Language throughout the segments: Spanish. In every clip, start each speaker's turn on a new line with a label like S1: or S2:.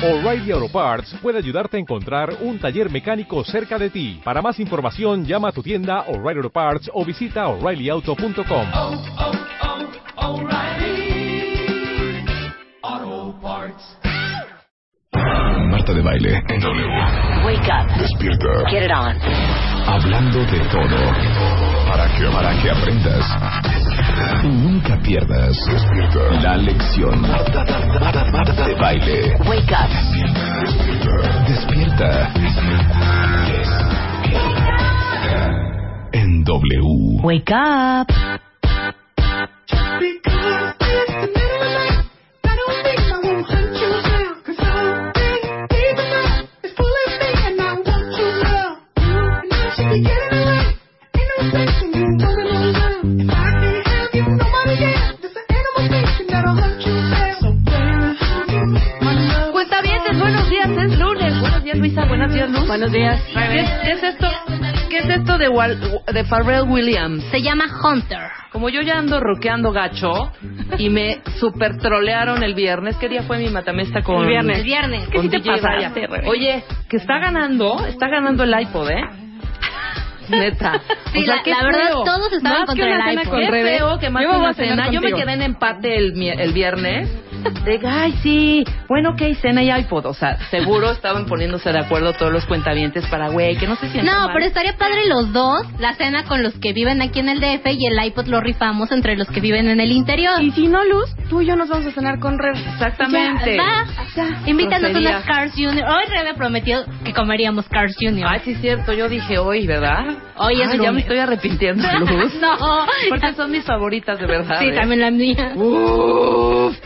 S1: O'Reilly Auto Parts puede ayudarte a encontrar un taller mecánico cerca de ti. Para más información, llama a tu tienda O'Reilly Auto Parts o visita oreillyauto.com.
S2: oh, oh, Parts.
S3: Marta de baile en W.
S4: Wake up.
S3: Despierta.
S4: Get it on.
S3: Hablando de todo. Para que, para que aprendas. Nunca pierdas. Despierta. La lección. De baile.
S4: Wake up.
S3: Despierta. Despierta. En W.
S4: Wake up.
S5: Días, Luz.
S6: Buenos días.
S5: ¿Qué, qué es esto? ¿Qué es esto de, Wal- de Pharrell Williams?
S6: Se llama Hunter.
S5: Como yo ya ando roqueando gacho y me super trolearon el viernes, ¿qué día fue mi matamesta con
S6: El viernes. El viernes. ¿Qué sí te pasa?
S5: Oye, que está ganando, está ganando el iPod, ¿eh? Neta.
S6: Sí,
S5: O sea,
S6: la-
S5: qué
S6: la verdad,
S5: feo.
S6: todos estaban
S5: Más
S6: contra
S5: que una
S6: el iPod.
S5: con
S6: Qué
S5: Rebe,
S6: feo que más
S5: yo
S6: que una cena.
S5: Yo me quedé en empate el, el viernes. De, ay, sí, bueno, ok, cena y iPod. O sea, seguro estaban poniéndose de acuerdo todos los cuentavientes para, güey, que no se sientan
S6: No,
S5: mal.
S6: pero estaría padre los dos, la cena con los que viven aquí en el DF y el iPod lo rifamos entre los que viven en el interior.
S7: Y si no, Luz, tú y yo nos vamos a cenar con Rev.
S5: Exactamente.
S6: Va, invítanos
S5: Grosería.
S6: unas Cars Junior. Hoy Rebe prometió que comeríamos Cars Junior.
S5: Ay, sí es cierto, yo dije hoy, ¿verdad?
S6: Hoy es
S5: Ay, ya me estoy arrepintiendo, Luz.
S6: no.
S5: Porque son mis favoritas, de verdad.
S6: Sí,
S5: ¿eh?
S6: también la mía.
S5: Uf.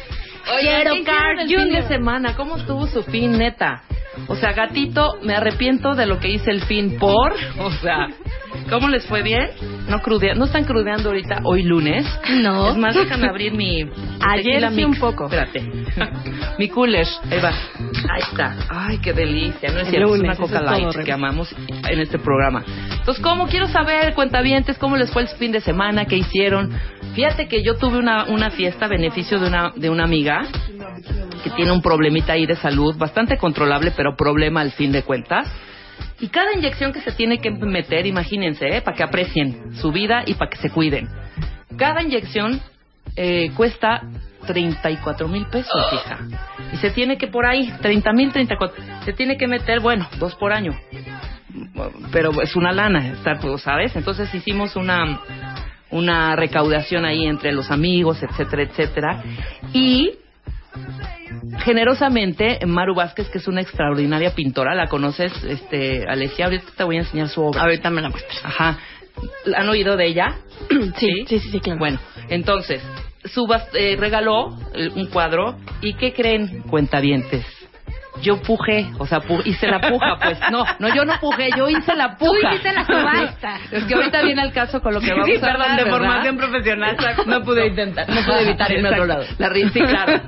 S6: Quiero
S5: ¿qué hicieron
S6: Carl
S5: el fin de semana? ¿Cómo estuvo su fin, neta? O sea, gatito, me arrepiento de lo que hice el fin por... O sea, ¿cómo les fue bien? No crudea, no están crudeando ahorita, hoy lunes.
S6: No.
S5: Es más, déjame abrir mi...
S7: Ayer sí un poco.
S5: Espérate. mi cooler, ahí va. Ahí está. Ay, qué delicia. No es cierto,
S7: lunes,
S5: es una coca light que amamos en este programa. Entonces, ¿cómo quiero saber, cuentavientes, cómo les fue el fin de semana, qué hicieron? Fíjate que yo tuve una, una fiesta a beneficio de una, de una amiga que tiene un problemita ahí de salud, bastante controlable, pero problema al fin de cuentas. Y cada inyección que se tiene que meter, imagínense, ¿eh? para que aprecien su vida y para que se cuiden. Cada inyección eh, cuesta 34 mil pesos, hija. Y se tiene que por ahí, 30 mil, 34. Se tiene que meter, bueno, dos por año. Pero es una lana, pues, ¿sabes? Entonces hicimos una, una recaudación ahí entre los amigos, etcétera, etcétera. Y generosamente Maru Vázquez, que es una extraordinaria pintora, ¿la conoces, este, Alesia? Ahorita te voy a enseñar su obra.
S7: Ahorita me la muestras.
S5: Ajá. ¿Han oído de ella?
S7: Sí, sí, sí, sí, claro.
S5: Bueno, entonces, subas, eh, regaló eh, un cuadro y ¿qué creen, cuentavientes? Yo pujé, o sea, pu- hice la puja, pues no, no, yo no pujé, yo hice la puja.
S6: Tú hiciste la subasta.
S5: Es que ahorita viene el caso con lo que vamos
S7: Sí,
S5: a
S7: perdón,
S5: hablar,
S7: de
S5: ¿verdad?
S7: formación profesional.
S5: No pude intentar, no pude evitar irme a otro lado. La ri- sí, claro.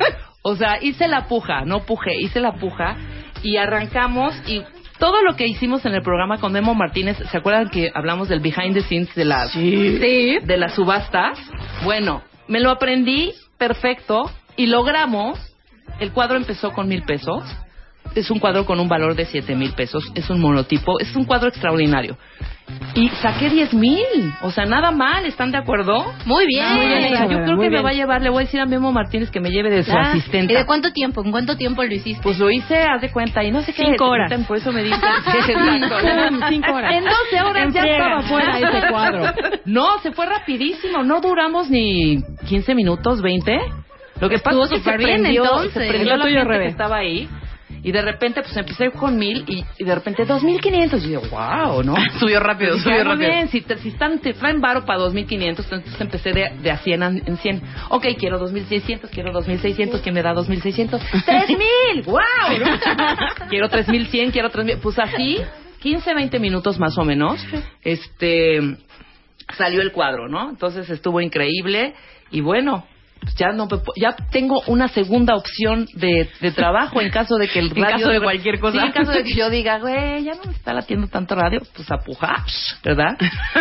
S5: O sea, hice la puja, no pujé, hice la puja y arrancamos y todo lo que hicimos en el programa con Memo Martínez, ¿se acuerdan que hablamos del behind the scenes de las de las subastas? Bueno, me lo aprendí perfecto y logramos. El cuadro empezó con mil pesos. Es un cuadro con un valor de siete mil pesos. Es un monotipo. Es un cuadro extraordinario. Y saqué diez mil. O sea, nada mal. ¿Están de acuerdo?
S6: Muy bien.
S5: Muy bien hecho. Yo creo que me
S7: bien.
S5: va a llevar. Le voy a decir a Memo Martínez que me lleve de su
S6: Ah,
S5: asistente.
S6: ¿Y de cuánto tiempo? ¿En cuánto tiempo lo hiciste?
S5: Pues lo hice, haz de cuenta, y no sé qué.
S7: Cinco horas.
S5: Por eso me dicen.
S7: Cinco horas.
S5: En 12 horas
S7: En
S5: ya
S7: friega.
S5: estaba fuera ese cuadro. No, se fue rapidísimo. No duramos ni 15 minutos, 20. Lo que
S6: Estuvo
S5: pasa es que se prendió,
S6: entonces.
S5: se prendió
S7: Lo
S5: la
S7: tuyo,
S5: gente que estaba ahí. Y de repente, pues empecé con mil y, y de repente dos mil quinientos. Y yo, wow, ¿no?
S7: Subió rápido, subió
S5: "Ah, muy
S7: rápido".
S5: bien, si, te, si están, te traen varo para 2500, entonces empecé de, de a 100 en en 100. Ok, quiero 2600, quiero 2600, ¿quién me da 2600? ¡3000! ¡Wow! ¿no? quiero 3100, quiero 3000. Pues así, 15, 20 minutos más o menos, este, salió el cuadro, ¿no? Entonces estuvo increíble y bueno, pues ya no ya tengo una segunda opción de, de trabajo en caso de que el
S7: En
S5: radio
S7: caso de cualquier cosa.
S5: Sí, en caso de que yo diga, güey, ya no me está latiendo tanto radio, pues a pujar, ¿verdad?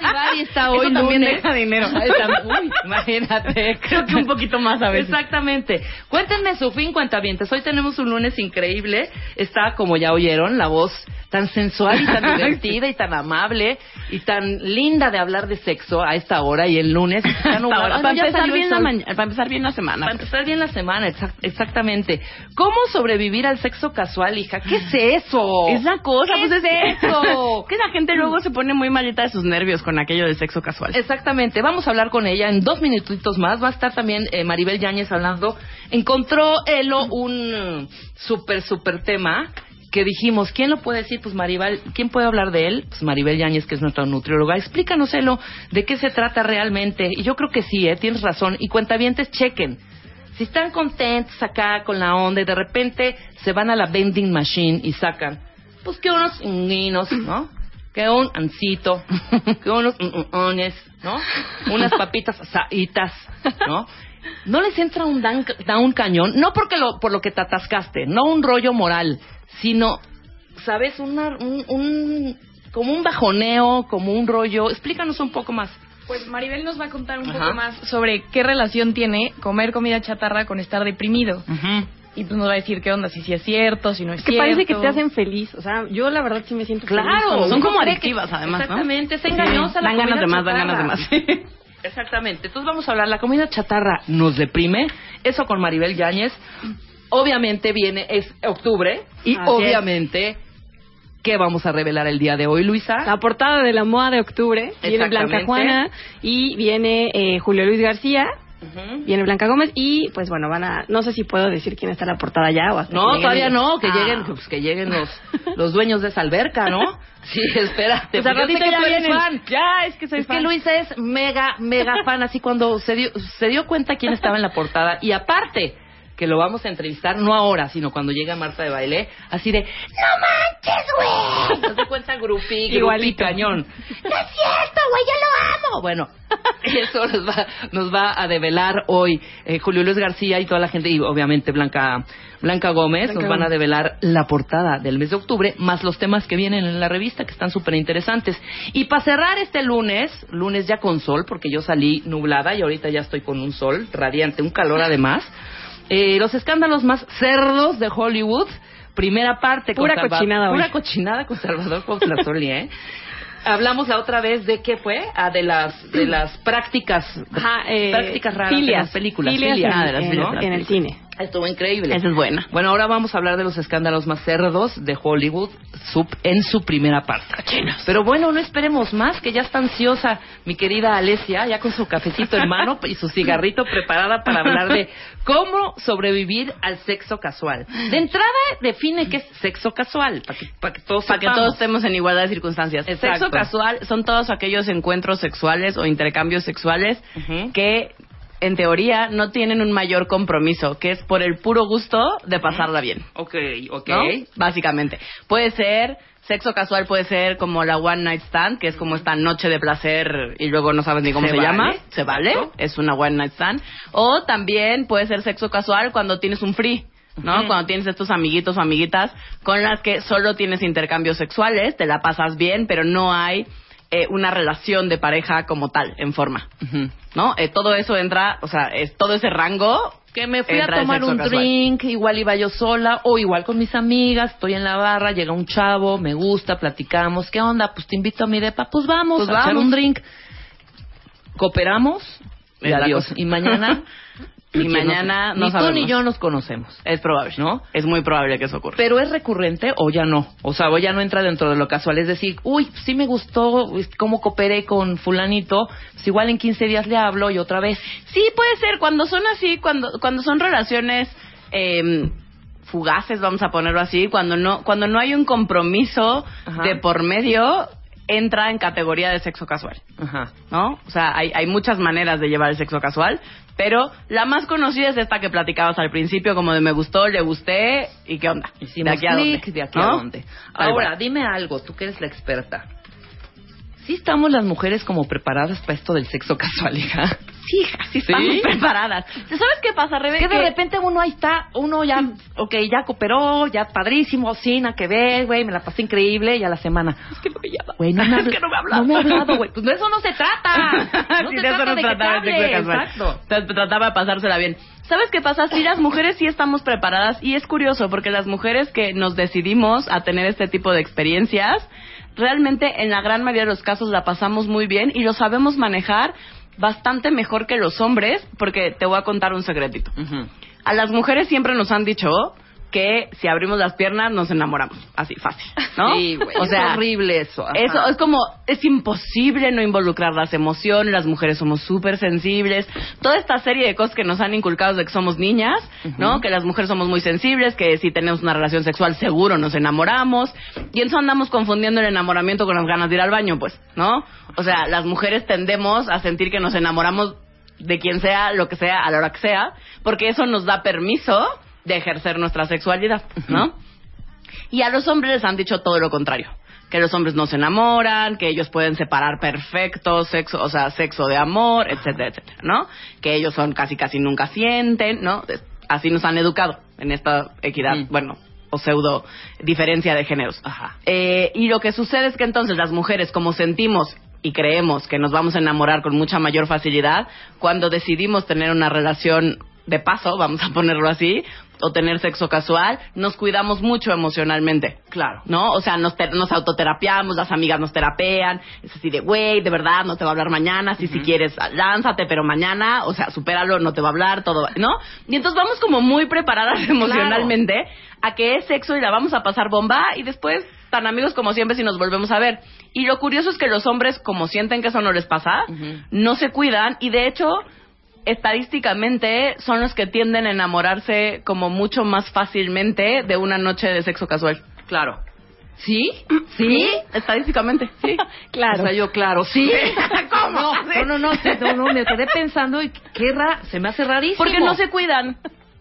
S5: Divari está hoy
S7: Eso también
S5: lunes.
S7: deja dinero.
S5: Uy, imagínate.
S7: Creo que un poquito más a veces.
S5: Exactamente. Cuéntenme su fin, cuentavientes. Hoy tenemos un lunes increíble. Está, como ya oyeron, la voz tan sensual y tan divertida y tan amable y tan linda de hablar de sexo a esta hora y el lunes. Nublado.
S7: Ahora,
S5: Bueno,
S7: para,
S5: ya
S7: empezar bien la para empezar bien la semana.
S5: Para empezar bien la semana, exact- exactamente. ¿Cómo sobrevivir al sexo casual, hija? ¿Qué es eso?
S7: Esa cosa,
S5: ¿Qué
S7: pues
S5: es eso?
S7: que la gente luego se pone muy malita de sus nervios con aquello del sexo casual.
S5: Exactamente, vamos a hablar con ella en dos minutitos más. Va a estar también eh, Maribel Yáñez hablando. Encontró Elo un súper, súper tema que dijimos, ¿quién lo puede decir? Pues Maribel, ¿quién puede hablar de él? Pues Maribel Yáñez, que es nuestra nutrióloga. Explícanos, Elo, de qué se trata realmente. Y yo creo que sí, ¿eh? tienes razón. Y cuentavientes, chequen. Si están contentos acá con la onda y de repente se van a la vending machine y sacan, pues que unos ninos, ¿no? Que un ancito, que unos ones, ¿no? Unas papitas asaditas, ¿no? No les entra un dan, da un cañón, no porque lo, por lo que te atascaste, no un rollo moral, sino, ¿sabes? Una, un, un- como un bajoneo, como un rollo. Explícanos un poco más.
S8: Pues Maribel nos va a contar un
S5: Ajá.
S8: poco más sobre qué relación tiene comer comida chatarra con estar deprimido. Y pues nos va a decir qué onda, si sí es cierto, si no es
S7: que
S8: cierto.
S7: parece que te hacen feliz. O sea, yo la verdad sí me siento feliz.
S5: Claro,
S7: Son como adictivas, además, ¿no?
S5: Exactamente, es
S7: Sí.
S5: engañosa la
S7: Dan ganas
S5: comida
S7: de más, dan ganas de más.
S5: Exactamente. Entonces vamos a hablar. La comida chatarra nos deprime. Eso con Maribel Yáñez. Obviamente viene, es octubre. Y
S7: Así es.
S5: obviamente, ¿qué vamos a revelar el día de hoy, Luisa?
S7: La portada de la moda de octubre viene Blanca. Juana y viene eh, Julio Luis García, Viene Blanca Gómez y pues bueno, van a no sé si puedo decir quién está en la portada ya o hasta que
S5: No,
S7: lleguen
S5: todavía
S7: ellos.
S5: no, que
S7: Ah.
S5: lleguen, pues, que lleguen los, los dueños de esa alberca, ¿no? Sí, espérate.
S7: Pues ratito
S5: que
S7: ya
S5: tú eres
S7: vienen.
S5: fan.
S7: Ya, es que soy
S5: es
S7: fan.
S5: que Luisa es mega, mega fan, así cuando se dio, se dio cuenta quién estaba en la portada. Y aparte, que lo vamos a entrevistar, no ahora, sino cuando llega Marta de baile, así de, ¡No manches, güey! No se cuenta grupí
S7: Igualito.
S5: cañón. ¡No es cierto, güey, yo lo amo! Bueno, eso nos va, nos va a develar hoy eh, Julio Luis García y toda la gente, y obviamente Blanca, Blanca Gómez,
S7: Blanca
S5: nos van a develar la portada del mes de octubre, más los temas que vienen en la revista, que están súper interesantes. Y para cerrar este lunes, lunes ya con sol, porque yo salí nublada y ahorita ya estoy con un sol radiante, un calor además, eh, los escándalos más cerdos de Hollywood, primera parte. con
S7: Pura
S5: Salva-
S7: cochinada hoy.
S5: Pura cochinada con Salvador Cuauhtlazoli, ¿eh? Hablamos la otra vez de qué fue, ah, de las de las prácticas,
S7: Ajá, eh,
S5: prácticas raras de
S7: filias,
S5: las películas,
S7: filias
S5: filias,
S7: en-
S5: de las
S7: en-
S5: filias,
S7: en el cine.
S5: Estuvo increíble.
S7: Esa es buena.
S5: Bueno, ahora vamos a hablar de los escándalos más cerdos de Hollywood sub- en su primera parte. Pero bueno, no esperemos más, que ya está ansiosa mi querida Alesia, ya con su cafecito en mano y su cigarrito preparada para hablar de cómo sobrevivir al sexo casual. De entrada, define qué es sexo casual, para que, para que todos
S7: Para que todos estemos en igualdad de circunstancias.
S5: Exacto.
S7: Sexo casual son todos aquellos encuentros sexuales o intercambios sexuales que, en teoría, no tienen un mayor compromiso, que es por el puro gusto de pasarla bien.
S5: Ok, ok.
S7: ¿no? Básicamente. Puede ser, sexo casual puede ser como la one night stand, que es como esta noche de placer y luego no sabes ni cómo
S5: Se
S7: se,
S5: vale.
S7: llama. Se vale, es una one night stand. O también puede ser sexo casual cuando tienes un free. ¿no? Cuando tienes estos amiguitos o amiguitas con las que solo tienes intercambios sexuales, te la pasas bien, pero no hay eh, una relación de pareja como tal, en forma.
S5: Ujú.
S7: ¿No? Eh, todo eso entra, o sea, es todo ese rango
S5: Que me fui a tomar un
S7: casual.
S5: drink, igual iba yo sola, o igual con mis amigas, estoy en la barra, llega un chavo, me gusta, platicamos, ¿qué onda? Pues te invito a mi depa, pues vamos,
S7: Pues
S5: a echar
S7: vamos.
S5: un drink. Cooperamos y
S7: Es
S5: adiós. Y mañana...
S7: Y mañana no
S5: Ni tú ni yo nos conocemos.
S7: Es probable,
S5: ¿No?
S7: Es muy probable que eso ocurra.
S5: Pero es recurrente o ya no. O sea, o ya no entra dentro de lo casual. Es decir, uy, sí me gustó cómo cooperé con fulanito. Pues igual en 15 días le hablo y otra vez.
S7: Sí, puede ser. Cuando son así, cuando, cuando son relaciones eh, fugaces, vamos a ponerlo así, cuando no, cuando no hay un compromiso
S5: Ajá.
S7: de por medio, entra en categoría de sexo casual.
S5: Ajá.
S7: ¿No? O sea, hay, hay muchas maneras de llevar el sexo casual, pero la más conocida es esta que platicabas al principio, como de me gustó, le gusté, y qué onda.
S5: Hicimos
S7: ¿De aquí a dónde?
S5: clic, ¿De aquí
S7: ¿No?
S5: a dónde? Ahora, dime algo, tú que eres la experta. ¿Sí estamos las mujeres como preparadas para esto del sexo casual, hija?
S7: Sí, así estamos
S5: ¿Sí?
S7: preparadas. ¿Sabes qué pasa, Rebe?
S5: Que de repente uno ahí está, uno ya, ok, ya cooperó, ya padrísimo, sí, nada que ver, güey, me la pasé increíble, y a la semana. Es que no me llama. Güey, no me,
S7: Es que no me ha hablado.
S5: No me ha hablado, güey. Pues de eso no se trata. No
S7: Sí,
S5: se
S7: de eso
S5: trata
S7: no
S5: de que te. Exacto.
S7: Tra- Trataba de pasársela bien. ¿Sabes qué pasa? Sí, las mujeres sí estamos preparadas y es curioso porque las mujeres que nos decidimos a tener este tipo de experiencias, realmente en la gran mayoría de los casos la pasamos muy bien y lo sabemos manejar bastante mejor que los hombres porque te voy a contar un secretito. A las mujeres siempre nos han dicho que si abrimos las piernas nos enamoramos, así fácil, ¿no?
S5: Sí, güey.
S7: O
S5: es
S7: sea,
S5: horrible eso. ajá.
S7: eso es como, es imposible no involucrar las emociones, las mujeres somos súper sensibles, toda esta serie de cosas que nos han inculcado de que somos niñas, ¿no? Que las mujeres somos muy sensibles, que si tenemos una relación sexual seguro nos enamoramos, y eso andamos confundiendo el enamoramiento con las ganas de ir al baño, pues, ¿no? O sea, las mujeres tendemos a sentir que nos enamoramos de quien sea, lo que sea, a la hora que sea, porque eso nos da permiso de ejercer nuestra sexualidad, ¿no? Y a los hombres les han dicho todo lo contrario. Que los hombres no se enamoran, que ellos pueden separar perfecto sexo, o sea, sexo de amor, etcétera, etcétera, ¿no? Que ellos son casi casi nunca sienten, ¿no? Así nos han educado en esta equidad,
S5: Mm.
S7: bueno, o pseudo diferencia de géneros.
S5: Ajá.
S7: Eh, y lo que sucede es que entonces las mujeres, como sentimos y creemos que nos vamos a enamorar con mucha mayor facilidad, cuando decidimos tener una relación de paso, vamos a ponerlo así, o tener sexo casual, nos cuidamos mucho emocionalmente.
S5: Claro.
S7: ¿No? O sea, nos, te- nos autoterapiamos, las amigas nos terapean, es así de, güey, de verdad, no te va a hablar mañana, si si quieres, lánzate, pero mañana, o sea, supéralo, no te va a hablar, todo, ¿no? Y entonces vamos como muy preparadas emocionalmente a que es sexo y la vamos a pasar bomba y después tan amigos como siempre si nos volvemos a ver. Y lo curioso es que los hombres, como sienten que eso no les pasa, no se cuidan y de hecho estadísticamente son los que tienden a enamorarse como mucho más fácilmente de una noche de sexo casual.
S5: Claro. ¿Sí?
S7: ¿Sí? Estadísticamente, sí.
S5: Claro. O sea, yo, claro, sí.
S7: ¿Cómo?
S5: No, no, no, no, sí, no, no, me quedé pensando y qué ra se me hace rarísimo.
S7: Porque no se cuidan.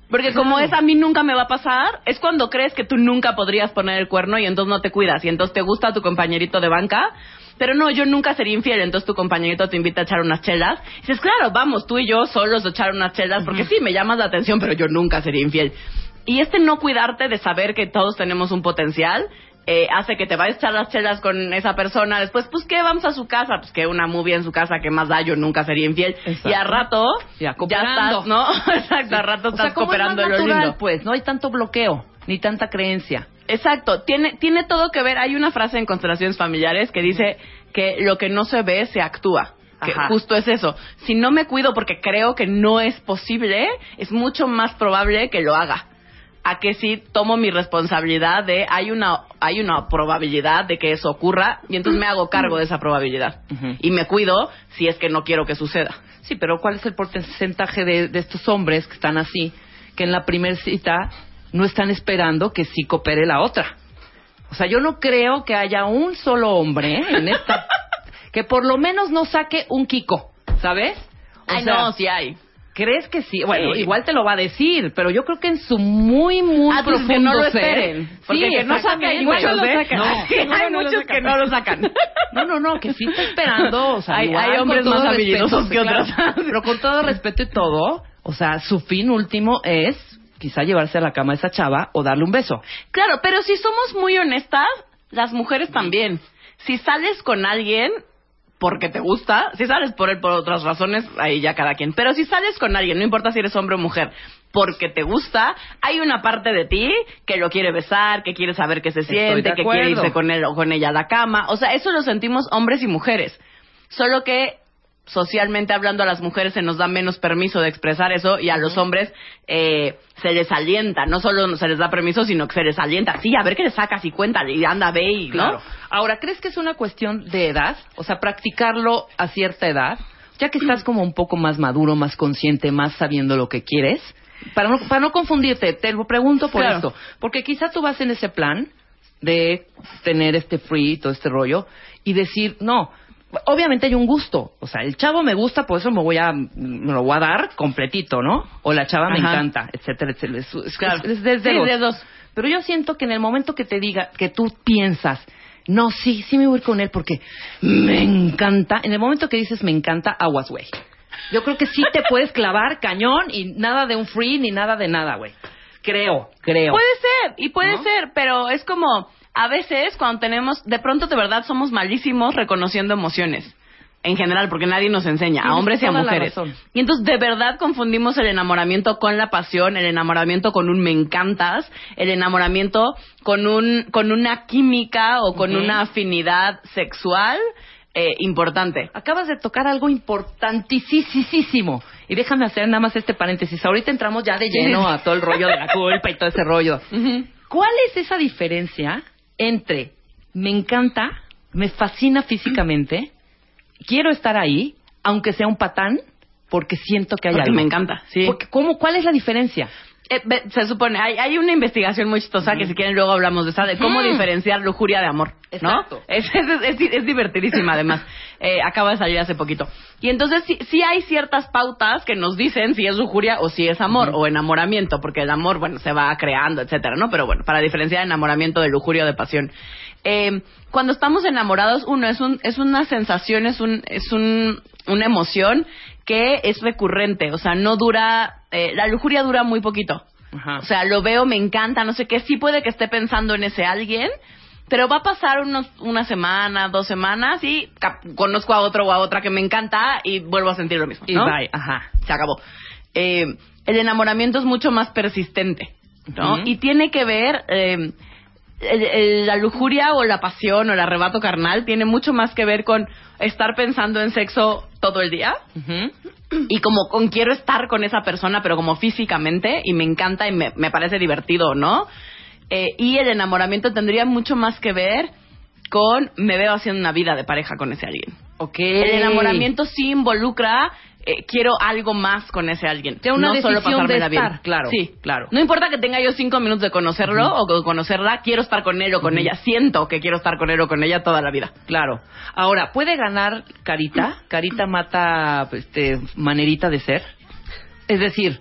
S7: Porque como es a mí nunca me va a pasar, es cuando crees que tú nunca podrías poner el cuerno y entonces no te cuidas y entonces te gusta tu compañerito de banca, pero no, yo nunca sería infiel, entonces tu compañerito te invita a echar unas chelas. Y dices, claro, vamos, tú y yo solos a echar unas chelas, porque sí, me llamas la atención, pero yo nunca sería infiel. Y este no cuidarte de saber que todos tenemos un potencial, eh, hace que te vayas a echar las chelas con esa persona. Después, pues, ¿qué? Vamos a su casa. Pues, que una movie en su casa, que más da? Yo nunca sería infiel.
S5: Exacto.
S7: Y a rato,
S5: Ya,
S7: ya estás, ¿no? Exacto, a rato
S5: O sea,
S7: estás
S5: es
S7: cooperando
S5: más
S7: lo lindo.
S5: pues, no hay tanto bloqueo, ni tanta creencia.
S7: Exacto, tiene, tiene todo que ver. Hay una frase en constelaciones familiares que dice que lo que no se ve se actúa. Que
S5: Ajá.
S7: justo es eso. Si no me cuido porque creo que no es posible, es mucho más probable que lo haga. A que si tomo mi responsabilidad de hay una hay una probabilidad de que eso ocurra y entonces me hago cargo de esa probabilidad y me cuido si es que no quiero que suceda.
S5: Sí, pero ¿cuál es el porcentaje de, de estos hombres que están así, que en la primer cita no están esperando que sí coopere la otra? O sea, yo no creo que haya un solo hombre en esta que por lo menos no saque un Kiko, ¿sabes? O
S7: Ay,
S5: sea,
S7: no, sí hay.
S5: ¿Crees que sí? Bueno,
S7: Sí.
S5: igual te lo va a decir, pero yo creo que en su muy, muy
S7: Ah,
S5: profundo
S7: que no lo
S5: ser-
S7: esperen. Porque
S5: sí,
S7: que no sacan muchos,
S5: sacan.
S7: No. Sí, hay muchos que no lo sacan.
S5: No, no, no, que sí está esperando. O sea,
S7: Hay-
S5: igual,
S7: hay hombres más habilidosos que
S5: claro.
S7: otros.
S5: Pero con todo respeto y todo, o sea, su fin último es quizá llevarse a la cama a esa chava o darle un beso.
S7: Claro, pero si somos muy honestas, las mujeres también. Si sales con alguien porque te gusta, si sales por él por otras razones, ahí ya cada quien. Pero si sales con alguien, no importa si eres hombre o mujer, porque te gusta, hay una parte de ti que lo quiere besar, que quiere saber qué se siente, que quiere irse con él o con ella a la cama. O sea, eso lo sentimos hombres y mujeres. Solo que socialmente hablando a las mujeres se nos da menos permiso de expresar eso y a los hombres eh, se les alienta, no solo se les da permiso, sino que se les alienta. Sí, a ver qué le sacas y cuéntale y anda, ve y, ¿no?
S5: Claro. Ahora, ¿crees que es una cuestión de edad? O sea, practicarlo a cierta edad, ya que estás como un poco más maduro, más consciente, más sabiendo lo que quieres. Para no, para no confundirte, te lo pregunto por
S7: Claro.
S5: esto. Porque quizá tú vas en ese plan de tener este free, todo este rollo, y decir, no, obviamente hay un gusto. O sea, el chavo me gusta, por eso me voy a, me lo voy a dar completito, ¿no? O la chava me encanta, etcétera, etcétera. Es, es-
S7: Claro.
S5: es desde
S7: Sí,
S5: los-
S7: de dos.
S5: pero yo siento que en el momento que te diga, que tú piensas, no, sí, sí me voy a ir con él porque me encanta, en el momento que dices me encanta, aguas, güey. Yo creo que sí te puedes clavar cañón y nada de un free ni nada de nada, güey. Creo, creo.
S7: Puede ser, y puede
S5: ¿No?
S7: ser, pero es como, a veces cuando tenemos, de pronto de verdad somos malísimos reconociendo emociones. En general, porque nadie nos enseña, a hombres y a mujeres. Y entonces de verdad confundimos el enamoramiento con la pasión, el enamoramiento con un me encantas, el enamoramiento con un con una química o con una afinidad sexual eh, importante.
S5: Acabas de tocar algo importantísimo. Y déjame hacer nada más este paréntesis. Ahorita entramos ya de lleno a todo el rollo de la culpa y todo ese rollo. ¿Cuál es esa diferencia entre me encanta, me fascina físicamente, quiero estar ahí, aunque sea un patán, porque siento que hay
S7: Porque
S5: algo?
S7: me encanta, sí.
S5: Porque, ¿cómo, ¿Cuál es la diferencia?
S7: Eh, se supone, hay, hay una investigación muy chistosa que si quieren luego hablamos de esa, de cómo
S5: Ujú.
S7: diferenciar lujuria de amor, ¿no?
S5: Exacto.
S7: Es, es, es, es divertidísima además, Eh, acaba de salir hace poquito. Y entonces sí, sí hay ciertas pautas que nos dicen si es lujuria o si es amor o enamoramiento, porque el amor, bueno, se va creando, etcétera, ¿no? Pero bueno, para diferenciar enamoramiento de lujuria o de pasión. Eh, cuando estamos enamorados, uno, es, un, es una sensación, es, un, es un, una emoción que es recurrente, o sea, no dura, eh, la lujuria dura muy poquito.
S5: Ajá.
S7: O sea, lo veo, me encanta, no sé qué. Sí puede que esté pensando en ese alguien, pero va a pasar unos, una semana, dos semanas y conozco a otro o a otra que me encanta y vuelvo a sentir lo mismo.
S5: y
S7: ¿no?
S5: bye, ajá.
S7: Se acabó. Eh, el enamoramiento es mucho más persistente, ¿no? Y tiene que ver... eh, el- el- la lujuria o la pasión o el arrebato carnal tiene mucho más que ver con estar pensando en sexo todo el día y como con quiero estar con esa persona, pero como físicamente, y me encanta y me, me parece divertido, ¿no? Eh, y el enamoramiento tendría mucho más que ver con me veo haciendo una vida de pareja con ese alguien.
S5: Ok.
S7: El enamoramiento sí involucra eh, quiero algo más con ese alguien.
S5: Ya una
S7: no solo pasármela
S5: de
S7: bien.
S5: estar, claro,
S7: Sí,
S5: claro.
S7: No importa que tenga yo cinco minutos de conocerlo o conocerla, quiero estar con él o con ella. Siento que quiero estar con él o con ella toda la vida.
S5: Claro. Ahora, ¿puede ganar Carita? Carita mata este, manerita de ser. Es decir,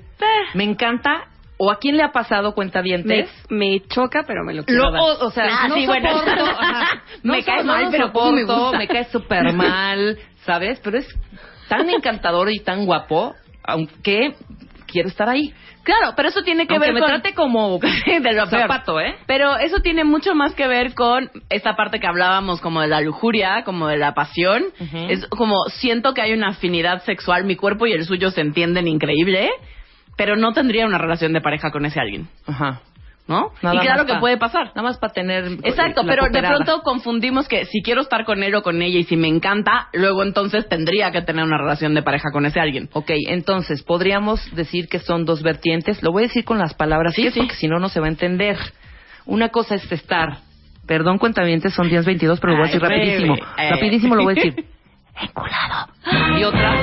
S5: me encanta. ¿O a quién le ha pasado
S9: Me,
S5: cuentavientes?
S9: me choca, pero me lo quiero
S5: Lo-
S9: dar.
S5: o, o sea,
S7: Ah,
S5: no
S7: sí, bueno.
S5: soporto, ajá, no
S7: Me cae mal, pero me
S5: soporto,
S7: gusta.
S5: me cae súper mal, ¿sabes? Pero es tan encantador y tan guapo, aunque quiero estar ahí.
S7: Claro, pero eso tiene que
S5: Aunque
S7: ver
S5: me
S7: con...
S5: trate como
S7: de lo peor.
S5: zapato, ¿eh?
S7: Pero eso tiene mucho más que ver con esta parte que hablábamos como de la lujuria, como de la pasión. Es como siento que hay una afinidad sexual, mi cuerpo y el suyo se entienden increíble, pero no tendría una relación de pareja con ese alguien,
S5: Ajá.
S7: ¿No?
S5: Nada
S7: y claro que
S5: pa-
S7: puede pasar.
S5: Nada más para tener.
S7: Exacto,
S5: la
S7: pero de pronto confundimos que si quiero estar con él o con ella y si me encanta, luego entonces tendría que tener una relación de pareja con ese alguien.
S5: Ok, entonces, podríamos decir que son dos vertientes. Lo voy a decir con las palabras,
S7: Sí,
S5: que
S7: sí.
S5: porque si no, no se va a entender. Una cosa es estar. Perdón, cuentavientes, son 10.22, pero lo voy a decir
S7: Ay,
S5: rapidísimo.
S7: Eh.
S5: Rapidísimo lo voy a decir. Enculado. Y otra,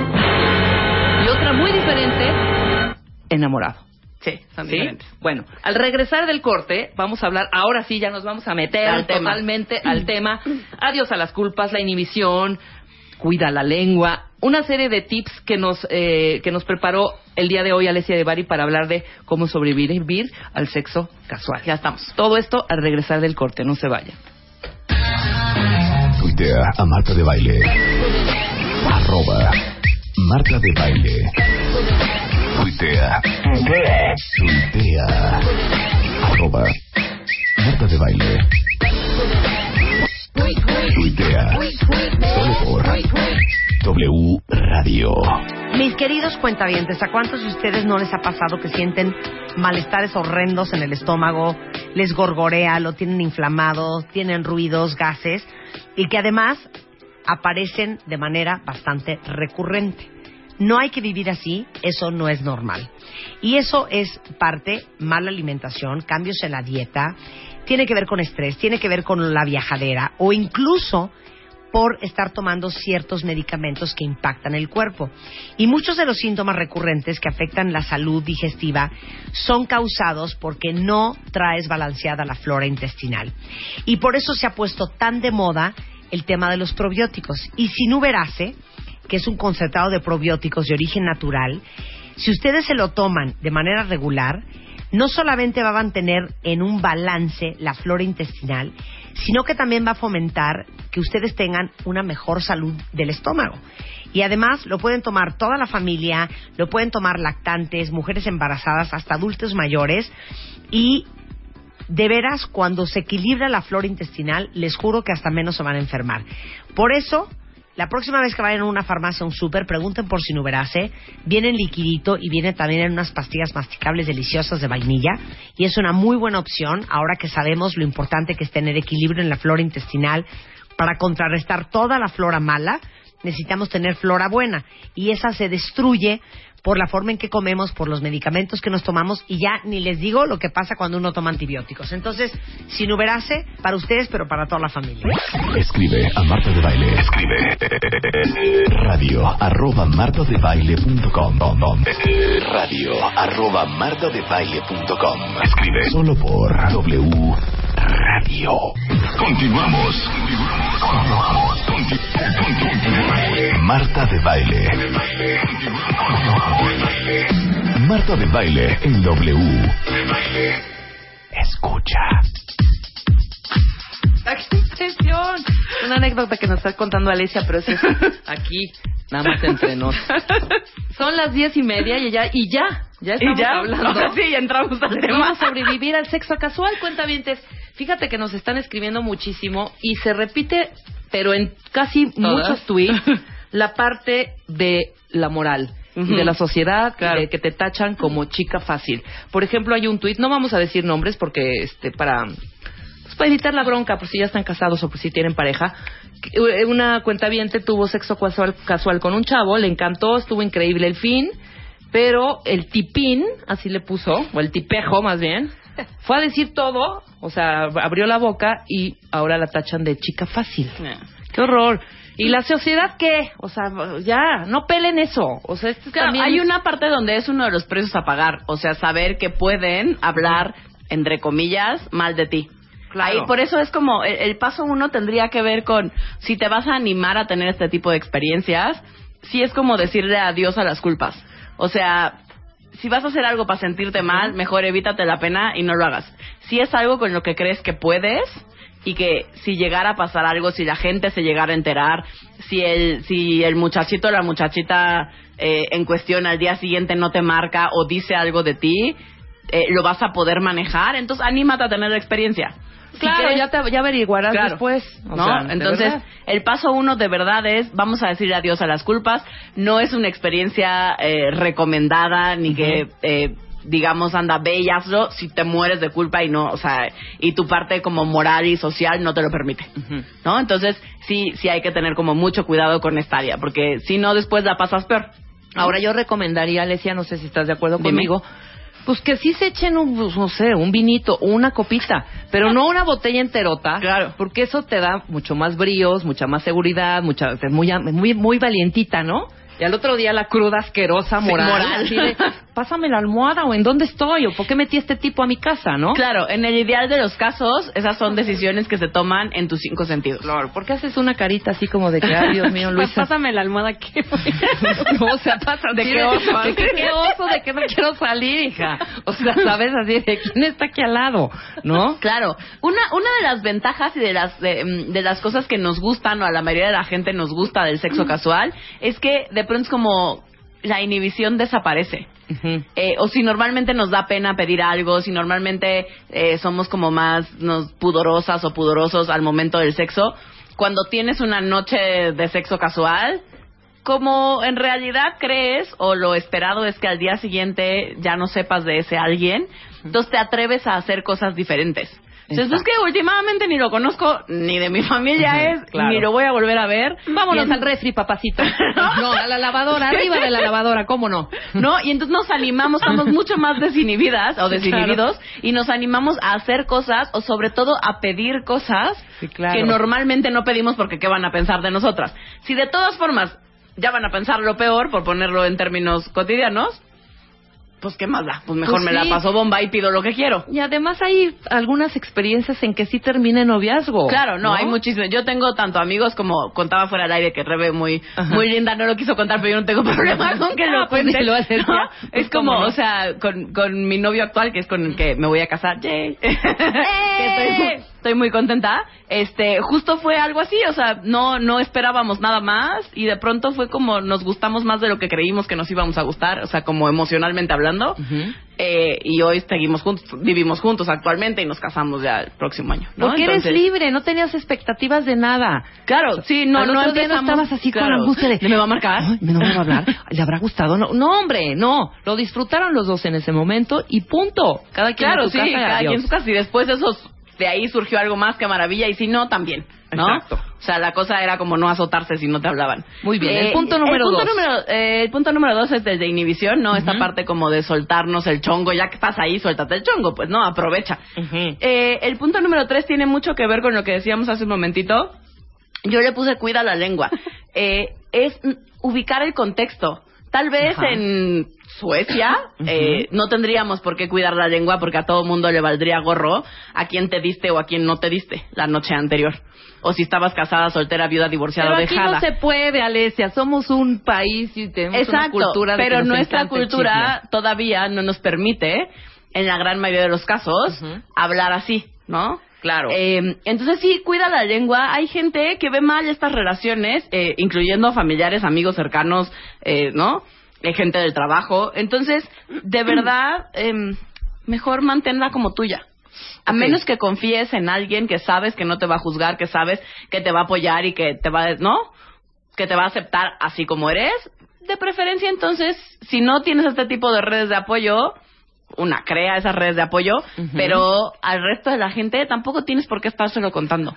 S5: y otra muy diferente, enamorado.
S7: Sí, son
S5: ¿Sí?
S7: diferentes.
S5: Bueno, al regresar del corte, vamos a hablar, ahora sí, ya nos vamos a meter
S7: Al tema.
S5: totalmente al tema. Adiós a las culpas, la inhibición, cuida la lengua, una serie de tips que nos, eh, que nos preparó el día de hoy Alessia de Bari para hablar de cómo sobrevivir al sexo casual.
S7: Ya estamos.
S5: Todo esto al regresar del corte, no se vayan.
S3: Tuitea a Marta de Baile. Arroba Marta de Baile. Tuitea. Tuitea. Arroba Marta de Baile. Tuitea. Solo por W Radio.
S10: Mis queridos cuentavientes, ¿a cuántos de ustedes no les ha pasado que sienten malestares horrendos en el estómago, les gorgorea, lo tienen inflamado, tienen ruidos, gases y que además aparecen de manera bastante recurrente? No hay que vivir así, eso no es normal. Y eso es parte mala alimentación, cambios en la dieta, tiene que ver con estrés, tiene que ver con la viajadera o incluso por estar tomando ciertos medicamentos que impactan el cuerpo. Y muchos de los síntomas recurrentes que afectan la salud digestiva son causados porque no traes balanceada la flora intestinal. Y por eso se ha puesto tan de moda el tema de los probióticos. Y Sinuberase, que es un concentrado de probióticos de origen natural, si ustedes se lo toman de manera regular, no solamente va a mantener en un balance la flora intestinal, sino que también va a fomentar que ustedes tengan una mejor salud del estómago. Y además lo pueden tomar toda la familia, lo pueden tomar lactantes, mujeres embarazadas, hasta adultos mayores. Y de veras, cuando se equilibra la flora intestinal, les juro que hasta menos se van a enfermar. Por eso, la próxima vez que vayan a una farmacia un súper, pregunten por Sinuberase. Viene en liquidito y viene también en unas pastillas masticables deliciosas de vainilla. Y es una muy buena opción ahora que sabemos lo importante que es tener equilibrio en la flora intestinal para contrarrestar toda la flora mala. Necesitamos tener flora buena y esa se destruye por la forma en que comemos, por los medicamentos que nos tomamos y ya ni les digo lo que pasa cuando uno toma antibióticos. Entonces, Sinuberase para ustedes, pero para toda la familia.
S3: Escribe a Marta de Baile. Escribe radio arroba martadebaile.com radio arroba martadebaile.com Escribe solo por W Radio. Continuamos. Continuamos. Conti- conti- Marta de Baile. Marta de Baile en W. Escucha.
S5: Atención. Una anécdota que nos está contando Alicia, pero eso es aquí, nada más entre nos. Son las diez y media y ya, y ya, ya estamos
S7: y ya,
S5: hablando.
S7: ahora sí, entramos al tema.
S5: cómo sobrevivir al sexo casual, cuentavientes. Fíjate que nos están escribiendo muchísimo y se repite, pero en casi muchos tweets, la parte de la moral. Y de la sociedad,
S7: Claro.
S5: de que te tachan como chica fácil. Por ejemplo, hay un tuit, no vamos a decir nombres porque este para pues, para evitar la bronca, por si ya están casados o por si tienen pareja. eh, Una cuenta tuvo sexo casual, casual con un chavo, le encantó, estuvo increíble el fin, pero el tipín, así le puso, o el tipejo más bien, fue a decir todo, o sea, abrió la boca y ahora la tachan de chica fácil. ¡Qué horror! ¿Y la sociedad qué? O sea, ya, no pelen eso. O sea, esto
S7: Claro,
S5: también
S7: hay una parte donde es uno de los precios a pagar, o sea, saber que pueden hablar, entre comillas, mal de ti.
S5: Claro.
S7: Ahí, por eso es como, el, el paso uno tendría que ver con, si te vas a animar a tener este tipo de experiencias, sí es como decirle adiós a las culpas. O sea, si vas a hacer algo para sentirte mal, mejor evítate la pena y no lo hagas. Si es algo con lo que crees que puedes y que si llegara a pasar algo, si la gente se llegara a enterar, si el, si el muchachito o la muchachita eh, en cuestión al día siguiente no te marca o dice algo de ti, eh, lo vas a poder manejar, entonces anímate a tener la experiencia. Si
S5: Claro,
S7: quieres-
S5: ya, te, ya averiguarás
S7: Claro.
S5: después. O
S7: ¿no?
S5: sea,
S7: Entonces, el paso uno de verdad es, vamos a decir adiós a las culpas. No es una experiencia eh, recomendada ni que, eh, digamos, anda, ve y hazlo si te mueres de culpa y no, o sea, y tu parte como moral y social no te lo permite. ¿No? Entonces, sí, sí hay que tener como mucho cuidado con esta área, porque si no, después la pasas peor.
S5: Ahora yo recomendaría, Alesia, no sé si estás de acuerdo
S7: Dime.
S5: conmigo, pues que sí se echen un, pues, no sé, un vinito o una copita, pero no una botella enterota,
S7: Claro.
S5: porque eso te da mucho más bríos, mucha más seguridad, mucha, es muy, muy, muy valientita, ¿no? Y al otro día la cruda asquerosa
S7: Sí,
S5: moral,
S7: moral.
S5: así de, pásame la almohada o en dónde estoy o por qué metí este tipo a mi casa, ¿no?
S7: Claro, en el ideal de los casos, esas son decisiones que se toman en tus cinco sentidos.
S5: Claro, ¿por qué haces una carita así como de que, ay, Dios mío, Luisa?
S9: Pásame la almohada que
S5: No, o sea, pasa
S7: ¿De qué oso?
S5: ¿De qué, oso? ¿De qué no quiero salir, hija? O sea, ¿sabes? Así de quién está aquí al lado, ¿no?
S7: Claro, una, una de las ventajas y de las, de, mm, de las cosas que nos gustan o a la mayoría de la gente nos gusta del sexo casual es que de pronto es como la inhibición desaparece. Eh, o si normalmente nos da pena pedir algo, si normalmente eh, somos como más nos, pudorosas o pudorosos al momento del sexo, cuando tienes una noche de sexo casual, como en realidad crees o lo esperado es que al día siguiente ya no sepas de ese alguien, entonces te atreves a hacer cosas diferentes. Entonces, es que últimamente ni lo conozco, ni de mi familia es,
S5: claro.
S7: ni lo voy a volver a ver.
S5: Vámonos al refri, papacito. No, a la lavadora, arriba de la lavadora, ¿cómo no?
S7: ¿no? Y entonces nos animamos, estamos mucho más desinhibidas o desinhibidos y nos animamos a hacer cosas o sobre todo a pedir cosas
S5: Sí, claro.
S7: que normalmente no pedimos porque qué van a pensar de nosotras. Si de todas formas ya van a pensar lo peor, por ponerlo en términos cotidianos, pues qué más da, pues mejor
S5: Pues
S7: me la paso bomba y pido lo que quiero.
S5: Y además hay algunas experiencias en que sí termina en noviazgo.
S7: Claro, no, hay muchísimos. Yo tengo tanto amigos como contaba fuera del aire que Rebe muy
S5: Ajá.
S7: muy linda, no lo quiso contar, pero yo no tengo problema con que lo
S5: Ah, pues
S7: cuente.
S5: Pues
S7: Es como,
S5: no.
S7: o sea, con, con mi novio actual, que es con el que me voy a casar, yay. que estoy, estoy muy contenta. Este, justo fue algo así, o sea, no no esperábamos nada más y de pronto fue como nos gustamos más de lo que creímos que nos íbamos a gustar, o sea, como emocionalmente hablando. Eh, y hoy seguimos juntos, vivimos juntos actualmente y nos casamos ya el próximo año. ¿no?
S5: Porque eres libre, no tenías expectativas de nada.
S7: Claro, sí, no,
S5: Al
S7: no
S5: otro día no
S7: empezamos-
S5: estabas así con
S7: claro.
S5: la angustia de...
S7: ¿Me va a marcar?
S5: Ay, no me va a hablar. ¿Le habrá gustado? No, no, hombre, no. Lo disfrutaron los dos en ese momento y punto. Cada quien
S7: Claro,
S5: en su
S7: sí,
S5: casa
S7: cada quien en su casa. Y después de esos, de ahí surgió algo más que maravilla. Y si no, también, ¿no?
S5: Exacto.
S7: O sea, la cosa era como no azotarse si no te hablaban.
S5: Muy bien, el punto número
S7: el punto
S5: dos.
S7: Número, eh, el punto número dos es el de inhibición, ¿no? Esta parte como de soltarnos el chongo. Ya que estás ahí, suéltate el chongo, pues, ¿no? Aprovecha. Eh, el punto número tres tiene mucho que ver con lo que decíamos hace un momentito. Yo le puse cuida la lengua. Eh, es ubicar el contexto. Tal vez
S5: Ajá.
S7: en Suecia eh, no tendríamos por qué cuidar la lengua porque a todo mundo le valdría gorro a quien te diste o a quien no te diste la noche anterior. O si estabas casada, soltera, viuda, divorciada,
S5: Pero aquí
S7: dejada.
S5: no se puede, Alesia. Somos un país y tenemos
S7: Exacto,
S5: una cultura de
S7: pero nuestra cultura todavía no nos permite, en la gran mayoría de los casos, hablar así, ¿no?
S5: Claro.
S7: Eh, entonces sí, cuida la lengua. Hay gente que ve mal estas relaciones, eh, incluyendo familiares, amigos cercanos, eh, ¿no? Eh, gente del trabajo. Entonces, de verdad, em, mejor manténla como tuya. A menos que confíes en alguien que sabes que no te va a juzgar, que sabes que te va a apoyar y que te va, a- ¿no? Que te va a aceptar así como eres. De preferencia, entonces, si no tienes este tipo de redes de apoyo, una, crea esas redes de apoyo, pero al resto de la gente tampoco tienes por qué estárselo contando.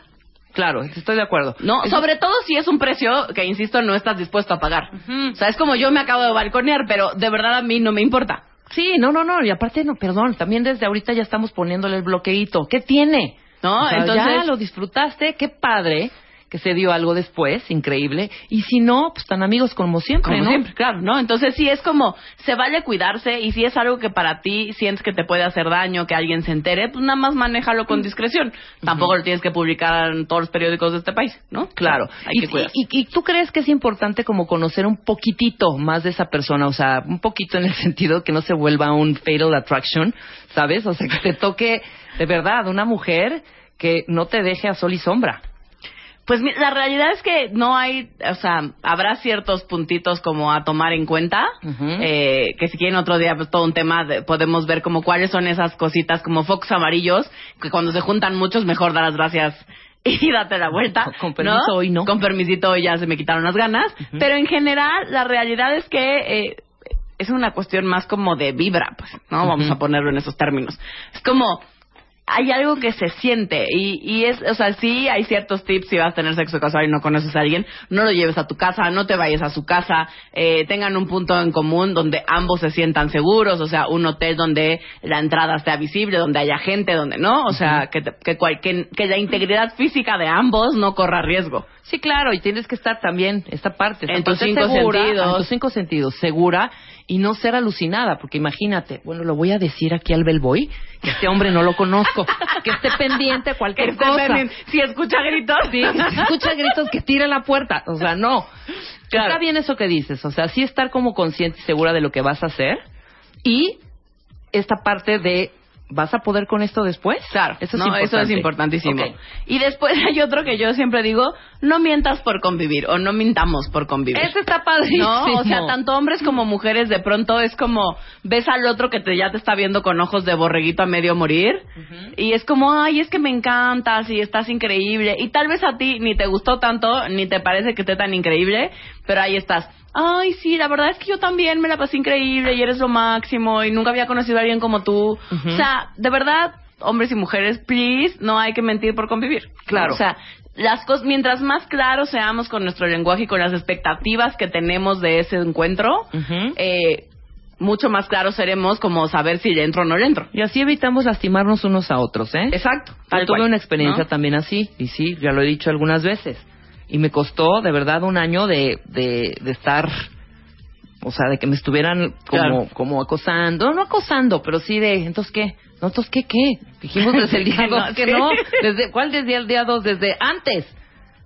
S5: Claro, estoy de acuerdo.
S7: No, sobre todo si es un precio que, insisto, no estás dispuesto a pagar. O sea, es como yo me acabo de balconear, pero de verdad a mí no me importa.
S5: Sí, no, no, no. Y aparte, no, perdón. También desde ahorita ya estamos poniéndole el bloqueito. ¿Qué tiene?
S7: ¿No?
S5: O sea,
S7: Entonces-
S5: ya lo disfrutaste. Qué padre que se dio algo después. Increíble. Y si no, pues tan amigos como siempre,
S7: Como
S5: ¿no?
S7: siempre, claro, ¿no? Entonces sí es como, se vale cuidarse y si es algo que para ti sientes que te puede hacer daño, que alguien se entere, pues nada más manéjalo con discreción. Tampoco lo tienes que publicar en todos los periódicos de este país, ¿no?
S5: Claro.
S7: Hay
S5: y,
S7: que cuidarse.
S5: y- y tú crees que es importante como conocer un poquitito más de esa persona? O sea, un poquito en el sentido que no se vuelva un fatal attraction, ¿sabes? O sea, que te toque de verdad una mujer que no te deje a sol y sombra.
S7: Pues la realidad es que no hay, o sea, habrá ciertos puntitos como a tomar en cuenta, eh, que si quieren otro día pues todo un tema, de- podemos ver como cuáles son esas cositas como focos amarillos, que cuando se juntan muchos mejor dar las gracias y date la vuelta.
S5: Con permiso,
S7: ¿no?
S5: hoy no.
S7: Con permisito hoy ya se me quitaron las ganas, pero en general la realidad es que eh, es una cuestión más como de vibra, pues, ¿no? Vamos a ponerlo en esos términos. Es como hay algo que se siente y, y es, o sea, sí hay ciertos tips si vas a tener sexo casual y no conoces a alguien, no lo lleves a tu casa, no te vayas a su casa, eh, tengan un punto en común donde ambos se sientan seguros, o sea, un hotel donde la entrada sea visible, donde haya gente, donde no, o sea, que, que, cual- que, que la integridad física de ambos no corra riesgo.
S5: Sí, claro, y tienes que estar también, esta parte, esta
S7: En tus cinco
S5: segura,
S7: sentidos.
S5: En tus cinco sentidos, segura y no ser alucinada, porque imagínate, bueno, lo voy a decir aquí al bellboy, que este hombre no lo conozco, que esté pendiente a cualquier cosa.
S7: Si escucha gritos.
S5: Sí, si escucha gritos que tire la puerta, o sea, no.
S7: Claro.
S5: Está bien eso que dices, o sea, sí estar como consciente y segura de lo que vas a hacer y esta parte de ¿vas a poder con esto después?
S7: Claro,
S5: eso es
S7: no,
S5: importante.
S7: eso es importantísimo. Y después hay otro que yo siempre digo, no mientas por convivir o no mintamos por convivir.
S5: Eso está padrísimo.
S7: No, o sea, tanto hombres como mujeres de pronto es como ves al otro que te, ya te está viendo con ojos de borreguito a medio morir y es como, ay, es que me encantas y estás increíble y tal vez a ti ni te gustó tanto ni te parece que esté tan increíble, pero ahí estás. Ay, sí, la verdad es que yo también me la pasé increíble y eres lo máximo y nunca había conocido a alguien como tú. O sea, de verdad, hombres y mujeres, please, no hay que mentir por convivir.
S5: Claro.
S7: O sea, las cosas, mientras más claros seamos con nuestro lenguaje y con las expectativas que tenemos de ese encuentro, eh, mucho más claros seremos como saber si le entro o no le entro.
S5: Y así evitamos lastimarnos unos a otros, ¿eh?
S7: Exacto.
S5: Yo tuve
S7: cual,
S5: una experiencia
S7: ¿no?
S5: también así, y sí, ya lo he dicho algunas veces. Y me costó, de verdad, un año de, de, de estar o sea, de que me estuvieran como,
S7: Claro.
S5: como acosando, no acosando, pero sí de, entonces qué, no, entonces qué, qué, dijimos desde el día
S7: Que no,
S5: dos que
S7: sí.
S5: no, desde, ¿cuál desde el día dos? Desde antes,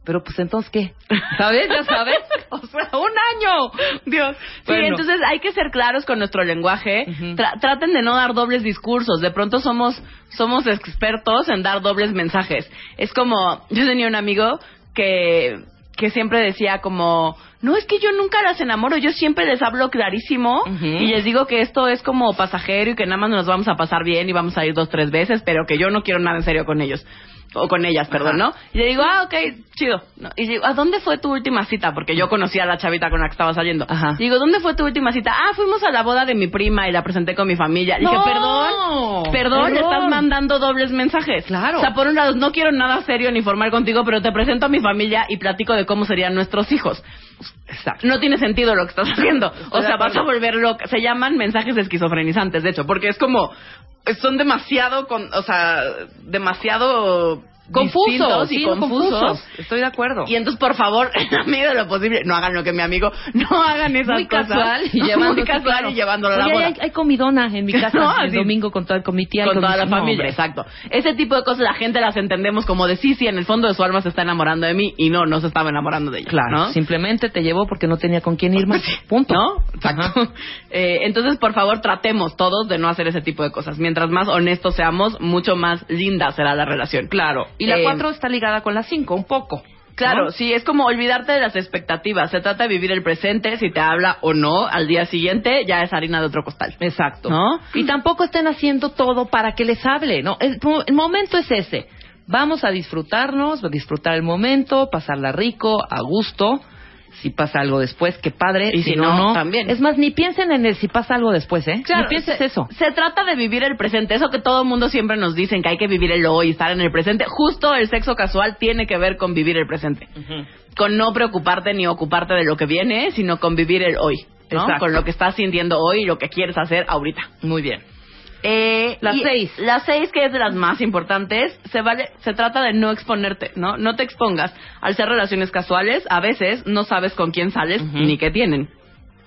S5: pero pues entonces qué, ¿sabes? Ya sabes, o sea, un año,
S7: Dios. Sí, entonces hay que ser claros con nuestro lenguaje. Tra- traten de no dar dobles discursos. De pronto somos somos expertos en dar dobles mensajes. Es como yo tenía un amigo que que siempre decía como no es que yo nunca las enamoro, yo siempre les hablo clarísimo y les digo que esto es como pasajero y que nada más nos vamos a pasar bien y vamos a ir dos tres veces, pero que yo no quiero nada en serio con ellos o con ellas, perdón, ¿no? Y le digo, ah, ok, chido. ¿no? Y digo, ¿a dónde fue tu última cita? Porque yo conocía a la chavita con la que estaba saliendo.
S5: Ajá.
S7: Y digo, ¿dónde fue tu última cita? Ah, fuimos a la boda de mi prima y la presenté con mi familia. Le dije,
S5: No,
S7: perdón, perdón,
S5: error.
S7: estás mandando dobles mensajes.
S5: Claro.
S7: O sea, por un lado, no quiero nada serio ni formal contigo, pero te presento a mi familia y platico de cómo serían nuestros hijos.
S5: exacto,
S7: No tiene sentido lo que estás haciendo. O sea, vas a volver loca. Se llaman mensajes esquizofrenizantes, de hecho, porque es como son demasiado, con, o sea, demasiado
S5: confusos,
S7: distintos y
S5: sí,
S7: confusos.
S5: estoy de acuerdo.
S7: Y entonces, por favor, en la medida de lo posible, no hagan lo que mi amigo, no hagan esas
S5: muy
S7: cosas.
S5: casual y llevando
S7: muy casual y llevándolo a la boda.
S5: hay, hay comidona en mi casa
S7: No,
S5: el domingo con, mi tía
S7: con toda la
S5: mis- no,
S7: familia, exacto. Ese tipo de cosas la gente las entendemos como de sí, sí, en el fondo de su alma se está enamorando de mí y no, no se estaba enamorando de ella.
S5: Claro,
S7: ¿no?
S5: simplemente te llevó porque no tenía con quién ir más. Punto.
S7: ¿No? Exacto. Eh, entonces, por favor, tratemos todos de no hacer ese tipo de cosas. Mientras más honestos seamos, mucho más linda será la relación.
S5: Claro. Y la
S7: Eh,
S5: 4 está ligada con la 5, un poco.
S7: Claro,
S5: ¿no?
S7: sí, es como olvidarte de las expectativas. Se trata de vivir el presente, si te habla o no al día siguiente, ya es harina de otro costal.
S5: Exacto.
S7: ¿No?
S5: Y tampoco estén haciendo todo para que les hable, ¿no? El, el momento es ese. Vamos a disfrutarnos, a disfrutar el momento, pasarla rico, a gusto. Si pasa algo después, qué padre.
S7: Y si no, también.
S5: Es más, ni piensen en el si pasa algo después, ¿eh?
S7: Claro,
S5: ni pienses
S7: se,
S5: eso.
S7: Se trata de vivir el presente. Eso que todo el mundo siempre nos dicen, que hay que vivir el hoy, estar en el presente. Justo el sexo casual tiene que ver con vivir el presente. Con no preocuparte ni ocuparte de lo que viene, sino con vivir el hoy. Con lo que estás sintiendo hoy y lo que quieres hacer ahorita.
S5: Muy bien.
S7: Eh,
S5: La
S7: y
S5: seis.
S7: La seis, que es de las más importantes, se vale, se trata de no exponerte, ¿no? No te expongas. Al ser relaciones casuales, a veces no sabes con quién sales ni qué tienen.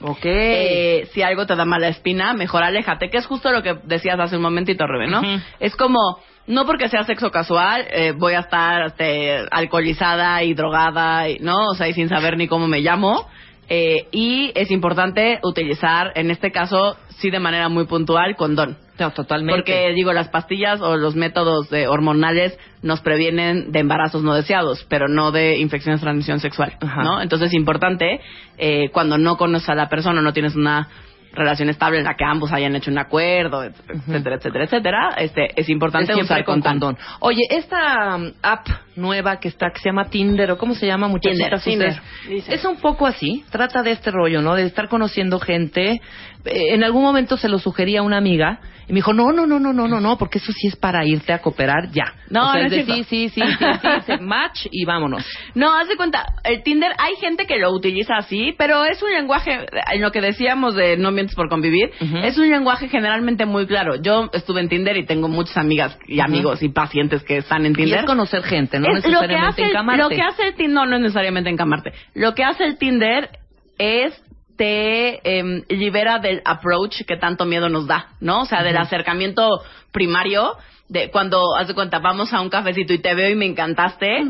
S5: Ok.
S7: Eh, si algo te da mala espina, mejor aléjate, que es justo lo que decías hace un momentito, Rebe, ¿no? Es como, no porque sea sexo casual, eh, voy a estar este, alcoholizada y drogada, y, ¿no? O sea, y sin saber ni cómo me llamo. Eh, y es importante utilizar, en este caso, sí de manera muy puntual, condón.
S5: No, totalmente.
S7: Porque, digo, las pastillas o los métodos de hormonales nos previenen de embarazos no deseados, pero no de infecciones de transmisión sexual,
S5: Ajá.
S7: ¿no? Entonces es importante, eh, cuando no conoces a la persona, no tienes una relación estable en la que ambos hayan hecho un acuerdo, etcétera, etcétera, etcétera, este, es importante
S5: Es
S7: usar
S5: con
S7: condón.
S5: Oye, esta um, app nueva que está, que se llama Tinder, o cómo se llama, muchachitas,
S7: Tinder? Tinder.
S5: Es un poco así, trata de este rollo, ¿no? De estar conociendo gente. Eh, en algún momento se lo sugería a una amiga, y me dijo, no, no, no, no, no, no, no, porque eso sí es para irte a cooperar ya.
S7: No,
S5: o sea,
S7: no
S5: es de sí, sí, sí, sí, sí, se match y vámonos.
S7: No, haz de cuenta, el Tinder, hay gente que lo utiliza así, pero es un lenguaje, en lo que decíamos de no mientes por convivir, es un lenguaje generalmente muy claro. Yo estuve en Tinder y tengo muchas amigas y amigos y pacientes que están en
S5: Y
S7: Tinder.
S5: es conocer gente, no
S7: Es- lo que
S5: necesariamente
S7: hace el-
S5: encamarte.
S7: Lo que hace el Tinder, no, no es necesariamente encamarte. Lo que hace el Tinder es te em, libera del approach que tanto miedo nos da, ¿no? O sea, del acercamiento primario, de cuando, haz de cuenta, vamos a un cafecito y te veo y me encantaste.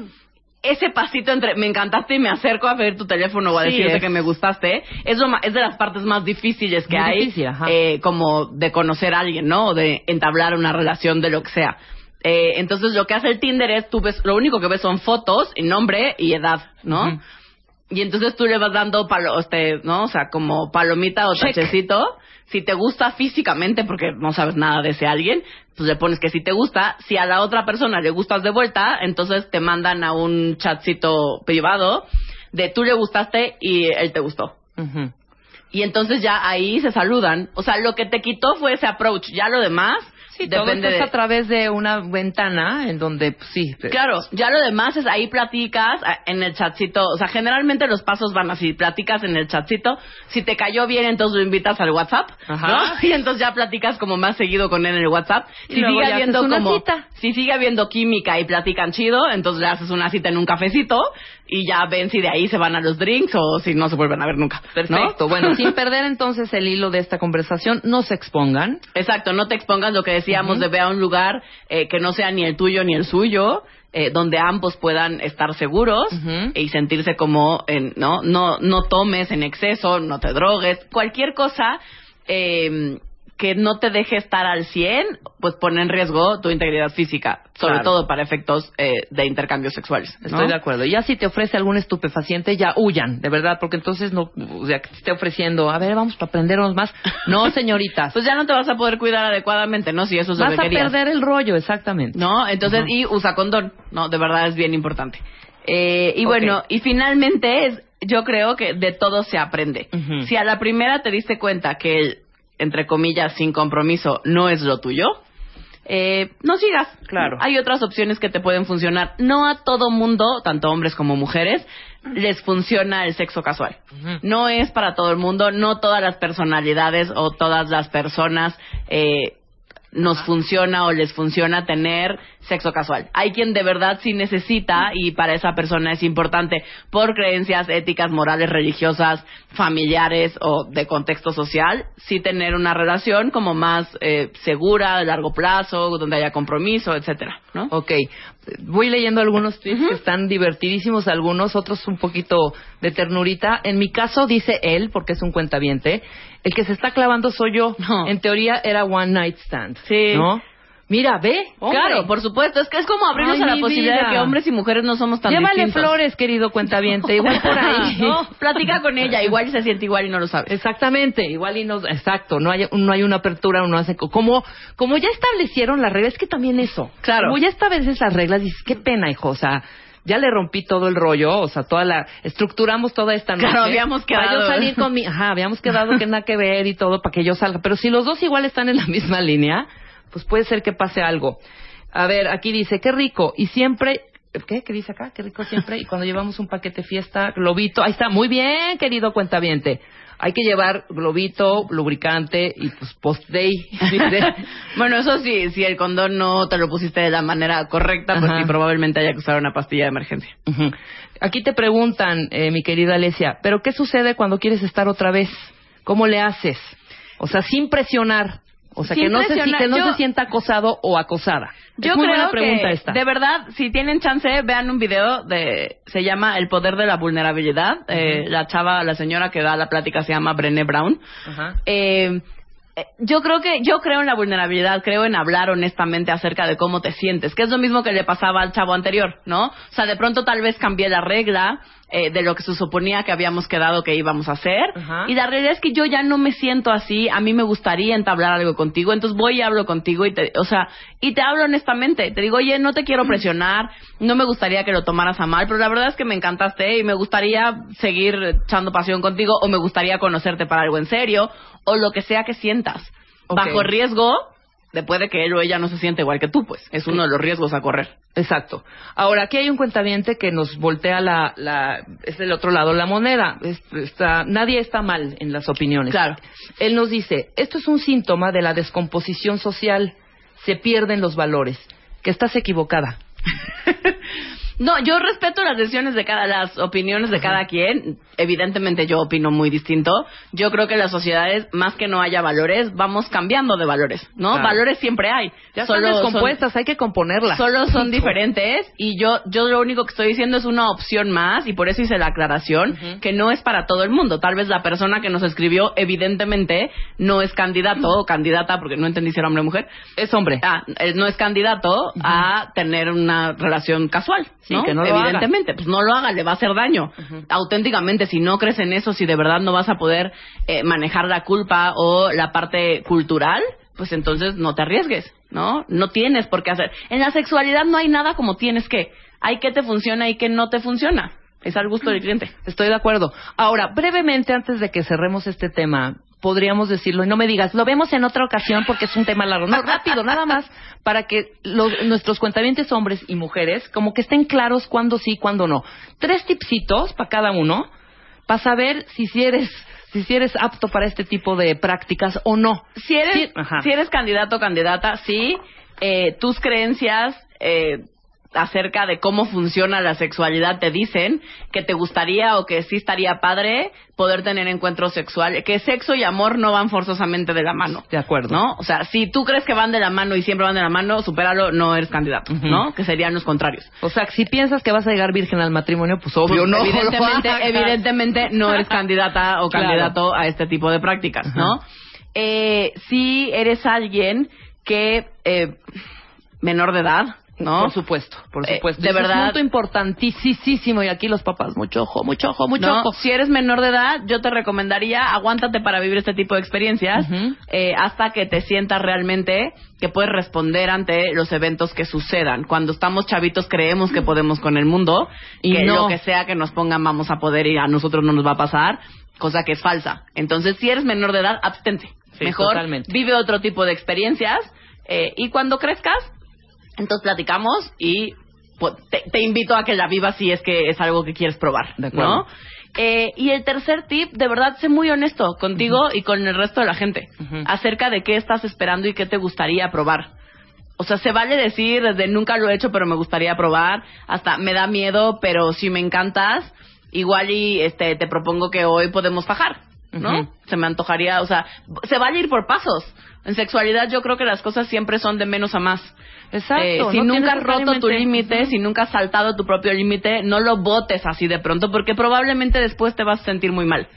S7: Ese pasito entre me encantaste y me acerco a pedir tu teléfono o a
S5: Sí,
S7: decirte
S5: es-
S7: que me gustaste, es, lo es de las partes más difíciles que
S5: Muy
S7: hay,
S5: difícil,
S7: eh, como de conocer a alguien, ¿no? O de entablar una relación de lo que sea. Eh, entonces lo que hace el Tinder es, tú ves, lo único que ves son fotos, y nombre y edad, ¿no? Y entonces tú le vas dando, palo, este, ¿no? O sea, como palomita o
S5: Check.
S7: tachecito. Si te gusta físicamente, porque no sabes nada de ese alguien, pues le pones que si te gusta. Si a la otra persona le gustas de vuelta, entonces te mandan a un chatcito privado de tú le gustaste y él te gustó. Y entonces ya ahí se saludan. O sea, lo que te quitó fue ese approach. Ya lo demás,
S5: Sí, todo
S7: Depende
S5: esto es a través de una ventana en donde, pues, sí.
S7: Claro, ya lo demás es ahí platicas a- en el chatcito. O sea, generalmente los pasos van así: platicas en el chatcito. Si te cayó bien, entonces lo invitas al WhatsApp.
S5: Ajá.
S7: ¿no? Y entonces ya platicas como más seguido con él en el WhatsApp. Si sigue habiendo como.
S5: cita.
S7: Si sigue habiendo química y platican chido, entonces le haces una cita en un cafecito y ya ven si de ahí se van a los drinks o si no se vuelven a ver nunca. ¿no?
S5: Perfecto. Bueno, sin perder entonces el hilo de esta conversación, no se expongan.
S7: Exacto, no te expongas lo que decíamos de ve a un lugar eh, que no sea ni el tuyo ni el suyo, eh, donde ambos puedan estar seguros y sentirse como, en, ¿no? No, no tomes en exceso, no te drogues, cualquier cosa eh, que no te deje estar al 100, pues pone en riesgo tu integridad física, sobre
S5: Claro.
S7: todo para efectos eh, de intercambios sexuales. ¿no?
S5: Estoy de acuerdo. Ya si te ofrece algún estupefaciente, ya huyan, de verdad, porque entonces no, o sea, que te esté ofreciendo, a ver, vamos para aprendernos más. No, señoritas.
S7: Pues ya no te vas a poder cuidar adecuadamente, ¿no? Si eso es lo
S5: Vas
S7: que
S5: a perder el rollo, exactamente.
S7: ¿no? Entonces, y usa condón, ¿no? De verdad es bien importante. Eh, y bueno, y finalmente es, yo creo que de todo se aprende. Si a la primera te diste cuenta que el, entre comillas, sin compromiso no es lo tuyo, eh, no sigas.
S5: Claro.
S7: Hay otras opciones que te pueden funcionar. No a todo mundo, tanto hombres como mujeres, les funciona el sexo casual. No es para todo el mundo, no todas las personalidades o todas las personas eh, nos funciona o les funciona tener sexo casual. Hay quien de verdad sí necesita y para esa persona es importante por creencias éticas, morales, religiosas, familiares o de contexto social, sí tener una relación como más eh, segura, de largo plazo, donde haya compromiso, etcétera, ¿no?
S5: Ok, voy leyendo algunos tweets que están divertidísimos, algunos, otros un poquito de ternurita. En mi caso, dice él, porque es un cuentaviente, el que se está clavando soy yo.
S7: No.
S5: En teoría era one night stand.
S7: Sí.
S5: ¿No? Mira, ve. hombre.
S7: Claro, por supuesto. Es que es como abrirnos
S5: Ay,
S7: a la posibilidad
S5: vida.
S7: de que hombres y mujeres no somos tan
S5: Llévale
S7: distintos.
S5: flores, querido cuentaviente, igual por ahí.
S7: no, platica con ella, igual se siente igual y no lo sabes.
S5: Exactamente, igual y no, exacto, no hay, no hay una apertura, no hace, como, como ya establecieron las reglas, es que también eso,
S7: Claro.
S5: como ya estableces las reglas, dices, qué pena, hijo, o sea, ya le rompí todo el rollo, o sea, toda la, estructuramos toda esta noche.
S7: Claro, habíamos
S5: Para
S7: quedado.
S5: yo salir con mi, ajá, habíamos quedado que nada que ver y todo para que yo salga, pero si los dos igual están en la misma línea, pues puede ser que pase algo. A ver, aquí dice, qué rico, y siempre, ¿qué? ¿Qué dice acá? Qué rico siempre, y cuando llevamos un paquete fiesta, globito, ahí está, muy bien, querido cuentaviente. Hay que llevar globito, lubricante y pues post-day.
S7: Bueno, eso sí, si el condón no te lo pusiste de la manera correcta, pues sí, probablemente haya que usar una pastilla de emergencia.
S5: Aquí te preguntan, eh, mi querida Alesia, ¿pero qué sucede cuando quieres estar otra vez? ¿Cómo le haces? O sea, sin presionar. O sea, que no, se, si-
S7: presionar.
S5: que no
S7: Yo-
S5: se sienta acosado o acosada.
S7: Yo
S5: es muy
S7: creo
S5: buena pregunta
S7: que,
S5: esta.
S7: de verdad, si tienen chance, vean un video de, se llama El Poder de la Vulnerabilidad. Eh, la chava, la señora que da la plática se llama Brené Brown. Eh, eh, yo creo que yo creo en la vulnerabilidad, creo en hablar honestamente acerca de cómo te sientes, que es lo mismo que le pasaba al chavo anterior, ¿no? O sea, de pronto tal vez cambié la regla eh, de lo que se suponía que habíamos quedado que íbamos a hacer.
S5: Ajá.
S7: y la realidad es que yo ya no me siento así, a mí me gustaría entablar algo contigo, entonces voy y hablo contigo y te, o sea, y te hablo honestamente, te digo, oye, no te quiero presionar, no me gustaría que lo tomaras a mal, pero la verdad es que me encantaste y me gustaría seguir echando pasión contigo o me gustaría conocerte para algo en serio o lo que sea que sientas. Bajo riesgo de puede que él o ella no se siente igual que tú, pues. Es uno de los riesgos a correr.
S5: Exacto. Ahora, aquí hay un cuentaviente que nos voltea la, la es el otro lado de la moneda. Es- está, nadie está mal en las opiniones.
S7: Claro.
S5: Él nos dice, esto es un síntoma de la descomposición social. Se pierden los valores. Que estás equivocada.
S7: No, yo respeto las decisiones de cada, las opiniones de cada quien. Evidentemente yo opino muy distinto. Yo creo que las sociedades, más que no haya valores, vamos cambiando de valores, ¿no?
S5: Claro.
S7: Valores siempre hay.
S5: Ya
S7: Solo
S5: están
S7: son-
S5: descompuestas, hay que componerlas.
S7: Solo son diferentes y yo yo lo único que estoy diciendo es una opción más y por eso hice la aclaración que no es para todo el mundo. Tal vez la persona que nos escribió evidentemente no es candidato o candidata porque no entendí si era hombre o mujer.
S5: Es hombre.
S7: Ah, eh, no es candidato a tener una relación casual,
S5: Sí,
S7: ¿no?
S5: que no lo
S7: evidentemente, pues no lo haga, le va a hacer daño. Auténticamente, si no crees en eso, si de verdad no vas a poder eh, manejar la culpa o la parte cultural, pues entonces no te arriesgues, ¿no? No tienes por qué hacer. En la sexualidad no hay nada como tienes que. Hay que te funciona y que no te funciona. Es al gusto del cliente.
S5: Estoy de acuerdo. Ahora, brevemente, antes de que cerremos este tema, podríamos decirlo. Y no me digas, lo vemos en otra ocasión porque es un tema largo. No, rápido, nada más, para que los- nuestros cuentavientes hombres y mujeres, como que estén claros cuándo sí, cuándo no. Tres tipsitos para cada uno, para saber si, si eres si, si eres apto para este tipo de prácticas o no.
S7: si eres,
S5: Sí,
S7: si eres candidato o candidata, sí, eh, tus creencias eh, acerca de cómo funciona la sexualidad te dicen que te gustaría o que sí estaría padre poder tener encuentros sexuales, que sexo y amor no van forzosamente de la mano.
S5: De acuerdo.
S7: ¿No? O sea, si tú crees que van de la mano y siempre van de la mano, supéralo, no eres candidato. ¿no? Que serían los contrarios.
S5: O sea, si piensas que vas a llegar virgen al matrimonio, pues obvio,
S7: Pues,
S5: no.
S7: Evidentemente, evidentemente no eres candidata o
S5: Claro.
S7: candidato a este tipo de prácticas, ¿no? Eh, si eres alguien que eh, menor de edad, ¿no?
S5: Por supuesto, por
S7: Eh,
S5: supuesto.
S7: de
S5: Eso
S7: verdad.
S5: Es un punto importantísimo y aquí los papás, mucho ojo, mucho ojo, mucho
S7: ¿no?
S5: ojo.
S7: Si eres menor de edad, yo te recomendaría aguántate para vivir este tipo de experiencias eh, hasta que te sientas realmente que puedes responder ante los eventos que sucedan. Cuando estamos chavitos creemos que podemos con el mundo
S5: Y
S7: que
S5: no.
S7: lo que sea que nos pongan vamos a poder y a nosotros no nos va a pasar, cosa que es falsa. Entonces, si eres menor de edad, abstente.
S5: Sí,
S7: Mejor
S5: totalmente.
S7: vive otro tipo de experiencias eh, y cuando crezcas, entonces platicamos y pues, te, te invito a que la vivas si es que es algo que quieres probar,
S5: De acuerdo.
S7: ¿no? Eh, y el tercer tip, de verdad, sé muy honesto contigo y con el resto de la gente acerca de qué estás esperando y qué te gustaría probar. O sea, se vale decir desde nunca lo he hecho, pero me gustaría probar, hasta me da miedo, pero si me encantas, igual y este te propongo que hoy podemos fajar, ¿no? Se me antojaría, o sea, se vale ir por pasos. En sexualidad yo creo que las cosas siempre son de menos a más.
S5: Exacto.
S7: Eh, si
S5: no
S7: nunca has roto tu límite, si nunca has saltado tu propio límite, no lo botes así de pronto, porque probablemente después te vas a sentir muy mal.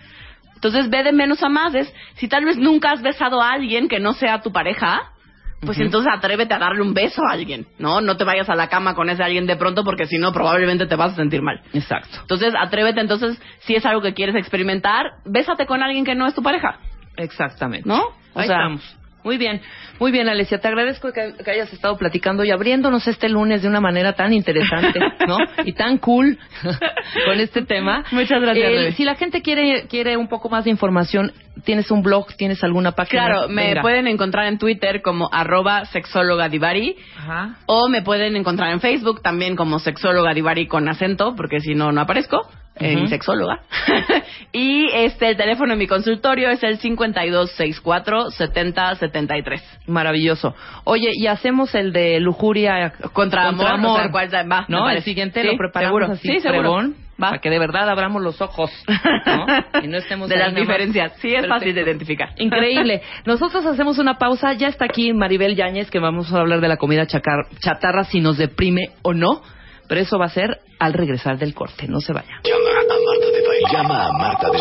S7: Entonces ve de menos a más. Es, si tal vez nunca has besado a alguien que no sea tu pareja, pues
S5: Ujú.
S7: entonces atrévete a darle un beso a alguien, ¿no? No te vayas a la cama con ese alguien de pronto, porque si no, probablemente te vas a sentir mal.
S5: Exacto.
S7: Entonces atrévete, entonces, si es algo que quieres experimentar, bésate con alguien que no es tu pareja,
S5: Exactamente.
S7: ¿no? O
S5: Ahí
S7: sea,
S5: estamos. Muy bien, muy bien, Alesia. Te agradezco que, que hayas estado platicando y abriéndonos este lunes de una manera tan interesante, ¿no? Y tan cool con este tema.
S7: Muchas gracias,
S5: Eh, si la gente quiere quiere un poco más de información, ¿tienes un blog? ¿Tienes alguna página?
S7: Claro, me
S5: Venga.
S7: pueden encontrar en Twitter como arroba sexóloga divari
S5: Ajá.
S7: o me pueden encontrar en Facebook también como sexóloga divari con acento, porque si no, no aparezco. Sexóloga. y este, el teléfono en mi consultorio es el 5264-7073.
S5: Maravilloso. Oye, y hacemos el de lujuria
S7: Contra amor, o sea, ¿cuál va?
S5: ¿No? El siguiente
S7: Sí,
S5: lo preparamos
S7: seguro.
S5: así,
S7: Sí, seguro. Va.
S5: para que de verdad abramos los ojos, ¿no? Y no estemos
S7: de las diferencias. Sí, es
S5: Perfecto.
S7: fácil de identificar.
S5: Increíble. Nosotros hacemos una pausa. Ya está aquí Maribel Yáñez, que vamos a hablar de la comida chatarra, si nos deprime o no. Pero eso va a ser al regresar del corte. No se vaya.
S3: Llama a Marta de Baile. Llama a Marta de.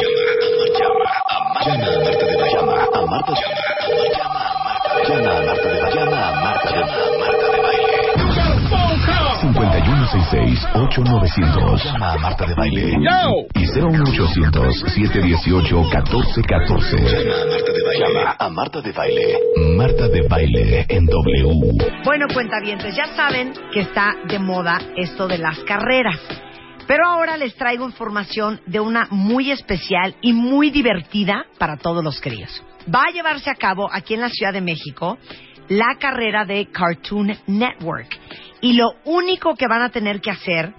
S3: Llama a Marta de Baile. Llama a Marta de Baile. Llama a Marta de Baile. 5166-8900. Llama a Marta de Baile. Y 01800-718-1414. Llama a Marta de Baile. Llama a Marta de Baile. Marta de Baile en W.
S10: Bueno, cuentavientes, ya saben que está de moda esto de las carreras. Pero ahora les traigo información de una muy especial y muy divertida para todos los críos. Va a llevarse a cabo aquí en la Ciudad de México la carrera de Cartoon Network. Y lo único que van a tener que hacer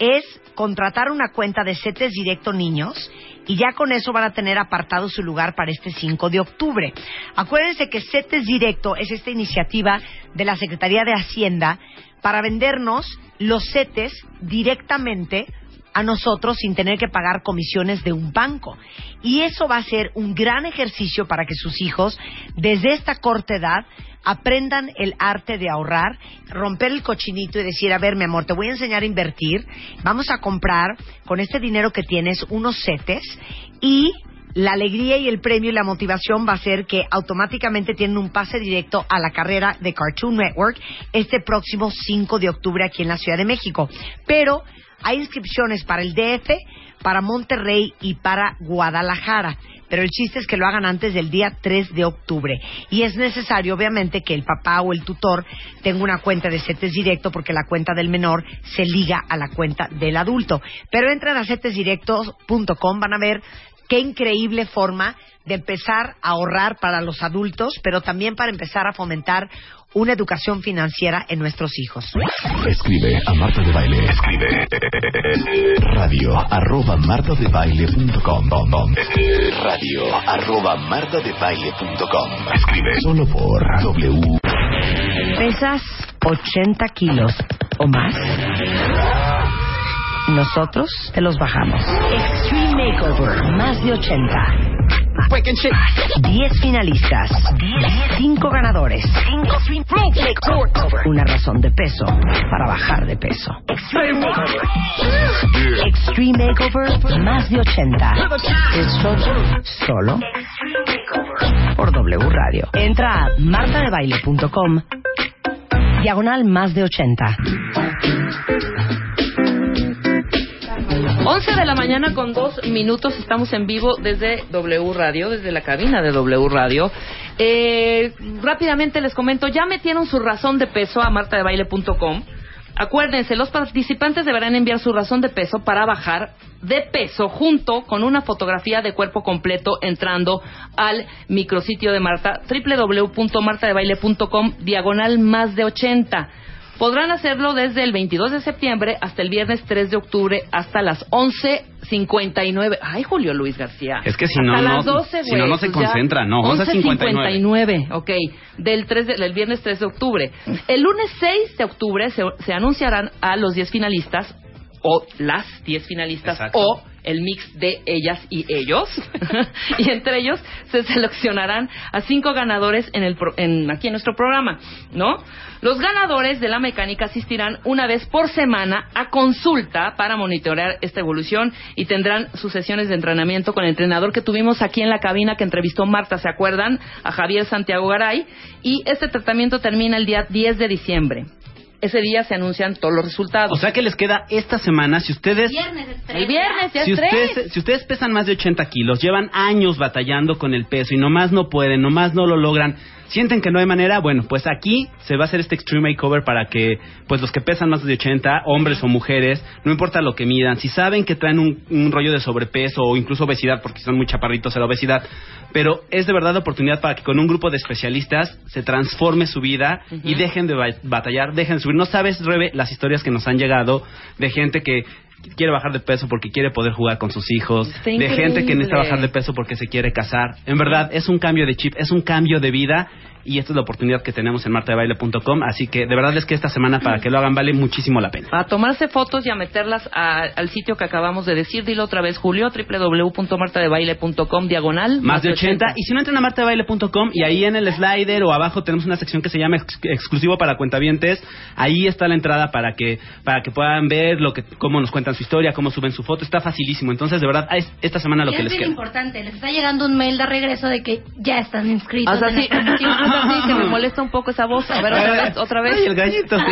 S10: es contratar una cuenta de CETES Directo Niños y ya con eso van a tener apartado su lugar para este 5 de octubre. Acuérdense que CETES Directo es esta iniciativa de la Secretaría de Hacienda para vendernos los CETES directamente a nosotros sin tener que pagar comisiones de un banco. Y eso va a ser un gran ejercicio para que sus hijos, desde esta corta edad, aprendan el arte de ahorrar, romper el cochinito y decir, a ver, mi amor, te voy a enseñar a invertir, vamos a comprar con este dinero que tienes unos CETES y la alegría y el premio y la motivación va a ser que automáticamente tienen un pase directo a la carrera de Cartoon Network este próximo 5 de octubre aquí en la Ciudad de México. Pero hay inscripciones para el DF, para Monterrey y para Guadalajara. Pero el chiste es que lo hagan antes del día 3 de octubre. Y es necesario, obviamente, que el papá o el tutor tenga una cuenta de CETES directo porque la cuenta del menor se liga a la cuenta del adulto. Pero entran a cetesdirectos.com, van a ver qué increíble forma de empezar a ahorrar para los adultos, pero también para empezar a fomentar una educación financiera en nuestros hijos.
S3: Escribe a Marta de Baile. Escribe radio arroba martadebaile.com radio arroba martadebaile.com Escribe solo por W
S10: ¿Pesas 80 kilos o más? Nosotros te los bajamos. Extreme Makeover, más de 80. 10 finalistas, 5 ganadores, una razón de peso para bajar de peso. Extreme Makeover. Extreme Makeover, más de 80. Esto solo por W Radio. Entra a martadebaile.com diagonal más de 80.
S5: 11 de la mañana con dos minutos estamos en vivo desde W Radio, desde la cabina de W Radio. Eh, rápidamente les comento, ya metieron su razón de peso a martadebaile.com. Acuérdense, los participantes deberán enviar su razón de peso para bajar de peso junto con una fotografía de cuerpo completo entrando al micrositio de Marta, www.martadebaile.com, diagonal más de 80. Podrán hacerlo desde el 22 de septiembre hasta el viernes 3 de octubre hasta las 11.59. Ay, Julio Luis García.
S11: Es que si
S5: Hasta
S11: no, no-
S5: las 12,
S11: si no,
S5: güey,
S11: no se
S5: pues
S11: concentra, no, 11:59.
S5: 11.59, ok. Del, 3 de- del viernes 3 de octubre. El lunes 6 de octubre se, se anunciarán a los 10 finalistas o las 10 finalistas
S11: Exacto.
S5: o el mix de ellas y ellos. y entre ellos se seleccionarán a cinco ganadores en el pro- en, aquí en nuestro programa, ¿no? Los ganadores de la mecánica asistirán una vez por semana a consulta para monitorear esta evolución y tendrán sus sesiones de entrenamiento con el entrenador que tuvimos aquí en la cabina que entrevistó Marta, ¿se acuerdan? A Javier Santiago Garay. Y este tratamiento termina el día 10 de diciembre. Ese día se anuncian todos los resultados.
S11: O sea que les queda esta semana, si ustedes...
S6: Viernes es tres,
S5: el viernes ya
S11: Si
S5: es tres.
S11: ustedes, si ustedes pesan más de 80 kilos, llevan años batallando con el peso y nomás no pueden, nomás no lo logran, sienten que no hay manera, bueno, pues aquí se va a hacer este Extreme Makeover para que, pues los que pesan más de 80, hombres o mujeres, no importa lo que midan, si saben que traen un, un rollo de sobrepeso o incluso obesidad, porque son muy chaparritos a la obesidad, pero es de verdad la oportunidad para que con un grupo de especialistas se transforme su vida y dejen de ba- batallar, dejen de subir. No sabes, Rebe, las historias que nos han llegado de gente que quiere bajar de peso porque quiere poder jugar con sus hijos,
S5: Está
S11: de gente que necesita bajar de peso porque se quiere casar. En verdad, es un cambio de chip, es un cambio de vida y esta es la oportunidad que tenemos en martadebaile.com, así que de verdad es que esta semana para que lo hagan vale muchísimo la pena.
S5: A tomarse fotos y a meterlas a- al sitio que acabamos de decir. Dilo otra vez, Julio, www.martadebaile.com, diagonal.
S11: Más de 80. Y si no entran a martadebaile.com y ahí en el slider o abajo tenemos una sección que se llama ex- exclusivo para cuentavientes, ahí está la entrada para que para que puedan ver lo que cómo nos cuentan su historia, cómo suben su foto, está facilísimo. Entonces, de verdad, es esta semana lo
S6: Y
S11: que
S6: es
S11: les queda.
S6: importante, les está llegando un mail de regreso de que ya están inscritos. En
S5: así,
S6: la
S5: así, que me molesta un poco esa voz. A ver, otra vez, otra vez.
S11: Ay, el gallito.
S5: Sí.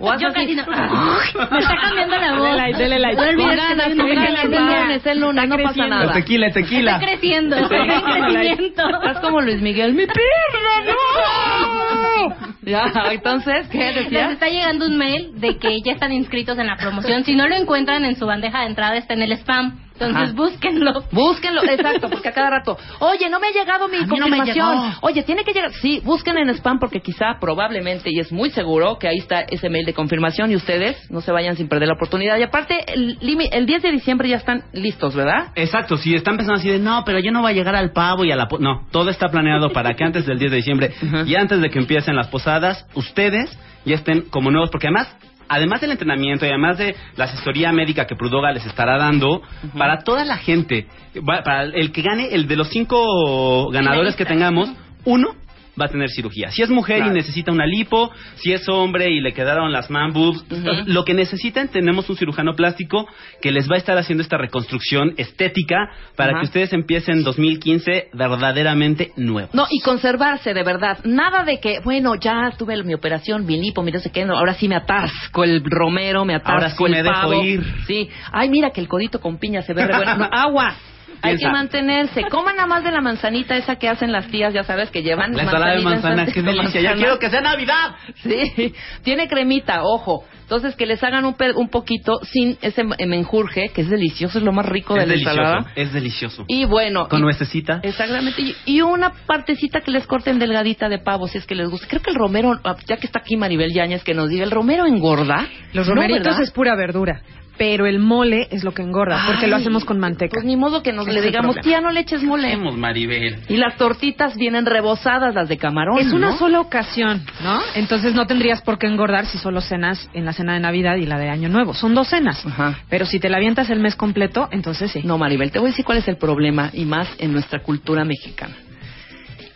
S6: Yo
S5: así.
S6: casi no. Me está cambiando la voz.
S8: Dele like, dele like.
S6: No olvides que
S5: ganas, el lunes, no pasa nada.
S11: tequila, el tequila.
S6: Está creciendo, está en crecimiento.
S5: Estás como Luis Miguel. ¡Mi pierna, no! Ya, entonces, ¿qué
S6: Les
S5: decías?
S6: está llegando un mail de que ya están inscritos en la promoción. Si no lo encuentran en su bandeja de entrada, está en el spam. Entonces
S5: Ajá.
S6: búsquenlo.
S5: Búsquenlo, exacto, porque a cada rato, oye, no me ha llegado mi
S11: no me
S5: confirmación.
S11: llegó.
S5: Oye, tiene que llegar. Sí, busquen en spam porque quizá, probablemente, y es muy seguro que ahí está ese mail de confirmación y ustedes no se vayan sin perder la oportunidad. Y aparte, el, el 10 de diciembre ya están listos, ¿verdad?
S11: Exacto, si están pensando así de, no, pero yo no voy a llegar al pavo y a la... po-". No, todo está planeado para que antes del 10 de diciembre y antes de que empiecen las posadas, ustedes ya estén como nuevos, porque además... Además del entrenamiento y además de la asesoría médica que Prudoga les estará dando, para toda la gente, para el que gane, el de los cinco ganadores que tengamos, uno va a tener cirugía. Si es mujer
S5: Claro.
S11: y necesita una lipo, si es hombre y le quedaron las man boobs, lo que necesitan tenemos un cirujano plástico que les va a estar haciendo esta reconstrucción estética para que ustedes empiecen 2015 verdaderamente nuevos.
S5: No, y conservarse, de verdad. Nada de que, bueno, ya tuve mi operación, mi lipo, mira, no sé qué, no, ahora sí me atasco el romero, me atasco
S11: Ahora sí
S5: el
S11: me dejo ir.
S5: Sí. Ay, mira que el codito con piña se ve re bueno. No, agua. Hay que mantenerse. Coman nada más de la manzanita esa que hacen las tías, ya sabes, que llevan
S11: La ensalada de manzana, qué
S5: de
S11: delicia. Ya quiero que sea Navidad.
S5: Sí, tiene cremita, ojo. Entonces, que les hagan un, pe- un poquito sin ese menjurje, que es delicioso, es lo más rico de
S11: Es
S5: la ensalada.
S11: es delicioso.
S5: Y bueno,
S11: Con
S5: y-
S11: nuececita.
S5: Exactamente. Y, y una partecita que les corten delgadita de pavo, si es que les gusta. Creo que el romero, ah, ya que está aquí Maribel Yáñez, que nos diga, ¿el romero engorda?
S9: Los romeritos es pura verdura. Pero el mole es lo que engorda, porque lo hacemos con manteca.
S5: Pues ni modo que nos le digamos,
S11: problema.
S5: tía, no le eches mole.
S11: Hacemos, Maribel.
S5: Y las tortitas vienen rebozadas, las de camarón.
S9: Es una
S5: ¿no?
S9: sola ocasión, ¿no? Entonces no tendrías por qué engordar si solo cenas en la cena de Navidad y la de Año Nuevo. Son dos cenas.
S5: Ajá.
S9: Pero si te la avientas el mes completo, entonces sí.
S5: No, Maribel, te voy a decir cuál es el problema y más en nuestra cultura mexicana.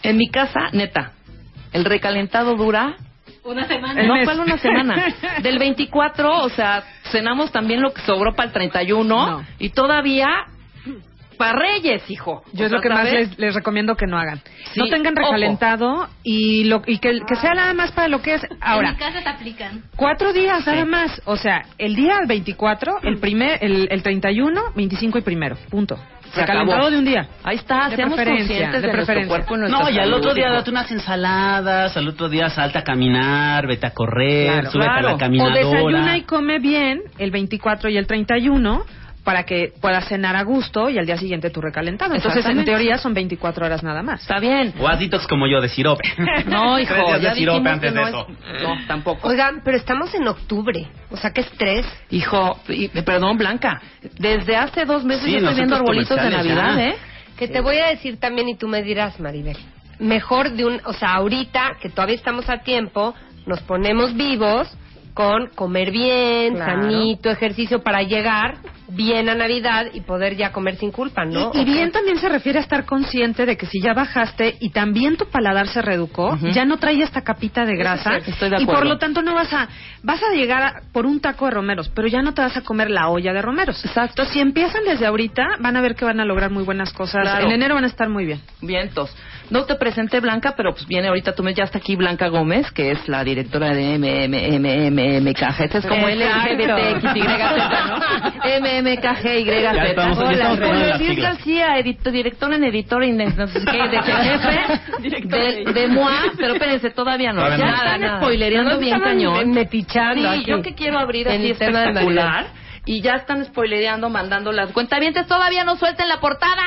S5: En mi casa, neta, el recalentado dura
S6: Una semana.
S5: No. ¿cuál una semana? Del 24, o sea, cenamos también lo que sobró para el 31
S9: No.
S5: y todavía para Reyes, hijo.
S9: Yo
S5: O
S9: es lo que más les, les recomiendo que no hagan.
S5: Sí,
S9: no tengan
S5: ojo.
S9: recalentado y, lo, y que, que sea nada más para lo que es.
S6: En
S9: Ahora,
S6: mi casa te aplican.
S9: cuatro días nada más. O sea, el día 24, el, primer, el, el 31, 25 y primero. Punto.
S5: Se
S9: Recalentado
S5: acabó.
S9: de un día.
S5: Ahí está,
S9: De
S5: seamos conscientes
S9: de
S5: de, nuestro cuerpo nuestra
S11: No, y al otro día date unas ensaladas, al otro día salta a caminar, vete a correr,
S9: Claro.
S11: súbete a
S5: Claro.
S11: la
S9: O
S11: caminadora.
S9: desayuna y come bien el 24 y el 31 para que puedas cenar a gusto y al día siguiente tu recalentado. Entonces, en teoría, son 24 horas nada más.
S5: Está bien.
S11: O haz detox como yo, de sirope.
S5: No, hijo,
S11: Tres días
S5: ya
S11: de sirope antes
S5: que
S11: de
S5: no
S11: eso.
S5: es- No, tampoco.
S10: Oigan, pero estamos en octubre. O sea, qué estrés.
S5: Hijo, y- perdón, Blanca, desde hace dos meses
S11: Sí,
S5: yo estoy viendo arbolitos de Navidad,
S11: ya.
S5: ¿eh?
S10: Que te voy a decir también, y tú me dirás, Maribel. Mejor de un. O sea, ahorita, que todavía estamos a tiempo, nos ponemos vivos con comer bien,
S9: Claro.
S10: sanito, ejercicio para llegar bien a Navidad y poder ya comer sin culpa, ¿no?
S9: Y, bien también se refiere a estar consciente de que si ya bajaste y también tu paladar se reducó, ya no trae esta capita de grasa
S5: sí, estoy de
S9: y por lo tanto no vas a vas a llegar a- por un taco de romeros, pero ya no te vas a comer la olla de romeros.
S5: Exacto.
S9: Entonces, si empiezan desde ahorita, van a ver que van a lograr muy buenas cosas.
S5: Claro.
S9: En enero van a estar muy bien.
S5: Vientos. No te presenté Blanca, pero pues viene ahorita, tú me ya está aquí Blanca Gómez, que es la directora de MMMMKG. Esta es como LGBTXYZ, ¿no? MMKGYZ. Hola,
S11: las
S5: Luis. García, director en editor no sé qué, de jefe de, MOA, pero espérense, todavía no. Ya están spoilereando bien cañón.
S10: metichando
S5: Sí, yo que quiero abrir así espectacular. Y ya están spoilereando, mandando las cuentavientes. Todavía no suelten la portada.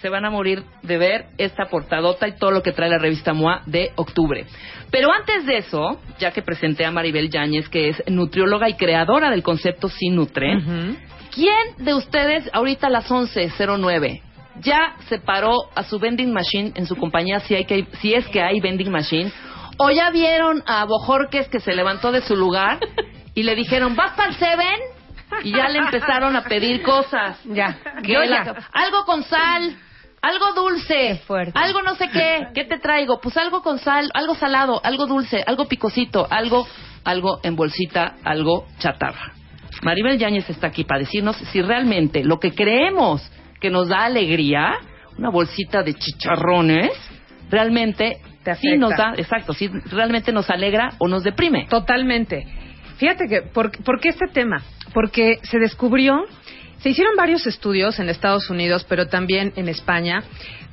S5: Se van a morir de ver esta portadota y todo lo que trae la revista MOA de octubre. Pero antes de eso, ya que presenté a Maribel Yáñez, que es nutrióloga y creadora del concepto Sin Nutre, ¿quién de ustedes ahorita a las 11.09 ya se paró a su vending machine en su compañía si, hay que, si es que hay vending machine? ¿O ya vieron a Bojorques que se levantó de su lugar y le dijeron, ¿vas para el Seven? Y ya le empezaron a pedir cosas.
S10: Ya. Yo ya.
S5: algo con sal, algo dulce, algo no sé qué, ¿qué te traigo? Pues algo con sal, algo salado, algo dulce, algo picosito, algo, algo en bolsita, algo chatarra. Maribel Yáñez está aquí para decirnos si realmente lo que creemos que nos da alegría, una bolsita de chicharrones, realmente
S9: Te
S5: sí nos da, exacto, si realmente nos alegra o nos deprime.
S9: Totalmente. Fíjate que, ¿por, por qué este tema? Porque se descubrió, se hicieron varios estudios en Estados Unidos, pero también en España,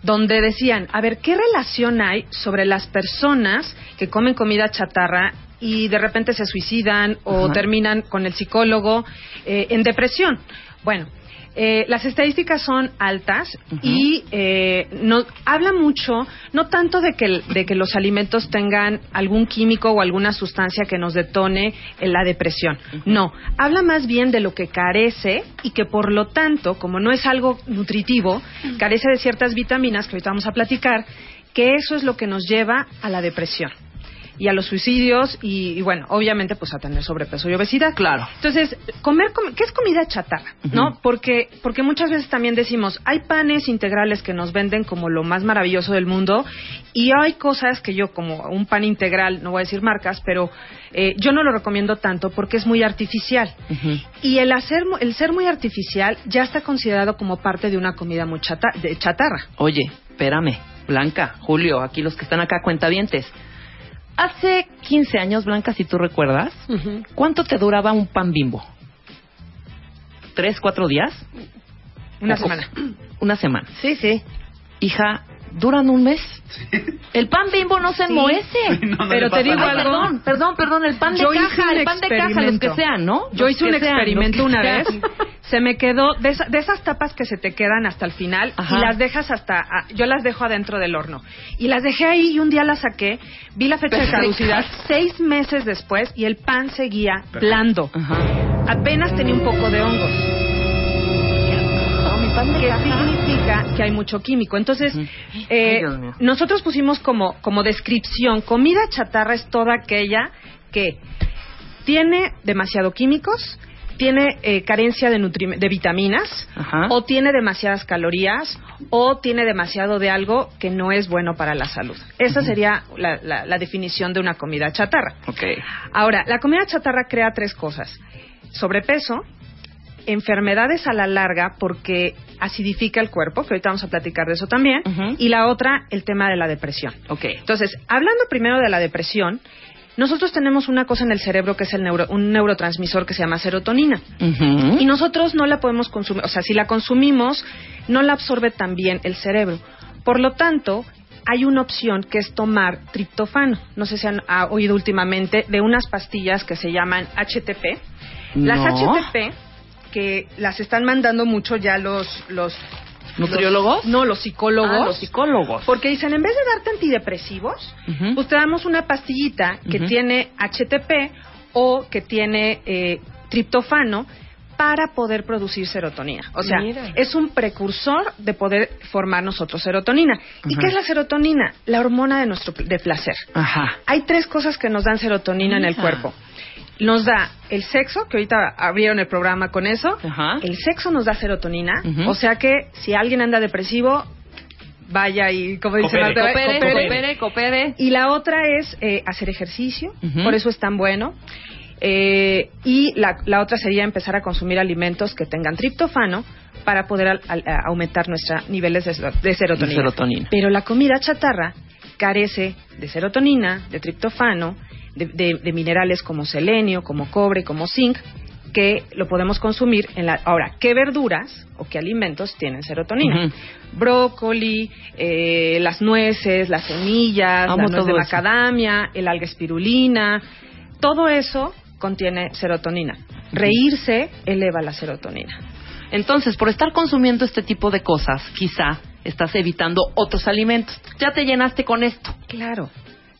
S9: donde decían, a ver, ¿qué relación hay sobre las personas que comen comida chatarra y de repente se suicidan o
S5: Ajá.
S9: terminan con el psicólogo eh, en depresión? Bueno, eh, las estadísticas son altas y eh, no, habla mucho, no tanto de que, de que los alimentos tengan algún químico o alguna sustancia que nos detone en la depresión. No, habla más bien de lo que carece y que por lo tanto, como no es algo nutritivo, carece de ciertas vitaminas que ahorita vamos a platicar, que eso es lo que nos lleva a la depresión y a los suicidios y, y, bueno, obviamente pues a tener sobrepeso y obesidad.
S5: Claro.
S9: Entonces, comer, com- ¿qué es comida chatarra? ¿No? Porque, porque muchas veces también decimos, hay panes integrales que nos venden como lo más maravilloso del mundo y hay cosas que yo como un pan integral, no voy a decir marcas, pero eh, yo no lo recomiendo tanto porque es muy artificial. Y el, hacer, el ser muy artificial ya está considerado como parte de una comida muy chata- de chatarra.
S5: Oye, espérame, Blanca, Julio, aquí los que están acá cuentavientes. Hace 15 años, Blanca, si tú recuerdas, ¿cuánto te duraba un pan bimbo? ¿Tres, cuatro días?
S9: Una
S5: O-
S9: semana.
S5: Una semana.
S10: Sí, sí.
S5: Hija, duran un mes. El pan bimbo no se
S9: Sí.
S5: enmohece.
S11: no, no
S9: Pero te digo
S11: nada.
S5: Ay,
S9: algo.
S5: Perdón, perdón, perdón, el pan de
S9: Yo
S5: caja, el pan de caja, los que sean, ¿no?
S9: Yo
S5: Los
S9: hice un
S5: sean,
S9: experimento una vez. Se me quedó de, esa- de esas tapas que se te quedan hasta el final
S5: Ajá.
S9: y las dejas hasta. a- yo las dejo adentro del horno. Y las dejé ahí y un día las saqué. Vi la fecha de caducidad seis meses después y el pan seguía blando.
S5: Ajá.
S9: Apenas tenía un poco de hongos.
S5: No, mi pan de caja.
S9: Significa que hay mucho químico. Entonces, eh,
S5: Ay,
S9: nosotros pusimos como, como descripción, comida chatarra es toda aquella que tiene demasiado químicos, tiene eh, carencia de, nutri- de vitaminas,
S5: Ajá.
S9: o tiene demasiadas calorías, o tiene demasiado de algo que no es bueno para la salud. Esa sería la, la- la definición de una comida chatarra. Ahora, la comida chatarra crea tres cosas. Sobrepeso, enfermedades a la larga porque acidifica el cuerpo, que ahorita vamos a platicar de eso también, y la otra, el tema de la depresión.
S5: Ok.
S9: Entonces, hablando primero de la depresión, nosotros tenemos una cosa en el cerebro que es el neuro- un neurotransmisor que se llama serotonina. Y nosotros no la podemos consumir, o sea, si la consumimos, no la absorbe tan bien el cerebro. Por lo tanto, hay una opción que es tomar triptofano. No sé si han ha oído últimamente de unas pastillas que se llaman HTP. Las. HTP, que las están mandando mucho ya los... los
S5: ¿Nutriólogos?
S9: los- no, los psicólogos.
S5: Ah, los psicólogos.
S9: Porque dicen, en vez de darte antidepresivos,
S5: Ujú.
S9: pues te damos una pastillita que tiene HTP o que tiene eh, triptofano para poder producir serotonina. O sea,
S5: Mira.
S9: es un precursor de poder formar nosotros serotonina. ¿Y qué es la serotonina? La hormona de nuestro de placer.
S5: Ajá.
S9: Hay tres cosas que nos dan serotonina en el cuerpo. Nos da el sexo, que ahorita abrieron el programa con eso.
S5: Ajá.
S9: El sexo nos da serotonina. O sea que si alguien anda depresivo, vaya y, como dice
S11: Coopere.
S9: Marta,
S5: Coopere,
S9: coopere.
S5: coopere, coopere.
S9: Y la otra es eh, hacer ejercicio, por eso es tan bueno. Eh, y la, la otra sería empezar a consumir alimentos que tengan triptofano para poder al- al- aumentar nuestros niveles de, de serotonina.
S5: De serotonina.
S9: Pero la comida chatarra carece de serotonina, de triptofano, de, de- de minerales como selenio, como cobre, como zinc, que lo podemos consumir en la... Ahora, ¿qué verduras o qué alimentos tienen serotonina? Brócoli, eh, las nueces, las semillas,
S5: Amo
S9: la nuez de
S5: eso.
S9: macadamia, el alga espirulina, todo eso contiene serotonina. Reírse eleva la serotonina.
S5: Entonces, por estar consumiendo este tipo de cosas, quizá estás evitando otros alimentos. Ya te llenaste con esto.
S9: Claro.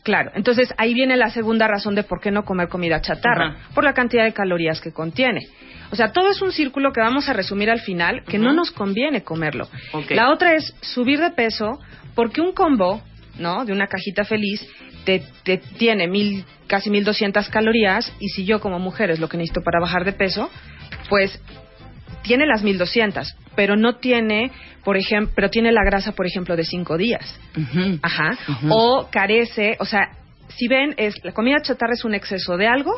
S9: Claro, entonces ahí viene la segunda razón de por qué no comer comida chatarra, por la cantidad de calorías que contiene. O sea, todo es un círculo que vamos a resumir al final, que no nos conviene comerlo. La otra es subir de peso, porque un combo, ¿no? De una cajita feliz, te, te tiene mil, casi 1200 calorías, y si yo como mujer es lo que necesito para bajar de peso, pues tiene las 1200, pero no tiene, por ejemplo, pero tiene la grasa, por ejemplo, de 5 días. Ajá. O carece, o sea, si ven, es la comida chatarra es un exceso de algo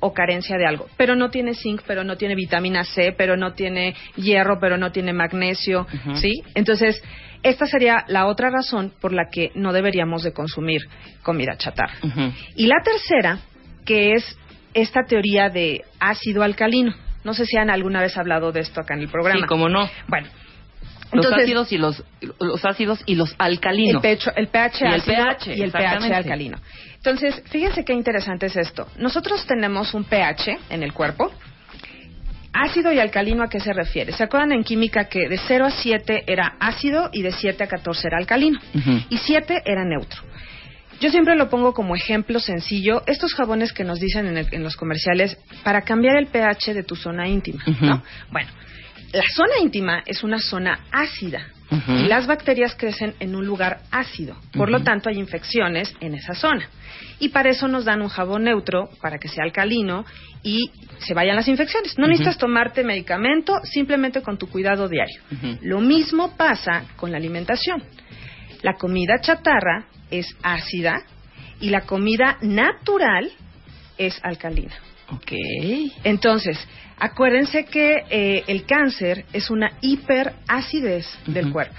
S9: o carencia de algo, pero no tiene zinc, pero no tiene vitamina C, pero no tiene hierro, pero no tiene magnesio. ¿sí? Entonces, esta sería la otra razón por la que no deberíamos de consumir comida chatarra. Y la tercera, que es esta teoría de ácido alcalino. No sé si han alguna vez hablado de esto acá en el programa.
S5: Sí, cómo no.
S9: Bueno,
S5: Los
S9: entonces,
S5: ácidos y los, los ácidos y los
S9: el,
S5: alcalinos.
S9: pecho- el pH
S5: Y el
S9: ácido
S5: pH,
S9: y el pH alcalino. Entonces, fíjense qué interesante es esto. Nosotros tenemos un pH en el cuerpo. Ácido y alcalino, ¿a qué se refiere? ¿Se acuerdan en química que de 0 a 7 era ácido y de 7 a 14 era alcalino? Y 7 era neutro. Yo siempre lo pongo como ejemplo sencillo, estos jabones que nos dicen en, el- en los comerciales para cambiar el pH de tu zona íntima. ¿no? Bueno, la zona íntima es una zona ácida y las bacterias crecen en un lugar ácido. Por lo tanto, hay infecciones en esa zona. Y para eso nos dan un jabón neutro para que sea alcalino y se vayan las infecciones. No necesitas tomarte medicamento, simplemente con tu cuidado diario. Lo mismo pasa con la alimentación. La comida chatarra es ácida y la comida natural es alcalina.
S5: Ok.
S9: Entonces, acuérdense que eh, el cáncer es una hiperacidez del cuerpo.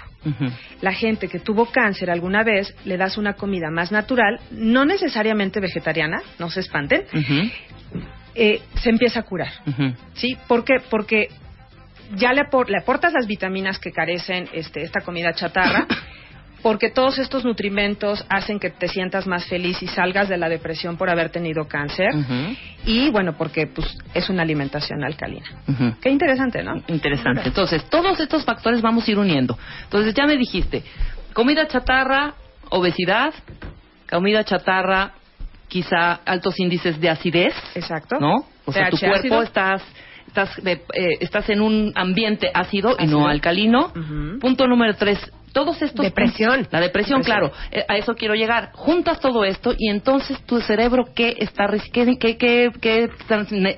S9: La gente que tuvo cáncer alguna vez le das una comida más natural, no necesariamente vegetariana, no se espanten, eh, se empieza a curar. ¿Sí? ¿Por qué? Porque ya le, apor- le aportas las vitaminas que carecen este, esta comida chatarra, porque todos estos nutrimentos hacen que te sientas más feliz y salgas de la depresión por haber tenido cáncer. Y bueno, porque pues es una alimentación alcalina.
S5: ujú.
S9: Qué interesante, ¿no?
S5: Interesante. Entonces, todos estos factores vamos a ir uniendo. Entonces, ya me dijiste, comida chatarra, obesidad, comida chatarra, quizá altos índices de acidez,
S9: Exacto.
S5: ¿no? O sea, tu cuerpo
S9: ácido.
S5: estás estás de- eh, estás en un ambiente ácido y no alcalino. Punto número tres. Todos estos
S10: Depresión.
S5: la depresión,
S9: Depresión.
S5: claro, eh, a eso quiero llegar. Juntas todo esto y entonces tu cerebro qué está qué, qué, qué- qué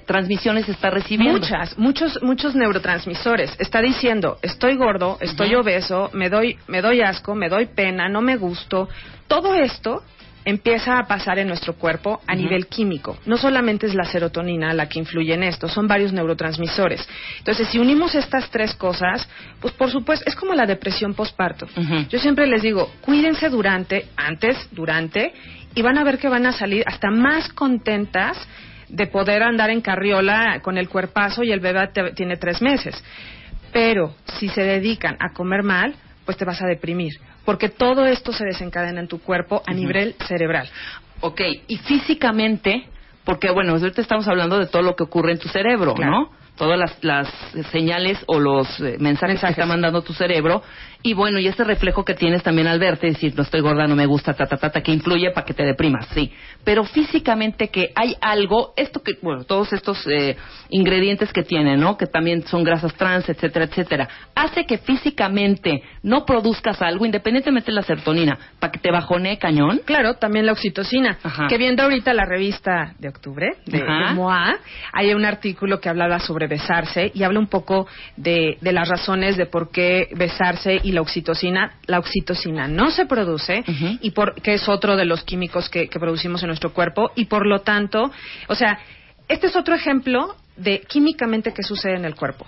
S5: transmisiones está recibiendo.
S9: Muchas, muchos, muchos neurotransmisores. Está diciendo, estoy gordo, estoy obeso, me doy, me doy asco, me doy pena, no me gusto. Todo esto empieza a pasar en nuestro cuerpo a nivel químico. No solamente es la serotonina la que influye en esto, son varios neurotransmisores. Entonces, si unimos estas tres cosas, pues por supuesto, es como la depresión postparto. Yo siempre les digo, cuídense durante, antes, durante, y van a ver que van a salir hasta más contentas de poder andar en carriola con el cuerpazo y el bebé te- tiene tres meses. Pero si se dedican a comer mal, pues te vas a deprimir, porque todo esto se desencadena en tu cuerpo a nivel cerebral.
S5: Ok, y físicamente, porque bueno, ahorita estamos hablando de todo lo que ocurre en tu cerebro,
S9: Claro.
S5: ¿no? Todas las, las señales o los eh, mensajes,
S9: Mensajes.
S5: que está mandando tu cerebro. Y bueno, y este reflejo que tienes también al verte, decir, no estoy gorda, no me gusta, ta, ta, ta, ta, que influye para que te deprimas, sí. Pero físicamente que hay algo, esto que, bueno, todos estos eh, ingredientes que tiene, ¿no? Que también son grasas trans, etcétera, etcétera, hace que físicamente no produzcas algo, independientemente de la serotonina, para que te bajonee cañón.
S9: Claro, también la oxitocina.
S5: Ajá.
S9: Que viendo ahorita la revista de octubre, de, de MOA, hay un artículo que hablaba sobre besarse y habla un poco de, de las razones de por qué besarse y la oxitocina. La oxitocina no se produce y por, que es otro de los químicos que, que producimos en nuestro cuerpo y por lo tanto, o sea, este es otro ejemplo de químicamente qué sucede en el cuerpo.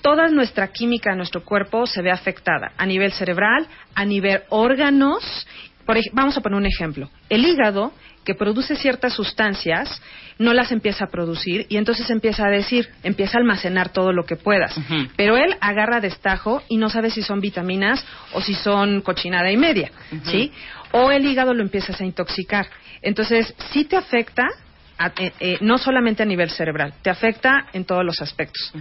S9: Toda nuestra química en nuestro cuerpo se ve afectada a nivel cerebral, a nivel órganos. Por vamos a poner un ejemplo. El hígado, que produce ciertas sustancias, no las empieza a producir y entonces empieza a decir, empieza a almacenar todo lo que puedas. Pero él agarra destajo y no sabe si son vitaminas o si son cochinada y media, ¿sí? O el hígado lo empiezas a intoxicar. Entonces, sí te afecta, a- eh, eh, no solamente a nivel cerebral, te afecta en todos los aspectos.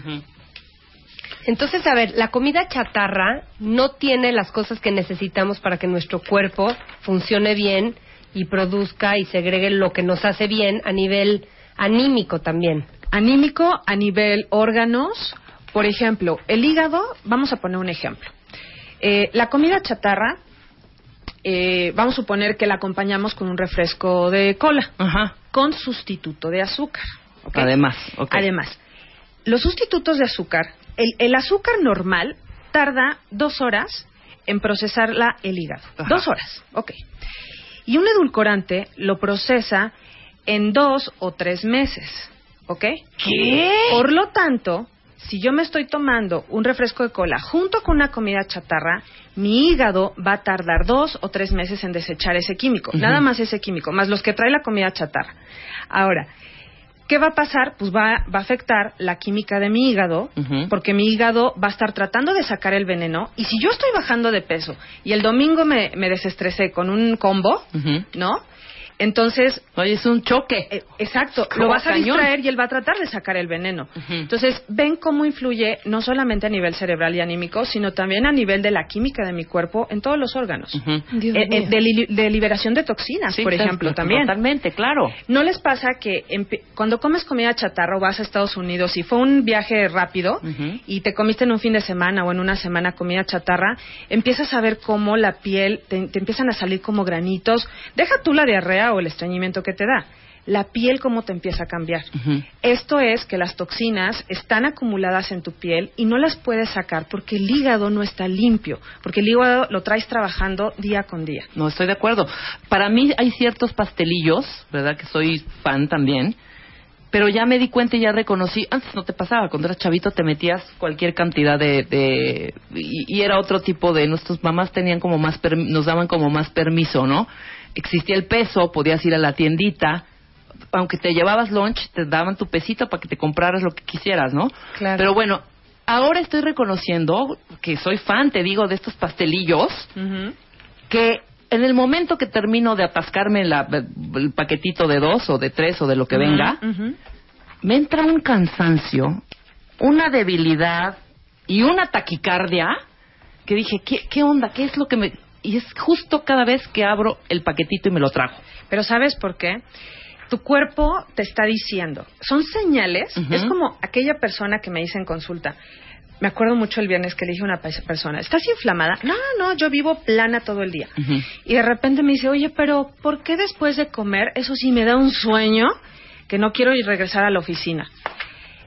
S12: Entonces, a ver, la comida chatarra no tiene las cosas que necesitamos para que nuestro cuerpo funcione bien y produzca y segregue lo que nos hace bien a nivel anímico también.
S9: Anímico a nivel órganos, por ejemplo, el hígado, vamos a poner un ejemplo. Eh, la comida chatarra, eh, vamos a suponer que la acompañamos con un refresco de cola,
S5: Ajá.
S9: con sustituto de azúcar. ¿ok?
S5: Además, ok.
S9: Además, los sustitutos de azúcar, el, el azúcar normal tarda dos horas en procesarla el hígado.
S5: Ajá.
S9: Dos horas, ok. Y un edulcorante lo procesa en dos o tres meses, ¿ok?
S5: ¿Qué?
S9: Por lo tanto, si yo me estoy tomando un refresco de cola junto con una comida chatarra, mi hígado va a tardar dos o tres meses en desechar ese químico, nada más ese químico, más los que trae la comida chatarra. Ahora, ¿qué va a pasar? Pues va, va a afectar la química de mi hígado, porque mi hígado va a estar tratando de sacar el veneno, y si yo estoy bajando de peso y el domingo me, me desestresé con un combo. ¿no? Entonces,
S5: Oye, es un choque.
S9: eh, exacto, lo vas a distraer y él va a tratar de sacar el veneno. Entonces, ven cómo influye no solamente a nivel cerebral y anímico, sino también a nivel de la química de mi cuerpo en todos los órganos. Eh, eh, de, li- de liberación de toxinas,
S5: Sí,
S9: por
S5: pues,
S9: ejemplo, también.
S5: Totalmente, claro.
S9: ¿No les pasa que cuando comes comida chatarra o vas a Estados Unidos y fue un viaje rápido y te comiste en un fin de semana o en una semana comida chatarra, empiezas a ver cómo la piel te, te empiezan a salir como granitos? Deja tú la diarrea o el estreñimiento que te da. La piel cómo te empieza a cambiar. Esto es que las toxinas están acumuladas en tu piel y no las puedes sacar porque el hígado no está limpio, porque el hígado lo traes trabajando día con día.
S5: No estoy de acuerdo. Para mí hay ciertos pastelillos, ¿verdad? Que soy fan también. Pero ya me di cuenta y ya reconocí. Antes no te pasaba. Cuando eras chavito te metías cualquier cantidad de. de y, y era otro tipo de. Nuestras mamás tenían como más. permi- nos daban como más permiso, ¿no? Existía el peso, podías ir a la tiendita. Aunque te llevabas lunch, te daban tu pesito para que te compraras lo que quisieras, ¿no?
S9: Claro.
S5: Pero bueno, ahora estoy reconociendo que soy fan, te digo, de estos pastelillos que en el momento que termino de atascarme la- el paquetito de dos o de tres o de lo que venga, me entra un cansancio, una debilidad y una taquicardia que dije, ¿qué, qué onda? ¿Qué es lo que me...? Y es justo cada vez que abro el paquetito y me lo trago.
S9: Pero ¿sabes por qué? Tu cuerpo te está diciendo. Son señales. Es como aquella persona que me dice en consulta. Me acuerdo mucho el viernes que le dije a una pe- persona, ¿estás inflamada? No, no, yo vivo plana todo el día. Y de repente me dice, oye, pero ¿por qué después de comer eso sí me da un sueño que no quiero ir regresar a la oficina?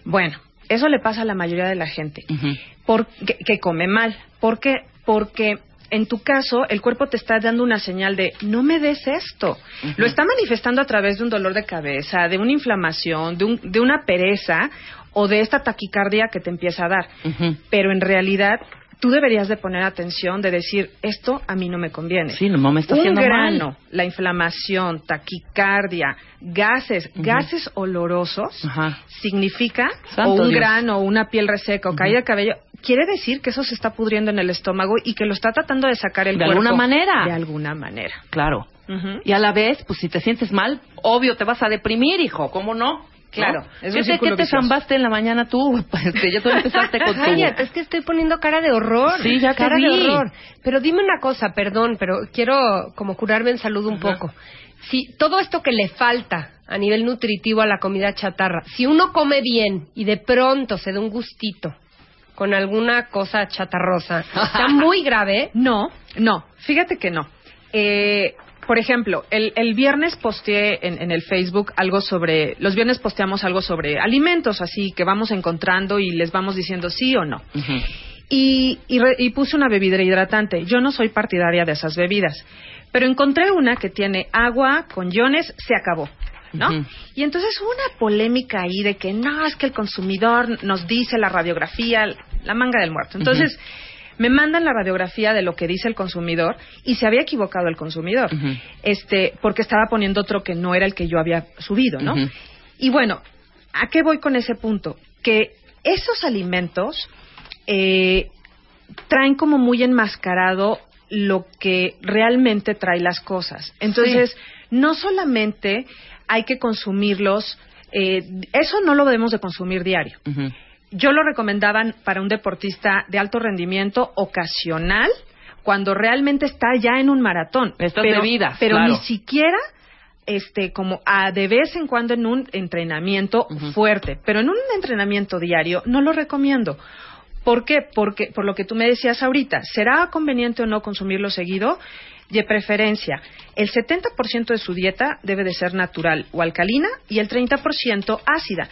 S9: Bueno, eso le pasa a la mayoría de la gente por- que, que come mal. ¿Por qué? Porque en tu caso el cuerpo te está dando una señal de no me des esto. Lo está manifestando a través de un dolor de cabeza, de una inflamación, de, un- de una pereza o de esta taquicardia que te empieza a dar. Pero en realidad tú deberías de poner atención de decir esto a mí no me conviene.
S5: Sí, no me está
S9: un
S5: haciendo
S9: grano,
S5: mal.
S9: la inflamación, taquicardia, gases, gases olorosos significa
S5: Santo
S9: o un
S5: Dios.
S9: grano o una piel reseca o caída de cabello quiere decir que eso se está pudriendo en el estómago y que lo está tratando de sacar el
S5: De
S9: cuerpo
S5: alguna manera.
S9: de alguna manera
S5: Claro. Y a la vez, pues si te sientes mal, obvio te vas a deprimir, hijo, ¿cómo no?
S9: Claro,
S5: ¿No?
S9: es un
S5: ¿Qué te, zambaste en la mañana tú? Este, ya tú empezaste con tu...
S12: Cállate, es que estoy poniendo cara de horror.
S5: Sí, ya te
S12: cara
S5: vi.
S12: de horror. Pero dime una cosa, perdón, pero quiero como curarme en salud un poco. Si todo esto que le falta a nivel nutritivo a la comida chatarra, si uno come bien y de pronto se da un gustito con alguna cosa chatarrosa, está muy grave.
S9: No, no, fíjate que no. Eh, por ejemplo, el, el viernes posteé en, en el Facebook algo sobre, los viernes posteamos algo sobre alimentos, así que vamos encontrando y les vamos diciendo sí o no. Y, y, re- y puse una bebida hidratante. Yo no soy partidaria de esas bebidas, pero encontré una que tiene agua con iones, se acabó. ¿No? Y entonces hubo una polémica ahí de que no, es que el consumidor nos dice la radiografía, la manga del muerto. Entonces, me mandan la radiografía de lo que dice el consumidor y se había equivocado el consumidor. Este, porque estaba poniendo otro que no era el que yo había subido, ¿no? Y bueno, ¿a qué voy con ese punto? Que esos alimentos eh, traen como muy enmascarado lo que realmente trae las cosas. Entonces, no solamente hay que consumirlos, eh, eso no lo debemos de consumir diario. Yo lo recomendaban para un deportista de alto rendimiento ocasional, cuando realmente está ya en un maratón. Pero,
S5: bebidas,
S9: pero
S5: claro.
S9: ni siquiera este como a de vez en cuando en un entrenamiento fuerte, pero en un entrenamiento diario no lo recomiendo. ¿Por qué? Porque por lo que tú me decías ahorita, ¿será conveniente o no consumirlo seguido? De preferencia, el 70% de su dieta debe de ser natural o alcalina y el 30% ácida.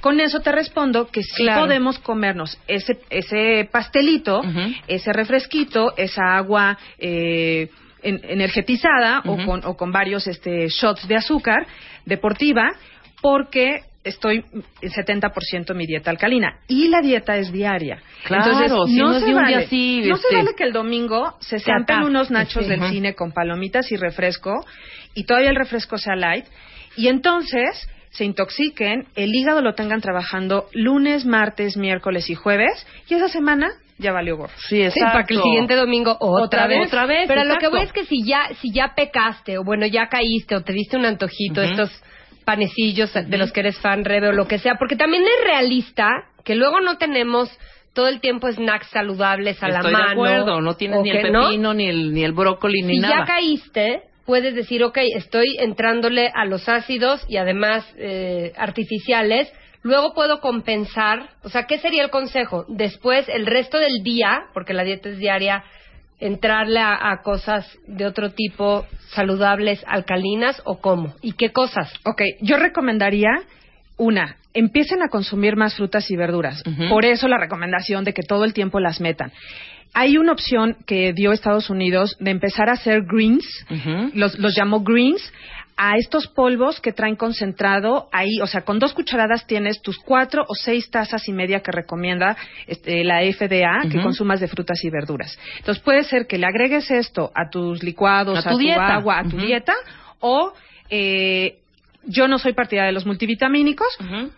S9: Con eso te respondo que sí
S5: Claro.
S9: podemos comernos ese, ese pastelito, ese refresquito, esa agua eh, en- energetizada o, con, o con varios este, shots de azúcar deportiva, porque estoy en 70% mi dieta alcalina. Y la dieta es diaria.
S5: Claro,
S9: Entonces,
S5: si no
S9: se vale,
S5: así,
S9: no
S5: este-
S9: se vale que el domingo se
S12: atasque,
S9: unos nachos
S12: sí.
S9: del cine con palomitas y refresco y todavía el refresco sea light y entonces se intoxiquen, el hígado lo tengan trabajando lunes, martes, miércoles y jueves y esa semana ya valió gorro.
S5: Sí,
S12: Sí, para que el siguiente domingo otra,
S9: Otra
S12: vez.
S9: vez.
S5: Otra vez,
S12: Pero lo que
S5: exacto.
S12: voy es que si ya, si ya pecaste, o bueno, ya caíste, o te diste un antojito,
S5: Ujú.
S12: estos panecillos de los que eres fan, Rebe, o lo que sea, porque también es realista que luego no tenemos todo el tiempo snacks saludables a
S5: Estoy
S12: la mano.
S5: de acuerdo, no tienes ni el
S12: no.
S5: pepino, ni, el, ni el brócoli, ni
S12: si
S5: nada.
S12: ya caíste, puedes decir, ok, estoy entrándole a los ácidos y además eh, artificiales. Luego puedo compensar, o sea, ¿qué sería el consejo? Después, el resto del día, porque la dieta es diaria, entrarle a, a cosas de otro tipo saludables, alcalinas o cómo? ¿Y qué cosas?
S9: Ok, yo recomendaría una, empiecen a consumir más frutas y verduras. Por eso la recomendación de que todo el tiempo las metan. Hay una opción que dio Estados Unidos de empezar a hacer greens, los, los llamó greens, a estos polvos que traen concentrado ahí, o sea, con dos cucharadas tienes tus cuatro o seis tazas y media que recomienda este, la FDA que
S5: Ujú.
S9: consumas de frutas y verduras. Entonces puede ser que le agregues esto a tus licuados,
S5: A
S9: a
S5: tu
S9: tu,
S5: dieta.
S9: agua, a tu dieta, o eh, yo no soy partidaria de los multivitamínicos,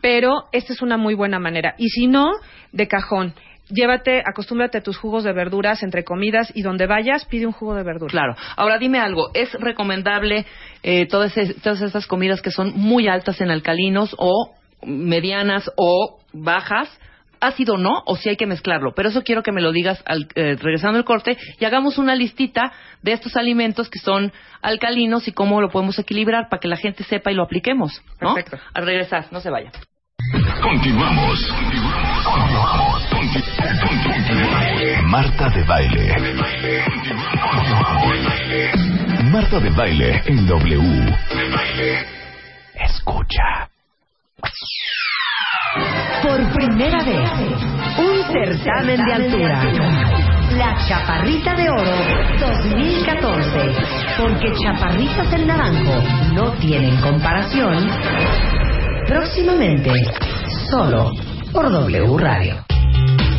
S9: pero esta es una muy buena manera. Y si no, de cajón, llévate, acostúmbrate a tus jugos de verduras entre comidas y donde vayas pide un jugo de verdura.
S5: Claro. Ahora dime algo, ¿es recomendable eh, todas, es- todas estas comidas que son muy altas en alcalinos o medianas o bajas? ácido no o si hay que mezclarlo. Pero eso quiero que me lo digas al, eh, regresando al corte y hagamos una listita de estos alimentos que son alcalinos y cómo lo podemos equilibrar para que la gente sepa y lo apliquemos. ¿no?
S9: Perfecto.
S5: Al regresar, no se vaya.
S3: Continuamos. Continuamos. Conti- conti- Marta de baile. Marta de baile en W. Escucha.
S10: Por primera vez, un certamen de altura. La Chaparrita de Oro 2014. Porque chaparritas en naranjo no tienen comparación. Próximamente, solo por W Radio.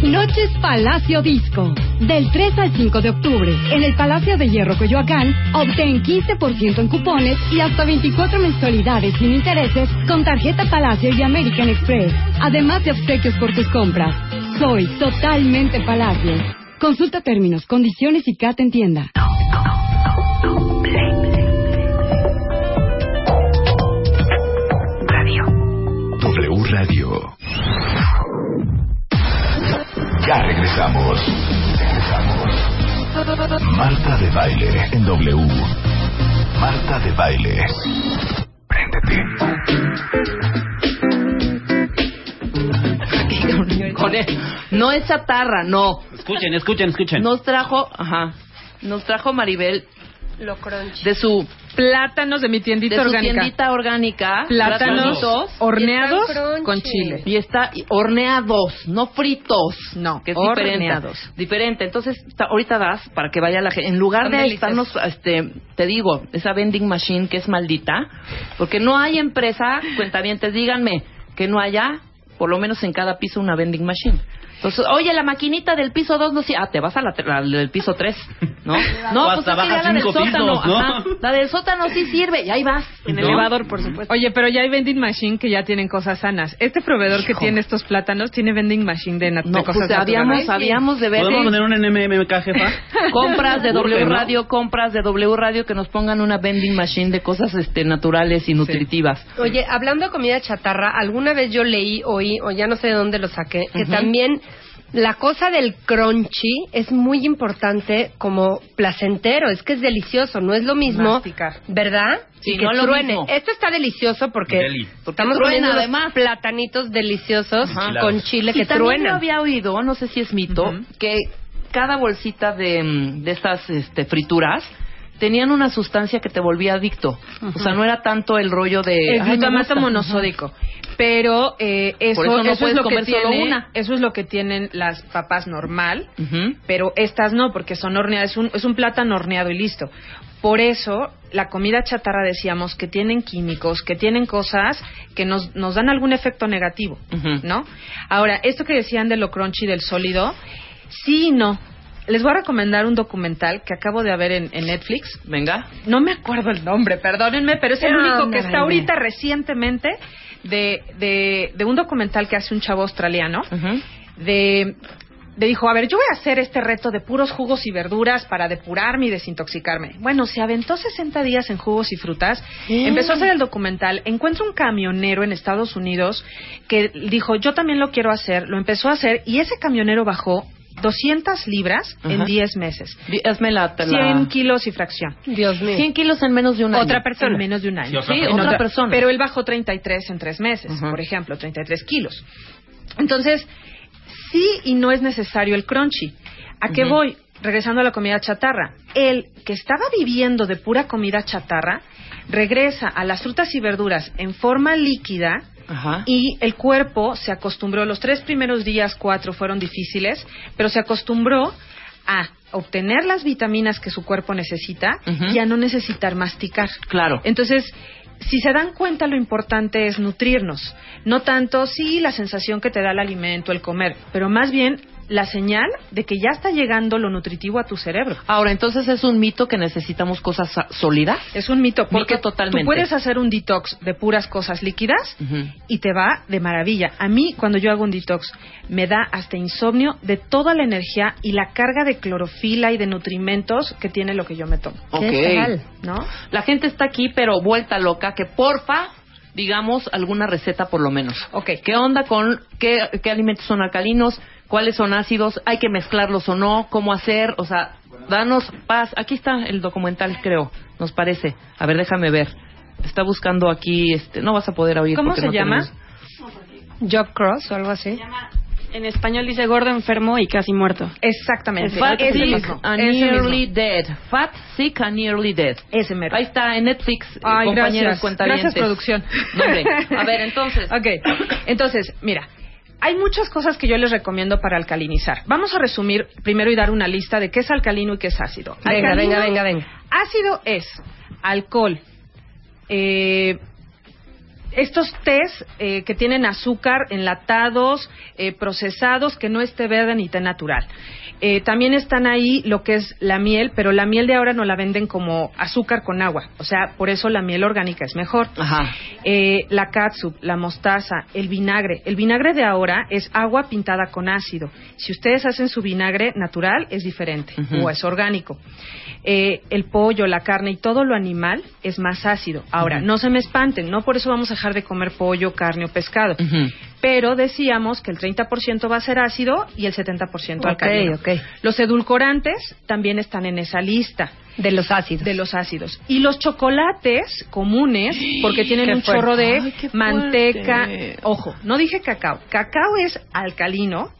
S13: Noches Palacio Disco. Del 3 al 5 de octubre, en el Palacio de Hierro Coyoacán, obtén 15% en cupones y hasta 24 mensualidades sin intereses con tarjeta Palacio y American Express. Además de obsequios por tus compras. Soy totalmente Palacio. Consulta términos, condiciones y CAT en tienda.
S3: W Radio. Ya regresamos. Regresamos. Marta de baile en W. Marta de baile. Préndete.
S5: Con él. No es chatarra, no.
S11: Escuchen, escuchen, escuchen.
S5: Nos trajo, ajá, nos trajo Maribel
S12: Lo
S5: de su
S9: Plátanos de mi tiendita
S5: de su
S9: orgánica.
S5: tiendita orgánica,
S9: Plátanos horneados con chile.
S5: y está y horneados, no fritos.
S9: No,
S5: que es
S9: horneados.
S5: diferente. Diferente. Entonces, ta- ahorita das para que vaya la gente. En lugar de estarnos, este, te digo, esa vending machine que es maldita, porque no hay empresa, cuentavientes, díganme, que no haya, por lo menos en cada piso, una vending machine. Entonces, oye, la maquinita del piso 2 no sí, ah, te vas a la, la del piso 3, ¿no? No,
S11: O
S5: pues
S11: hasta
S5: es que ya la del sótano,
S11: pisos, ¿no?
S5: ajá, la del sótano sí sirve, y ahí vas.
S9: En
S5: ¿no?
S9: elevador, por supuesto. Oye, pero ya hay vending machine que ya tienen cosas sanas. Este proveedor que
S5: Hijo.
S9: tiene estos plátanos tiene vending machine de, nat- de
S5: No,
S9: cosas
S5: pues habíamos, habíamos de ver
S11: ¿Podemos poner un NMMK, jefa?
S5: compras de W
S11: ¿no?
S5: Radio, compras de W Radio que nos pongan una vending machine de cosas este naturales y nutritivas.
S12: Oye, hablando de comida chatarra, alguna vez yo leí, oí, o ya no sé de dónde lo saqué, que
S5: Ujú.
S12: también la cosa del crunchy es muy importante como placentero, es que es delicioso, no es lo mismo,
S9: Masticar.
S12: ¿verdad?
S5: Sí,
S12: y que
S5: no lo
S12: truene.
S5: mismo.
S12: Esto está delicioso porque
S11: Deli.
S12: estamos
S5: truena,
S12: comiendo unos
S5: además.
S12: platanitos deliciosos
S11: Ajá.
S12: con chile
S5: y
S12: que
S5: también yo había oído, no sé si es mito, que cada bolsita de, mm, de estas este, frituras tenían una sustancia que te volvía adicto. O sea, no era tanto el rollo de...
S9: el
S5: "Ay, me
S9: glutamato
S5: gusta".
S9: monosódico. Pero eh, eso,
S5: eso no
S9: eso es lo que tiene,
S5: una.
S9: eso es lo que tienen las papas normal, pero estas no, porque son horneadas, es un, es un plátano horneado y listo. Por eso, la comida chatarra decíamos que tienen químicos, que tienen cosas que nos, nos dan algún efecto negativo. ¿no? Ahora, esto que decían de lo crunchy del sólido, sí y no. Les voy a recomendar un documental que acabo de ver en, en Netflix.
S5: Venga.
S9: No me acuerdo el nombre, perdónenme, pero es el único que está ahorita recientemente de, de, de un documental que hace un chavo australiano. De, de dijo, a ver, yo voy a hacer este reto de puros jugos y verduras para depurarme y desintoxicarme. Bueno, se aventó 60 días en jugos y frutas, empezó a hacer el documental, encuentra un camionero en Estados Unidos que dijo, yo también lo quiero hacer, lo empezó a hacer y ese camionero bajó 200 libras en
S5: Ajá.
S9: 10 meses.
S5: Hazme la... la-
S9: 100 kilos y fracción.
S12: Dios mío.
S5: 100 kilos en menos de un año.
S9: Otra persona. En menos de un año.
S11: Sí, otra
S5: Sí,
S11: persona.
S5: otra persona.
S9: Pero él bajó 33 en tres meses,
S5: Ujú.
S9: por ejemplo, 33 kilos. Entonces, sí y no es necesario el crunchy. ¿A qué voy? Regresando a la comida chatarra. El que estaba viviendo de pura comida chatarra regresa a las frutas y verduras en forma líquida
S5: Ajá.
S9: y el cuerpo se acostumbró, los tres primeros días, cuatro, fueron difíciles, pero se acostumbró a obtener las vitaminas que su cuerpo necesita y a no necesitar masticar.
S5: Claro.
S9: Entonces, si se dan cuenta, lo importante es nutrirnos. No tanto, sí, la sensación que te da el alimento, el comer, pero más bien la señal de que ya está llegando lo nutritivo a tu cerebro.
S5: Ahora, entonces es un mito que necesitamos cosas sa- sólidas.
S9: Es un mito, porque
S5: Mito totalmente.
S9: tú puedes hacer un detox de puras cosas líquidas y te va de maravilla. A mí, cuando yo hago un detox, me da hasta insomnio de toda la energía y la carga de clorofila y de nutrimentos que tiene lo que yo me tomo.
S5: Ok.
S9: ¿No?
S5: La gente está aquí, pero vuelta loca, que porfa, digamos alguna receta por lo menos.
S9: Ok.
S5: ¿Qué onda con qué, qué alimentos son alcalinos? ¿Cuáles son ácidos? ¿Hay que mezclarlos o no? ¿Cómo hacer? O sea, danos paz. Aquí está el documental, creo, nos parece. A ver, déjame ver. Está buscando aquí, este, no vas a poder oír.
S9: ¿Cómo se
S5: no
S9: llama?
S5: tenemos-
S12: Job Cross o algo así.
S8: En español dice gordo, enfermo y casi muerto.
S9: Exactamente.
S5: Fat,
S9: Ese
S5: sick, and nearly
S9: mismo.
S5: dead. Fat, sick, and nearly dead.
S9: Ese mero.
S5: Ahí está, en Netflix, eh,
S9: Ay,
S5: compañeros
S9: gracias. Gracias, producción.
S5: No. A ver, entonces.
S9: Ok, entonces, mira, hay muchas cosas que yo les recomiendo para alcalinizar. Vamos a resumir primero y dar una lista de qué es alcalino y qué es ácido.
S12: Venga,
S9: Alcalino-
S12: venga, venga, venga.
S9: Ácido es alcohol, eh, estos tés eh, que tienen azúcar, enlatados, eh, procesados, que no esté verde ni té natural. Eh, también están ahí lo que es la miel, pero la miel de ahora no la venden como azúcar con agua. O sea, por eso la miel orgánica es mejor.
S5: Ajá.
S9: Eh, la catsup, la mostaza, el vinagre. El vinagre de ahora es agua pintada con ácido. Si ustedes hacen su vinagre natural, es diferente o es orgánico. Eh, el pollo, la carne y todo lo animal es más ácido. Ahora, no se me espanten, no por eso vamos a dejar de comer pollo, carne o pescado. Pero decíamos que el 30% va a ser ácido y el 70%
S12: Ok,
S9: alcalino.
S12: ok.
S9: Los edulcorantes también están en esa lista.
S12: De los ácidos.
S9: De los ácidos. Y los chocolates comunes, porque tienen
S12: Qué
S9: un
S12: fuerte.
S9: chorro de
S5: Ay,
S9: manteca. Ojo, no dije cacao. Cacao es alcalino,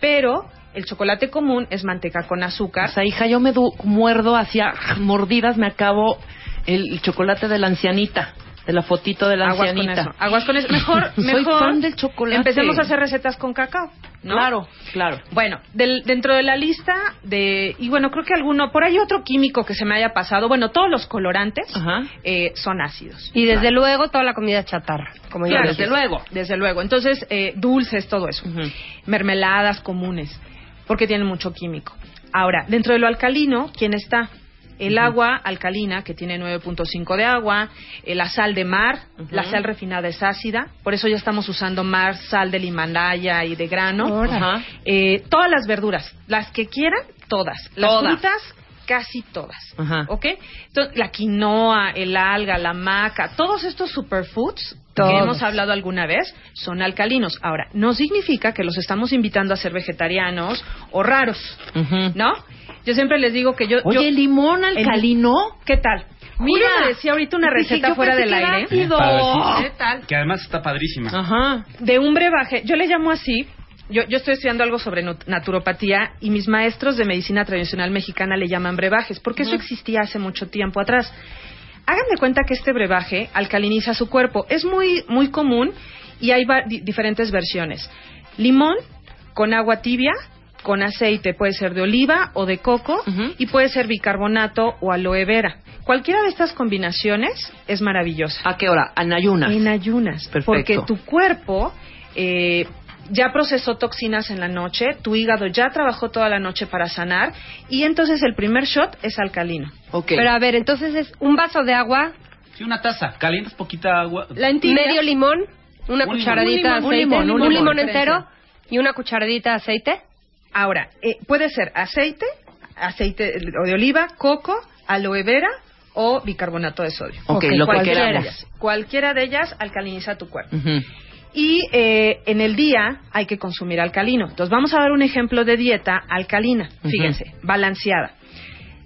S9: pero el chocolate común es manteca con azúcar.
S5: O sea, hija, yo me du- muerdo hacia mordidas, me acabo el chocolate de la ancianita, de la fotito de la
S9: Aguas con
S5: ancianita.
S9: eso. Aguas con eso. Mejor,
S5: Soy
S9: mejor.
S5: fan del chocolate.
S9: Empecemos a hacer recetas con cacao. ¿no?
S5: Claro, claro.
S9: Bueno, del- dentro de la lista de y bueno creo que alguno por ahí otro químico que se me haya pasado. Bueno, todos los colorantes eh, son ácidos.
S12: Y desde luego toda la comida chatarra. Como
S9: Claro, desde luego, desde luego. Entonces, eh, dulces, todo eso.
S5: Ujú.
S9: Mermeladas comunes, porque tienen mucho químico. Ahora, dentro de lo alcalino, ¿quién está? El agua alcalina, que tiene 9.5 de agua, eh, la sal de mar, la sal refinada es ácida, por eso ya estamos usando mar, sal del Himalaya y de grano. Eh, todas las verduras, las que quieran, todas. Las
S5: Todas.
S9: frutas, casi todas. ¿Ok? Entonces, la quinoa, el alga, la maca, todos estos superfoods
S12: Todos.
S9: que hemos hablado alguna vez son alcalinos. Ahora, no significa que los estamos invitando a ser vegetarianos o raros. ¿no? Yo siempre les digo que yo...
S5: Oye,
S9: yo-
S5: limón alcalino.
S9: ¿Qué tal? Julio me decía ahorita una receta fuera del aire. ¿Qué tal?
S11: Que además está padrísima.
S5: Ajá.
S9: de un brebaje, yo le llamo así, yo, yo estoy estudiando algo sobre naturopatía y mis maestros de medicina tradicional mexicana le llaman brebajes, porque eso existía hace mucho tiempo atrás. Hagan de cuenta que este brebaje alcaliniza su cuerpo. Es muy, muy común y hay va- di- diferentes versiones. Limón con agua tibia, con aceite, puede ser de oliva o de coco y puede ser bicarbonato o aloe vera. Cualquiera de estas combinaciones es maravillosa.
S5: ¿A qué hora? En ayunas.
S9: En ayunas.
S5: Perfecto.
S9: Porque tu cuerpo eh, ya procesó toxinas en la noche, tu hígado ya trabajó toda la noche para sanar y entonces el primer shot es alcalino.
S5: Ok.
S12: Pero a ver, entonces es un vaso de agua,
S11: Sí, una taza. Calientas poquita agua.
S9: La
S12: medio limón, una
S11: Un
S12: cucharadita de
S9: limón, un
S12: aceite,
S9: limón, un limón
S12: entero y una cucharadita de aceite.
S9: Ahora, eh, puede ser aceite, aceite de oliva, coco, aloe vera o bicarbonato de sodio.
S5: Ok, lo que
S9: cualquiera de
S5: queramos.
S9: ellas. Cualquiera de ellas alcaliniza tu cuerpo. Y eh, en el día hay que consumir alcalino. Entonces vamos a ver un ejemplo de dieta alcalina. Fíjense, balanceada.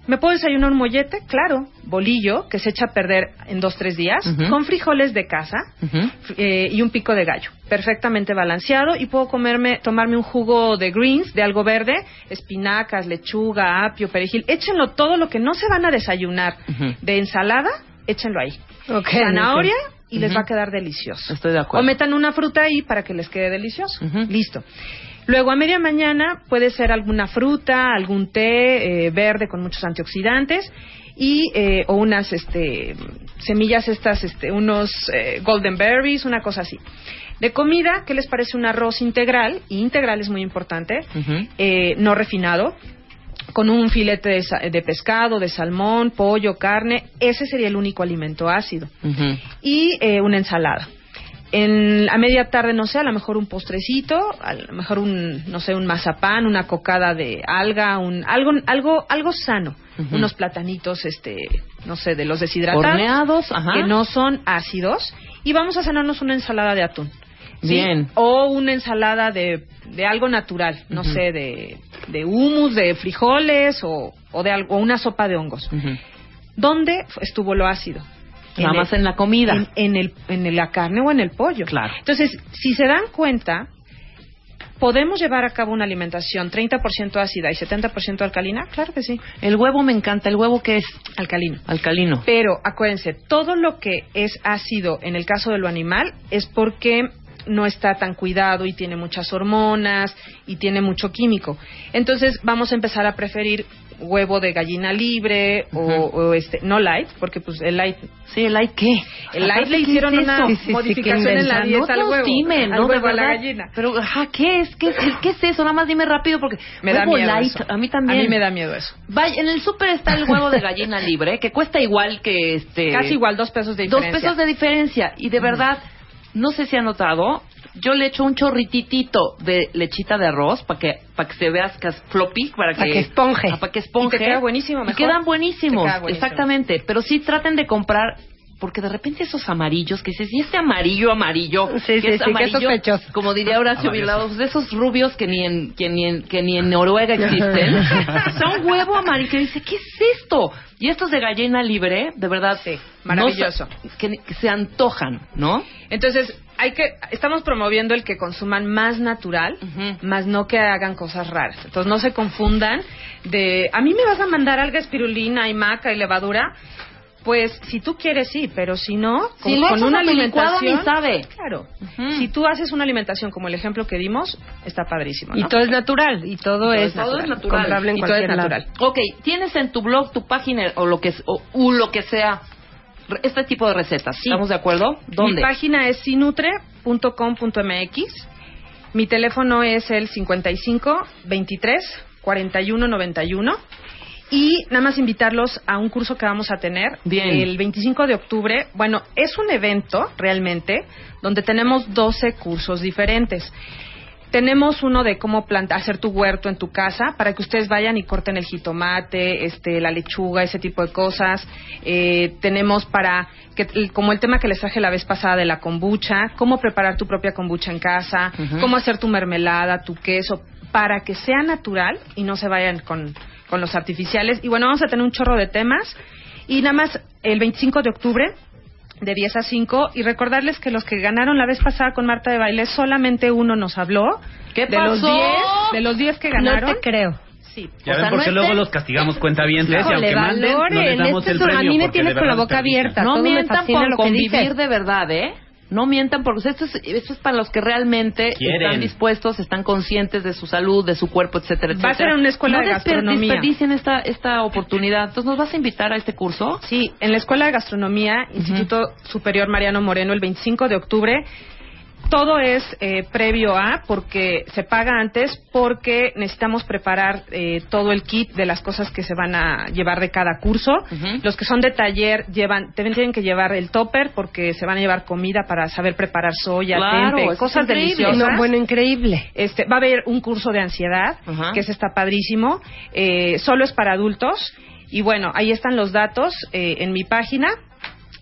S9: ¿Me puedo desayunar un mollete? Claro. Bolillo, que se echa a perder en dos, tres días, con frijoles de casa
S5: Ujú.
S9: eh, y un pico de gallo. Perfectamente balanceado. Y puedo comerme, tomarme un jugo de greens, de algo verde, espinacas, lechuga, apio, perejil. Échenlo todo lo que no se van a desayunar de ensalada, échenlo ahí.
S12: Ok,
S9: Zanahoria y les va a quedar delicioso.
S5: Estoy de acuerdo.
S9: O metan una fruta ahí para que les quede delicioso.
S5: Ujú.
S9: Listo. Luego a media mañana puede ser alguna fruta, algún té eh, verde con muchos antioxidantes y eh, o unas este semillas estas este unos eh, golden berries una cosa así. De comida qué les parece un arroz integral y integral es muy importante eh, no refinado con un filete de, de pescado de salmón pollo carne. Ese sería el único alimento ácido. Y eh, una ensalada. En, a media tarde, no sé, a lo mejor un postrecito, a lo mejor un, no sé, un mazapán, una cocada de alga, un, algo, algo, algo sano. Unos platanitos, este, no sé, de los deshidratados.
S5: Horneados, ajá.
S9: Que no son ácidos. Y vamos a cenarnos una ensalada de atún. ¿sí?
S5: Bien.
S9: O una ensalada de, de algo natural, no sé, de, de humus, de frijoles o, o de algo, o una sopa de hongos. ¿Dónde estuvo lo ácido?
S5: Nada más en la comida.
S9: En, en el, en la carne o en el pollo.
S5: Claro.
S9: Entonces, si se dan cuenta, ¿podemos llevar a cabo una alimentación 30% ácida y 70% alcalina? Claro que sí.
S5: El huevo me encanta. ¿El huevo qué es?
S9: Alcalino.
S5: Alcalino.
S9: Pero acuérdense, todo lo que es ácido en el caso de lo animal es porque no está tan cuidado y tiene muchas hormonas y tiene mucho químico. Entonces vamos a empezar a preferir huevo de gallina libre o, o este no light, porque pues el light
S5: Sí, el light qué?
S9: el light le
S5: ¿qué
S9: hicieron
S5: es
S9: una?
S5: Sí, sí, sí,
S9: modificación
S5: ¿qué
S9: en la dieta al
S5: No
S9: huevo,
S5: dimen,
S9: al
S5: ¿no? De
S9: huevo, a la
S5: verdad.
S9: gallina.
S5: Pero, ajá, ¿qué es? ¿Qué, es? ¿Qué es eso? Nada más dime rápido porque
S9: Me da miedo
S5: light,
S9: eso.
S5: a mí también.
S9: A mí me da miedo eso.
S5: Vaya, en el súper está el huevo de gallina libre, que cuesta igual que este...
S9: Casi igual, dos pesos de
S5: Dos
S9: diferencia.
S5: pesos de diferencia. Y de verdad, no sé si ha notado, yo le echo un chorrititito de lechita de arroz para que para que se vea que es floppy, para
S12: Pa' que esponje.
S5: para que esponje.
S9: Y te queda buenísimo,
S5: Y quedan buenísimos,
S9: Te queda buenísimo.
S5: exactamente. Pero sí traten de comprar porque de repente esos amarillos que dices, y este amarillo, amarillo,
S12: Sí,
S5: que
S12: sí,
S5: es
S12: sí, sospechoso.
S5: como diría Horacio. Villalobos, de esos rubios que ni en, que ni en, que ni en Noruega existen, son huevo amarillo, que dice, ¿qué es esto? Y estos de gallina libre, de verdad,
S9: Sí,
S5: no
S9: maravilloso.
S5: sa- que, que se antojan, ¿no?
S9: Entonces, hay que estamos promoviendo el que consuman más natural,
S5: Ujú.
S9: más no que hagan cosas raras. Entonces, no se confundan de, a mí me vas a mandar alga espirulina y maca y levadura. Pues si tú quieres sí, pero si no,
S5: Si
S9: con,
S5: lo
S9: con
S5: echas
S9: una alimentación,
S5: ni sabe.
S9: claro. Si tú haces una alimentación como el ejemplo que dimos, está padrísimo, ¿no?
S12: Y todo es natural. Y todo, es,
S5: todo es natural.
S12: comprable en
S9: Y todo es
S12: cualquier lado.
S9: natural.
S5: Ok, tienes en tu blog, tu página o lo que, o, u lo que sea, este tipo de recetas.
S9: Sí.
S5: ¿Estamos de acuerdo? ¿Dónde?
S9: Mi página es sinutre.com.mx. Mi teléfono es el 55 23 41 91. Y nada más invitarlos a un curso que vamos a tener
S5: Bien.
S9: el 25 de octubre. Bueno, es un evento realmente donde tenemos 12 cursos diferentes. Tenemos uno de cómo planta, hacer tu huerto en tu casa para que ustedes vayan y corten el jitomate, este, la lechuga, ese tipo de cosas. Eh, tenemos para, que, como el tema que les traje la vez pasada de la kombucha, cómo preparar tu propia kombucha en casa, cómo hacer tu mermelada, tu queso, para que sea natural y no se vayan con, con los artificiales. Y bueno, vamos a tener un chorro de temas. Y nada más el 25 de octubre de 10 a 5 y recordarles que los que ganaron la vez pasada con Marta de Baile solamente uno nos habló
S5: ¿Qué
S9: de los
S5: pasó?
S9: 10 de los 10 que ganaron
S12: No te creo.
S9: sí
S11: Ya
S5: O
S11: ven
S5: sea,
S11: por
S5: no
S11: qué luego los castigamos cuenta bien. y
S12: Híjole,
S11: aunque manden, no les
S12: valoren,
S11: damos
S12: este
S11: el
S12: un- a
S11: premio
S12: mí me
S11: porque
S12: tienes con la boca abierta.
S5: No mientan por
S12: lo que
S5: convivir
S12: dices.
S5: de verdad, ¿eh? No mientan porque esto es, esto es para los que realmente
S11: Quieren.
S5: están dispuestos, están conscientes de su salud, de su cuerpo, etcétera, etcétera.
S9: Va a ser en una escuela
S5: no
S9: de gastronomía.
S5: desperdicien esta, esta oportunidad. Entonces, ¿nos vas a invitar a este curso?
S9: Sí, en la Escuela de Gastronomía, Instituto Superior Mariano Moreno, el 25 de octubre. Todo es eh, previo a, porque se paga antes, porque necesitamos preparar eh, todo el kit de las cosas que se van a llevar de cada curso. Los que son de taller llevan, también tienen que llevar el topper, porque se van a llevar comida para saber preparar soya,
S5: Claro,
S9: tempe,
S5: es
S9: cosas
S5: increíble.
S9: deliciosas.
S12: No, bueno, increíble.
S9: Este, va a haber un curso de ansiedad, que ese está padrísimo. Eh, solo es para adultos. Y bueno, ahí están los datos eh, en mi página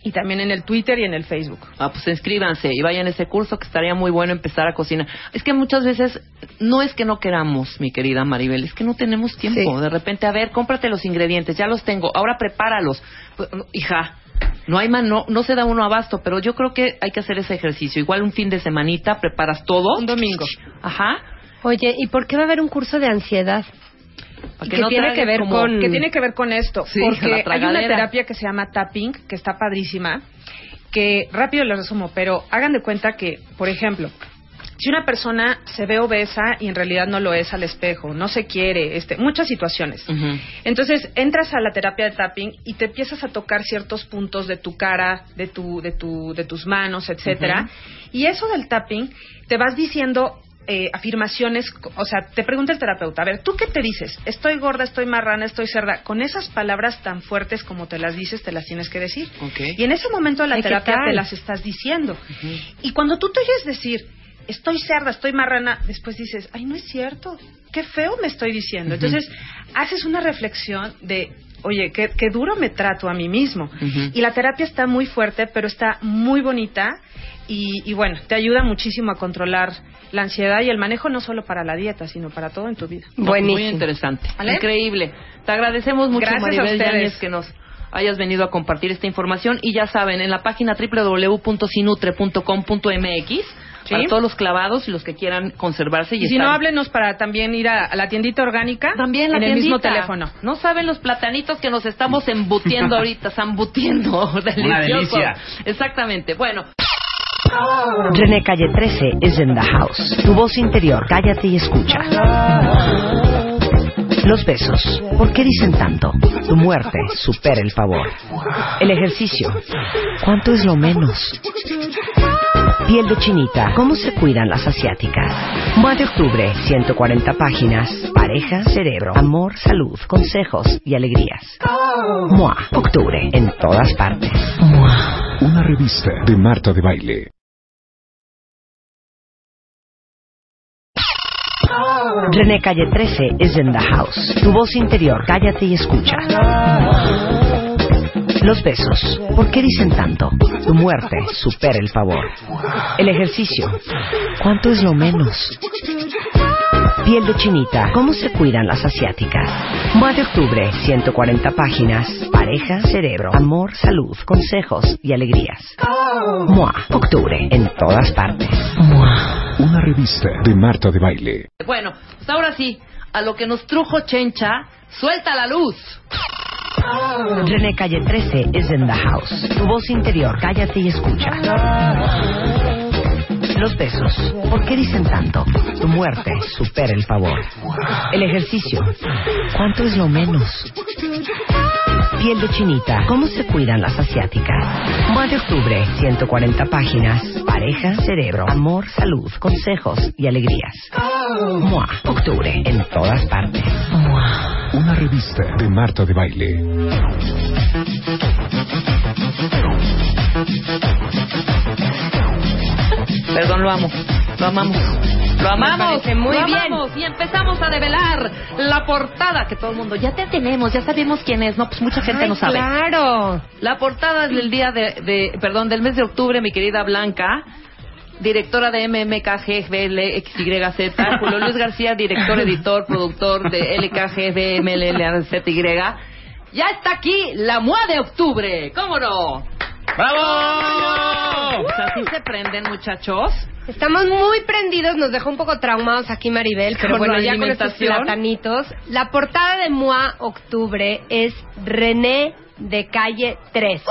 S9: y también en el Twitter y en el Facebook.
S5: Ah, pues inscríbanse y vayan a ese curso que estaría muy bueno empezar a cocinar. Es que muchas veces no es que no queramos, mi querida Maribel, es que no tenemos tiempo.
S12: Sí.
S5: De repente, a ver, cómprate los ingredientes, ya los tengo, ahora prepáralos. Pues, hija, no hay man, no, no se da uno abasto, pero yo creo que hay que hacer ese ejercicio. Igual un fin de semanita, preparas todo.
S9: Un domingo.
S5: Ajá.
S12: Oye, ¿y por qué va a haber un curso de ansiedad? Que tiene que ver
S5: como-
S12: con-
S9: Que tiene que ver con esto,
S5: Sí,
S9: porque hay una terapia que se llama tapping, que está padrísima, que rápido les resumo, pero hagan de cuenta que, por ejemplo, si una persona se ve obesa y en realidad no lo es al espejo, no se quiere, este, muchas situaciones. Entonces entras a la terapia de tapping y te empiezas a tocar ciertos puntos de tu cara, de tu, de tu, de tus manos, etcétera. Y eso del tapping te vas diciendo eh, afirmaciones, o sea, te pregunta el terapeuta, a ver, ¿tú qué te dices? Estoy gorda, estoy marrana, estoy cerda. Con esas palabras tan fuertes como te las dices, te las tienes que decir. Y en ese momento de la
S12: Ay, ¿qué
S9: terapia te las estás diciendo. Y cuando tú te oyes decir, estoy cerda, estoy marrana, después dices, ay, no es cierto, qué feo me estoy diciendo. Entonces, haces una reflexión de, oye, qué, qué duro me trato a mí mismo. Y la terapia está muy fuerte, pero está muy bonita y, y bueno, te ayuda muchísimo a controlar la ansiedad y el manejo no solo para la dieta, sino para todo en tu vida.
S5: Muy interesante.
S9: ¿Vale?
S5: Increíble. Te agradecemos mucho,
S9: Gracias a ustedes.
S5: Yáñez, que nos hayas venido a compartir esta información. Y ya saben, en la página www.sinutre.com.mx, para todos los clavados y los que quieran conservarse. Y,
S9: Y si
S5: estar-
S9: no, háblenos para también ir a, a la tiendita orgánica
S5: También la
S9: en el mismo teléfono.
S5: No saben los platanitos que nos estamos embutiendo ahorita, zambutiendo. Delicioso.
S10: delicia.
S5: Exactamente. Bueno.
S10: René Calle 13 es en The House. Tu voz interior, cállate y escucha. Los besos, ¿por qué dicen tanto? Tu muerte supera el favor. El ejercicio, ¿cuánto es lo menos? Piel de chinita, ¿cómo se cuidan las asiáticas? Mua de octubre, 140 páginas. Pareja, cerebro, amor, salud, consejos y alegrías. Mua, octubre, en todas partes. Mua.
S3: Una revista de Marta de Baile.
S10: René Calle 13 es en The House. Tu voz interior, cállate y escucha. Los besos, ¿por qué dicen tanto? Tu muerte supera el favor. El ejercicio, ¿cuánto es lo menos? Piel de chinita, ¿cómo se cuidan las asiáticas? Mua de octubre, 140 páginas. Pareja, cerebro, amor, salud, consejos y alegrías. Mua, octubre, en todas partes. Mua.
S3: Una revista de Marta de Baile.
S5: Bueno, pues ahora sí, a lo que nos trujo Chencha, suelta la luz.
S10: René Calle 13 es en The House. Tu voz interior, cállate y escucha. Los besos, ¿por qué dicen tanto? Tu muerte supera el favor. El ejercicio, ¿cuánto es lo menos? Piel de chinita, ¿cómo se cuidan las asiáticas? Mua de octubre, 140 páginas. Pareja, cerebro, amor, salud, consejos y alegrías. Mua, octubre, en todas partes. Mua.
S3: Una revista de Marta de Baile.
S5: Perdón, lo amo. Lo amamos. Lo amamos.
S12: muy
S5: lo
S12: bien.
S5: amamos. Y empezamos a develar la portada que todo el mundo ya te tenemos, ya sabemos quién es. No, pues mucha gente
S12: Ay,
S5: no sabe.
S12: Claro.
S5: La portada del día de, de- perdón, del mes de octubre, mi querida Blanca, directora de MMKGBLXYZ, Julio Luis García, director, editor, productor de LKGBMLLZY. Ya está aquí la MUA de octubre, ¿cómo no?
S11: ¡Bravo!
S5: Pues así se prenden, muchachos.
S12: Estamos muy prendidos, nos dejó un poco traumados aquí Maribel, pero bueno, ya con estos platanitos. La portada de MOA Octubre es René de Calle 3.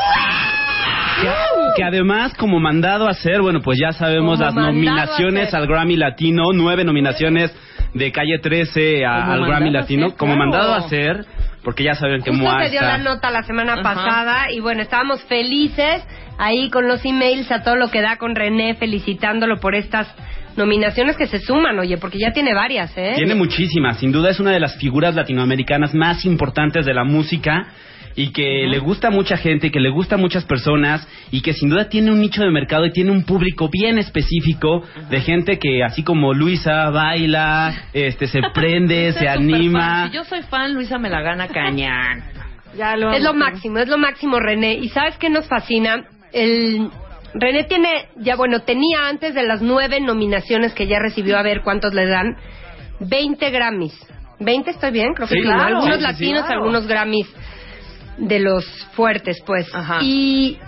S11: Que además, como mandado a hacer, bueno, pues ya sabemos
S12: Como
S11: las nominaciones al Grammy Latino, nueve nominaciones de Calle 13 a- al Grammy
S12: a
S11: Latino,
S12: hacer,
S11: como
S12: claro.
S11: mandado a hacer, porque ya saben que
S12: Justo
S11: Moa
S12: se dio
S11: está...
S12: la nota la semana
S5: Ajá.
S12: pasada y bueno, estábamos felices ahí con los emails a todo lo que da con René, felicitándolo por estas nominaciones que se suman, oye, porque ya tiene varias, ¿eh?
S11: Tiene muchísimas, sin duda es una de las figuras latinoamericanas más importantes de la música y que le gusta a mucha gente, que le gusta a muchas personas y que sin duda tiene un nicho de mercado y tiene un público bien específico de gente que así como Luisa baila, este se prende, se anima.
S5: Si yo soy fan, Luisa me la gana cañán. Ya lo
S12: Es lo máximo, es lo máximo, René. ¿Y sabes qué nos fascina? El René tiene, ya bueno, tenía antes de las nueve nominaciones que ya recibió, a ver cuántos le dan, 20 Grammys. ¿20 estoy bien? Creo que
S5: Sí,
S12: sí.
S5: claro,
S12: Algunos
S5: sí, sí,
S12: latinos,
S5: claro.
S12: algunos Grammys de los fuertes, pues. Y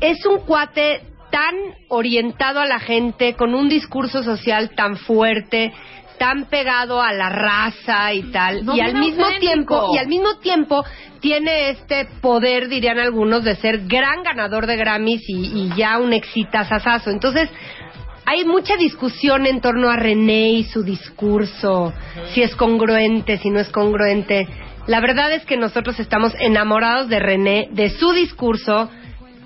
S12: es un cuate tan orientado a la gente, con un discurso social tan fuerte, tan pegado a la raza y tal,
S5: No,
S12: y al mismo
S5: auténtico.
S12: tiempo, y al mismo tiempo tiene este poder, dirían algunos, de ser gran ganador de Grammys y, y ya un exitazazazo. Entonces, hay mucha discusión en torno a René y su discurso, si es congruente, si no es congruente. La verdad es que nosotros estamos enamorados de René, de su discurso.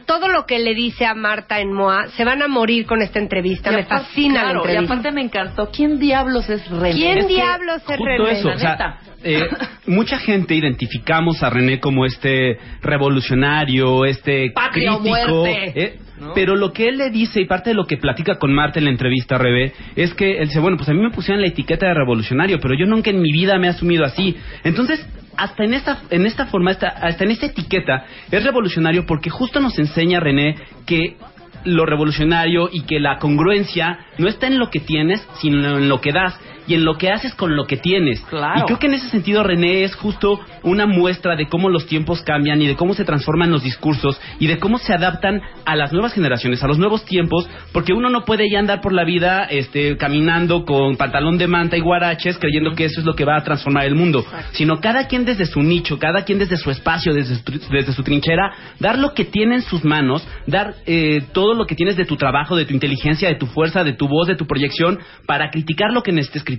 S12: Todo lo que le dice a Marta en MOA, se van a morir con esta entrevista.
S5: Y
S12: Me
S5: aparte-
S12: fascina
S5: claro,
S12: la entrevista.
S5: Y aparte me encantó. ¿Quién diablos es René?
S12: ¿Quién
S5: Es que-
S12: diablos es
S11: Justo
S12: René?
S11: eso, o sea, eh, mucha gente identificamos a René como este revolucionario, este
S5: Patria o
S11: crítico,
S5: muerte.
S11: eh,
S5: ¿No?
S11: pero lo que él le dice y parte de lo que platica con Marta en la entrevista, Rebe, es que él dice, bueno, pues a mí me pusieron la etiqueta de revolucionario, pero yo nunca en mi vida me he asumido así. Entonces, hasta en esta, en esta forma, hasta, hasta en esta etiqueta, es revolucionario porque justo nos enseña René que lo revolucionario y que la congruencia no está en lo que tienes, sino en lo que das y en lo que haces con lo que tienes.
S5: Claro.
S11: Y creo que en ese sentido René es justo una muestra de cómo los tiempos cambian y de cómo se transforman los discursos y de cómo se adaptan a las nuevas generaciones, a los nuevos tiempos, porque uno no puede ya andar por la vida este, caminando con pantalón de manta y guaraches creyendo que eso es lo que va a transformar el mundo, sino cada quien desde su nicho, cada quien desde su espacio, desde su, desde su trinchera, dar lo que tiene en sus manos, dar eh, todo lo que tienes de tu trabajo, de tu inteligencia, de tu fuerza, de tu voz, de tu proyección, para criticar lo que necesites criticar.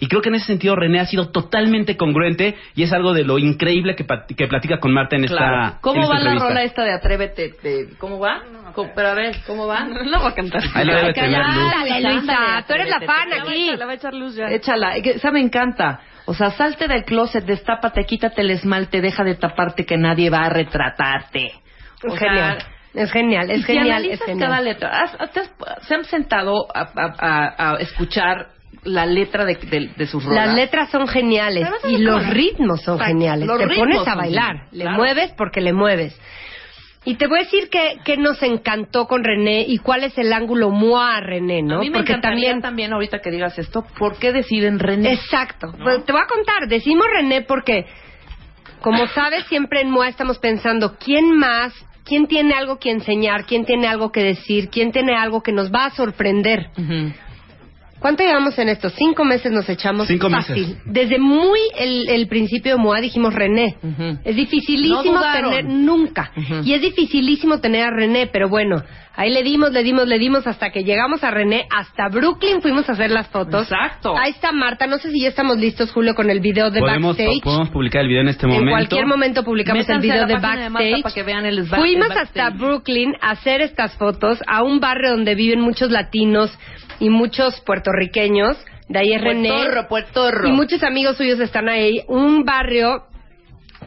S11: Y creo que en ese sentido René ha sido totalmente congruente y es algo de lo increíble que, que platica con Marta en
S5: Claro.
S11: esta
S5: ¿Cómo
S11: en esta
S5: va la
S11: entrevista.
S5: rola esta de Atrévete? de- ¿Cómo va? ¿Cómo- pero a ver, ¿cómo va?
S7: No voy a cantar.
S11: Ahí lo debe tener, Luz.
S12: Ándale, Luisa, tú eres la fan aquí.
S7: La va a echar luz ya.
S5: Échala, esa me encanta. O sea, salte del closet, destápate, quítate el esmalte, deja de taparte que nadie va a retratarte. O
S12: Es
S5: sea,
S12: genial. Es genial,
S5: y
S12: es
S5: si
S12: genial, es
S5: analizas
S12: genial.
S5: cada letra, ¿has- ¿se han sentado a, a- a- a escuchar la letra de, de- de sus rolas?
S12: Las letras son geniales y los ritmos son geniales.
S5: los
S12: Te
S5: ritmos
S12: pones a bailar, le
S5: claro.
S12: mueves porque le mueves. Y te voy a decir que, que nos encantó con René y cuál es el ángulo moi a René, ¿no?
S5: A mí me
S12: porque
S5: encantaría
S12: también
S5: también ahorita que digas esto, ¿por qué deciden René?
S12: Exacto. Pues te voy a contar. Decimos René porque, como sabes, siempre en MOA estamos pensando quién más, quién tiene algo que enseñar, quién tiene algo que decir, quién tiene algo que nos va a sorprender. ¿Cuánto llevamos en esto? Cinco meses nos echamos
S11: Cinco
S12: fácil.
S11: meses.
S12: Desde muy el, el principio de MOA dijimos René. Es dificilísimo
S5: No
S12: tener nunca. Y es dificilísimo tener a René, pero bueno, ahí le dimos, le dimos, le dimos hasta que llegamos a René, hasta Brooklyn fuimos a hacer las fotos.
S5: Exacto.
S12: Ahí está Marta, no sé si ya estamos listos, Julio, con el video de
S11: Podemos,
S12: backstage.
S11: podemos publicar el video en este
S12: en
S11: momento.
S12: cualquier momento publicamos
S5: Métanse
S12: el video
S5: la
S12: de backstage.
S5: para que vean el ba-
S12: Fuimos
S5: el backstage.
S12: hasta Brooklyn a hacer estas fotos a un barrio donde viven muchos latinos y muchos puertorriqueños. De ahí es René.
S5: Puertorro, Puertorro.
S12: Y muchos amigos suyos están ahí. Un barrio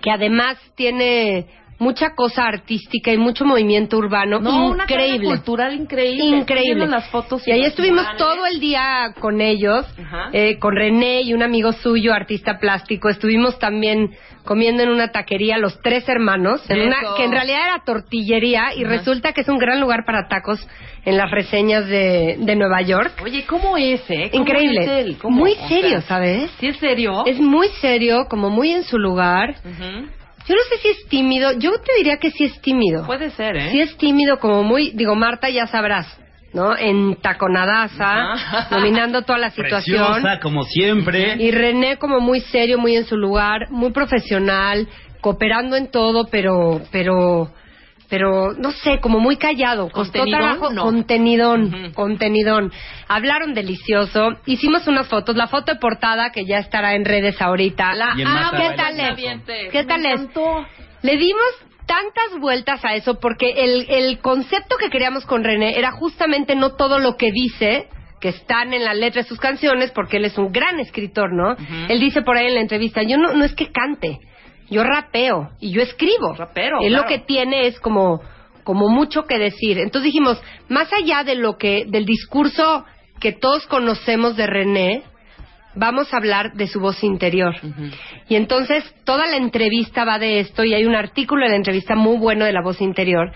S12: que además tiene mucha cosa artística y mucho movimiento urbano
S5: No, una
S12: increíble.
S5: cultural increíble.
S12: Increíble.
S5: las fotos
S12: y ahí estuvimos todo el día con ellos, eh, con René y un amigo suyo, artista plástico. Estuvimos también comiendo en una taquería los tres hermanos, en una, que en realidad era tortillería y
S5: Ajá.
S12: resulta que es un gran lugar para tacos en las reseñas de, de Nueva York.
S5: Oye, ¿cómo es, eh? ¿Cómo
S12: Increíble.
S5: es él? ¿Cómo?
S12: Muy serio,
S5: sea,
S12: ¿sabes?
S5: ¿Sí es serio?
S12: Es muy serio, como muy en su lugar.
S5: Ujú.
S12: Yo no sé si es tímido, yo te diría que sí es tímido.
S5: Puede ser, ¿eh?
S12: Sí es tímido, como muy, digo, Marta ya sabrás, ¿no? En taconadaza, dominando toda la situación.
S11: Preciosa, como siempre.
S12: Y René como muy serio, muy en su lugar, muy profesional, cooperando en todo, pero, pero, pero, no sé, como muy callado. Costó
S5: ¿Contenidón?
S12: trabajo,
S5: No.
S12: contenidón, contenidón. Hablaron delicioso, hicimos unas fotos, la foto de portada que ya estará en redes ahorita.
S5: La
S11: Marta
S12: ¿Qué tal es? ¿Qué tal es? Le dimos tantas vueltas a eso porque el, el concepto que queríamos con René era justamente no todo lo que dice que están en la letra de sus canciones porque él es un gran escritor, ¿no? Él dice por ahí en la entrevista, yo no, no es que cante, yo rapeo y yo escribo.
S5: Rapero,
S12: Él
S5: claro.
S12: lo que tiene es como como mucho que decir. Entonces dijimos, más allá de lo que del discurso que todos conocemos de René, vamos a hablar de su voz interior. Y entonces toda la entrevista va de esto y hay un artículo de la entrevista muy bueno de la voz interior.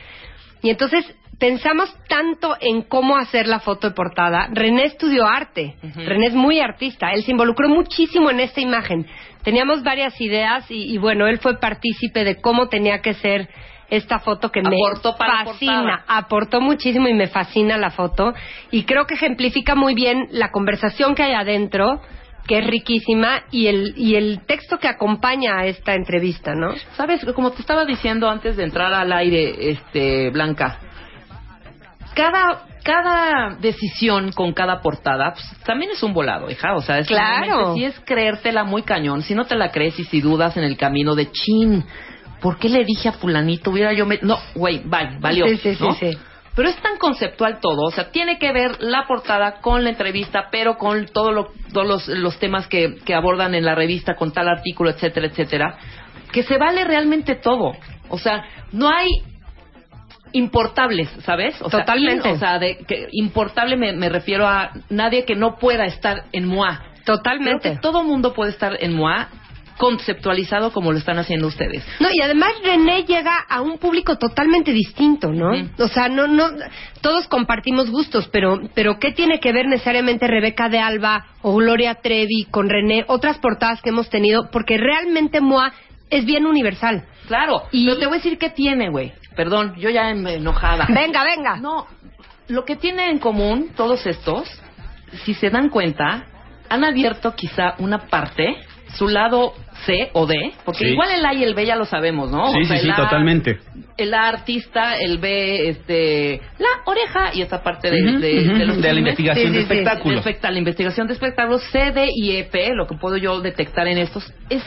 S12: Y entonces pensamos tanto en cómo hacer la foto de portada. René estudió arte. René es muy artista. Él se involucró muchísimo en esta imagen. Teníamos varias ideas y, y bueno, él fue partícipe de cómo tenía que ser esta foto que
S5: Aportó
S12: me fascina. Aportó muchísimo y me fascina la foto. Y creo que ejemplifica muy bien la conversación que hay adentro que es riquísima y el y el texto que acompaña a esta entrevista, ¿no?
S5: Sabes, como te estaba diciendo antes de entrar al aire, este, Blanca, cada cada decisión con cada portada pues, también es un volado, hija. O sea, es
S12: Claro.
S5: sí es creértela muy cañón. Si no te la crees y si dudas en el camino de chin, ¿por qué le dije a fulanito? Hubiera yo... me-?" No, güey, vale, valió.
S12: Sí, sí, sí.
S5: Pero es tan conceptual todo, o sea, tiene que ver la portada con la entrevista, pero con todo lo- todos los, los temas que, que abordan en la revista, con tal artículo, etcétera, etcétera, que se vale realmente todo. O sea, no hay importables, ¿sabes? O sea,
S12: Totalmente.
S5: in- o sea, de, que importable me, me refiero a nadie que no pueda estar en MOA.
S12: Totalmente.
S5: Creo que todo mundo puede estar en MOA conceptualizado como lo están haciendo ustedes.
S12: No, y además René llega a un público totalmente distinto, ¿no? O sea, no, no, todos compartimos gustos, pero, pero ¿qué tiene que ver necesariamente Rebeca de Alba o Gloria Trevi con René? Otras portadas que hemos tenido, porque realmente MOA es bien universal.
S5: Claro, pero te voy a decir qué tiene, güey. Perdón, yo ya em- enojada.
S12: Venga, venga.
S5: No, lo que tiene en común todos estos, si se dan cuenta, han abierto quizá una parte, su lado C o D, porque
S11: Sí.
S5: igual el A y el B ya lo sabemos, ¿no?
S11: Sí,
S5: O sea,
S11: sí, sí, totalmente.
S5: El A artista, el B, este, la oreja y esta parte de, de, los
S11: de la investigación de espectáculos.
S5: La investigación de espectáculos, C, D y E, P, lo que puedo yo detectar en estos, es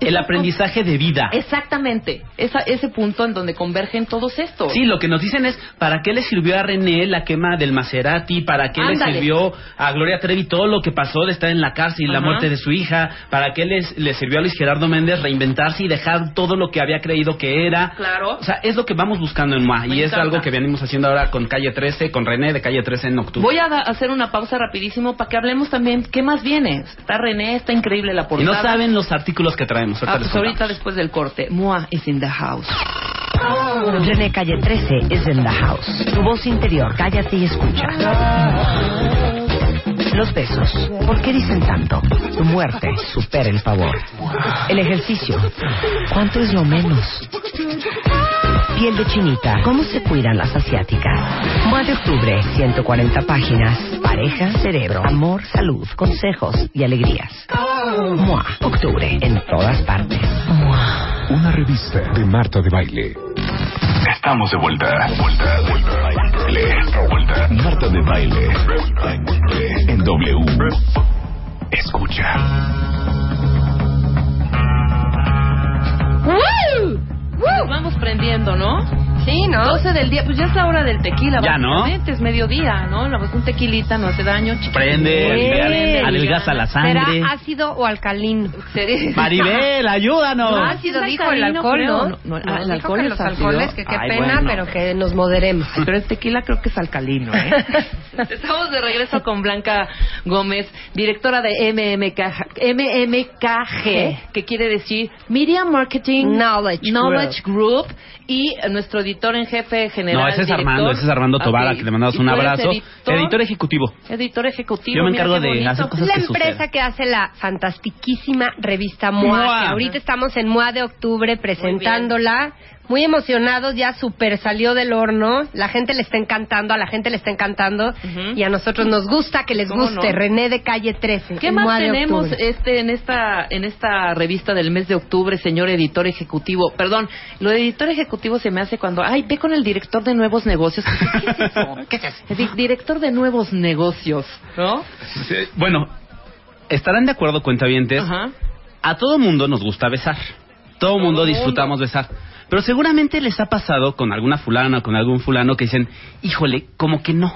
S11: El aprendizaje de vida.
S5: Exactamente, esa, ese punto en donde convergen todos estos.
S11: Sí, lo que nos dicen es, ¿para qué le sirvió a René la quema del Maserati? ¿Para qué
S5: Ándale.
S11: le sirvió a Gloria Trevi todo lo que pasó de estar en la cárcel y la muerte de su hija? ¿Para qué les, le sirvió a Luis Gerardo Méndez reinventarse y dejar todo lo que había creído que era?
S5: Claro.
S11: O sea, es lo que vamos buscando en MOA
S5: Me
S11: y es
S5: encanta.
S11: algo que venimos haciendo ahora con Calle 13, con René de Calle 13 en octubre.
S5: Voy a hacer una pausa rapidísimo para que hablemos también qué más viene. Está René, está increíble la
S11: y
S5: portada.
S11: no saben los artículos que traemos.
S5: Ah,
S11: Ahorita les
S5: pues ahorita después del corte. Mua is in the house.
S10: René Calle 13 es in the house. Tu voz interior, cállate y escucha. Los besos, ¿por qué dicen tanto? Tu muerte supera el favor. El ejercicio, ¿cuánto es lo menos? Piel de chinita, ¿cómo se cuidan las asiáticas? Mua de octubre, 140 páginas. Pareja, cerebro, amor, salud, consejos y alegrías. Mua, octubre, en todas partes. Mua.
S3: Una revista de Marta de Baile. Estamos de vuelta. Vuelta, vuelta, baile, vuelta. Marta de Baile. En W. Escucha.
S5: Vamos prendiendo, ¿no?
S12: Sí, ¿no?
S5: 12 del día, pues ya es la hora del tequila.
S11: Ya, ¿no?
S5: básicamente, Es mediodía, ¿no? La- Un tequilita no hace daño. chiquito.
S11: Prende, adelgaza la sangre.
S12: ¿Será ácido o alcalino?
S11: Maribel, ayúdanos.
S12: No, ácido dijo el alcohol. ¿no?
S5: No, no,
S12: No,
S5: el
S12: dijo
S5: alcohol
S12: que
S5: es
S12: los
S5: ácido.
S12: alcoholes, que qué
S5: Ay,
S12: pena,
S5: bueno.
S12: pero que nos moderemos.
S5: Ay, pero el tequila creo que es alcalino, ¿eh? Estamos de regreso con Blanca Gómez, directora de MMK, MMKG, que quiere decir Media Marketing
S12: Knowledge
S5: Knowledge Group, y nuestro editor en jefe general.
S11: No, ese es
S5: director.
S11: Armando, ese es Armando Tobara,
S5: ok.
S11: que le mandamos
S5: ¿Y
S11: un abrazo.
S5: Editor,
S11: Editor ejecutivo.
S5: editor ejecutivo.
S11: Yo me encargo de
S5: bonito.
S11: hacer cosas
S12: Es la
S11: que
S12: empresa que hace la fantastiquísima revista MOA,
S11: MOA.
S12: que ahorita estamos en MOA de octubre presentándola. Muy emocionados, ya super salió del horno. La gente le está encantando, a la gente le está encantando. Y a nosotros nos gusta que les
S5: ¿Cómo
S12: guste.
S5: no?
S12: René de Calle 13.
S5: ¿Qué más tenemos este en esta en esta revista del mes de octubre, señor editor ejecutivo? Perdón, lo de editor ejecutivo se me hace cuando, ay, ve con el director de nuevos negocios. ¿Qué es eso? ¿Qué es eso? Di- director de nuevos negocios, ¿no?
S11: Sí, Bueno, estarán de acuerdo, cuentavientes.
S5: Ajá.
S11: A todo mundo nos gusta besar. Todo mundo. disfrutamos besar. Pero seguramente les ha pasado con alguna fulana o con algún fulano que dicen, híjole, como que no.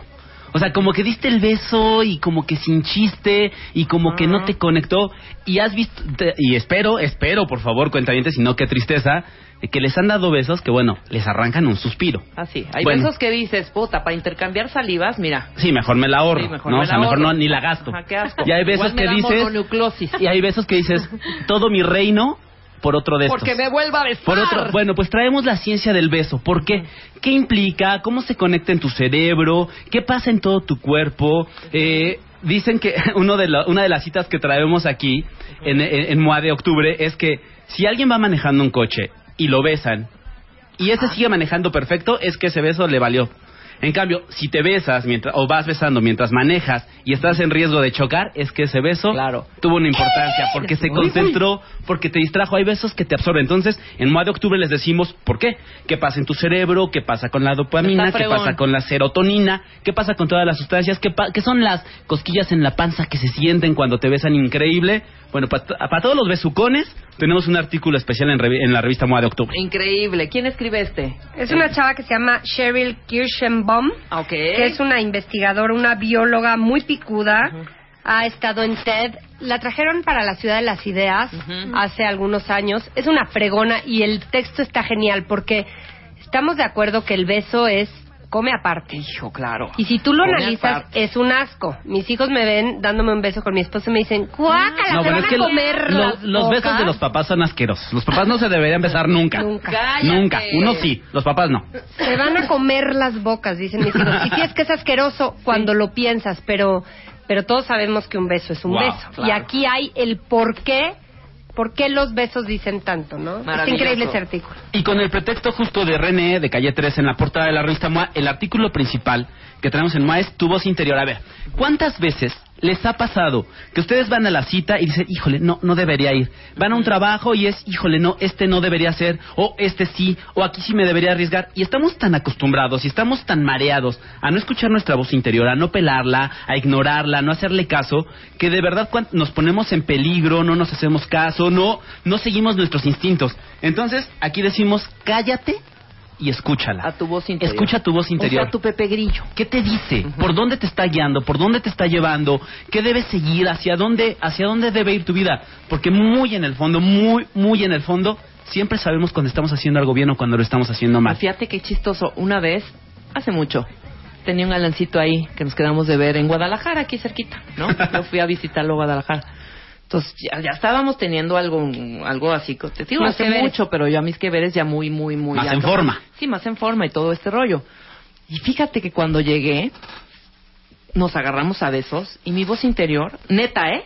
S11: O sea, como que diste el beso y como que sin chiste y como que no te conectó. Y has visto, te- y espero, espero, por favor, cuentavientes, si no, qué tristeza, eh, que les han dado besos que, bueno, les arrancan un suspiro.
S5: Así, hay
S11: Bueno.
S5: besos que dices, puta, para intercambiar salivas, mira.
S11: Sí, mejor me la ahorro,
S5: Sí, mejor
S11: ¿no?
S5: me
S11: o sea,
S5: la
S11: mejor no ni la gasto.
S5: Ajá, qué asco.
S11: Y hay besos
S5: Igual me
S11: que
S5: da
S11: dices y hay besos que dices todo mi reino por otro de estos.
S5: Porque me vuelva a besar.
S11: Por otro, bueno, pues traemos la ciencia del beso. ¿Por qué? ¿Qué implica? ¿Cómo se conecta en tu cerebro? ¿Qué pasa en todo tu cuerpo? Eh, dicen que uno de la- una de las citas que traemos aquí en, en, en MOA de octubre es que si alguien va manejando un coche y lo besan y ese sigue manejando perfecto, es que ese beso le valió. En cambio, si te besas mientras, o vas besando mientras manejas y estás en riesgo de chocar, es que ese beso tuvo una importancia porque se concentró, porque te distrajo. Hay besos que te absorben. Entonces, en MOA de octubre les decimos por qué. ¿Qué pasa en tu cerebro? ¿Qué pasa con la dopamina? ¿Qué pasa con la serotonina? ¿Qué pasa con todas las sustancias? ¿Qué, pa- qué son las cosquillas en la panza que se sienten cuando te besan increíble? Bueno, para todos los besucones tenemos un artículo especial en, revi- en la revista MOA de octubre.
S5: Increíble. ¿Quién escribe este?
S12: Es una chava que se llama Cheryl Kirschenbaum,
S5: Ok.
S12: que es una investigadora, una bióloga muy picuda. Ha estado en TED. La trajeron para la Ciudad de las Ideas hace algunos años. Es una fregona y el texto está genial porque estamos de acuerdo que el beso es come aparte.
S5: Hijo, claro.
S12: Y si tú lo
S5: Come
S12: analizas,
S5: aparte.
S12: es un asco. Mis hijos me ven dándome un beso con mi esposo y me dicen, ¡guácala!
S11: No,
S12: se
S11: pero
S12: van
S11: es
S12: a
S11: que lo-
S12: comer
S11: lo-
S12: las
S11: los besos
S12: bocas".
S11: de los papás son asquerosos. Los papás no se deberían besar nunca.
S12: Nunca.
S11: Nunca. Uno sí, los papás no.
S12: Se van a comer las bocas, dicen mis hijos. Y sí es que es asqueroso cuando lo piensas, pero, pero todos sabemos que un beso es un
S11: Wow,
S12: beso.
S11: claro.
S12: Y aquí hay el por qué, por qué los besos dicen tanto, ¿no? Es increíble ese artículo.
S11: Y con el pretexto justo de René, de Calle 3, en la portada de la revista MOA, el artículo principal que tenemos en MOA es Tu voz interior. A ver, ¿cuántas veces les ha pasado que ustedes van a la cita y dicen, híjole, no, no debería ir? Van a un trabajo y es, híjole, no, este no debería ser, o este sí, o aquí sí me debería arriesgar. Y estamos tan acostumbrados y estamos tan mareados a no escuchar nuestra voz interior, a no pelarla, a ignorarla, a no hacerle caso, que de verdad nos ponemos en peligro, no nos hacemos caso, no, no seguimos nuestros instintos. Entonces, aquí decimos, cállate y escúchala.
S5: A tu voz interior.
S11: Escucha tu voz interior.
S5: O sea, tu Pepe Grillo.
S11: ¿Qué te dice? ¿Por dónde te está guiando? ¿Por dónde te está llevando? ¿Qué debes seguir? ¿Hacia dónde, hacia dónde debe ir tu vida? Porque muy en el fondo, muy, muy en el fondo, siempre sabemos cuando estamos haciendo algo bien o cuando lo estamos haciendo mal.
S5: Fíjate qué chistoso. Una vez, hace mucho, tenía un galancito ahí que nos quedamos de ver en Guadalajara, aquí cerquita, ¿no? Yo fui a visitarlo a Guadalajara. Entonces ya, ya estábamos teniendo algo algo así, te digo,
S12: Más
S5: hace mucho, pero yo a mis que veres ya muy, muy, muy...
S11: Más en forma.
S5: Sí, más en forma y todo este rollo. Y fíjate que cuando llegué, nos agarramos a besos y mi voz interior, neta, ¿eh?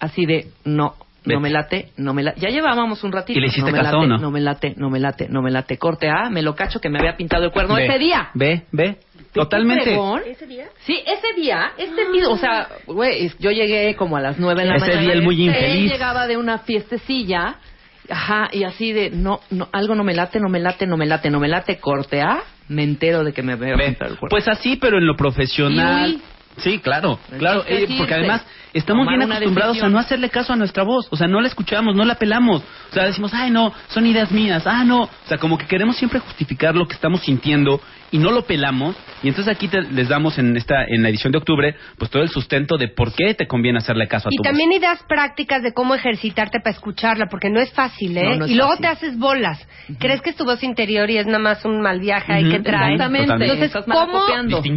S5: Así de, no. No me late, no me late. Ya llevábamos un ratito.
S11: ¿Y le hiciste
S5: no me
S11: caso
S5: late,
S11: o no?
S5: No me late, no me late, no me late. Corte A, me lo cacho que me había pintado el cuerno
S11: Ve,
S5: ese día.
S11: Ve, ve.
S5: ¿Qué
S11: Totalmente.
S5: fregón? Sí, ese día, este mismo, o sea, güey, yo llegué como a las nueve de la
S11: Ese
S5: mañana.
S11: día él muy
S5: Él
S11: infeliz.
S5: llegaba de una fiestecilla, ajá, y así de, no, no, algo no me late, no me late, no me late, no me late, corte A, me entero de que me había
S11: Ve.
S5: pintado el cuerno.
S11: Pues así, pero en lo profesional. Sí, claro, claro, eh, porque además estamos bien acostumbrados a no hacerle caso a nuestra voz, o sea, no la escuchamos, no la pelamos, o sea, decimos, ay, no, son ideas mías, ah, no, o sea, como que queremos siempre justificar lo que estamos sintiendo y no lo pelamos, y entonces aquí te- les damos en esta en la edición de octubre, pues todo el sustento de por qué te conviene hacerle caso a
S12: Y
S11: tu
S12: también ideas prácticas de cómo ejercitarte para escucharla, porque no es fácil, ¿eh?
S11: No, no es
S12: y luego
S11: fácil.
S12: te haces bolas. Crees que es tu voz interior y es nada más un mal viaje ahí que trae.
S11: exactamente.
S12: Entonces, ¿cómo,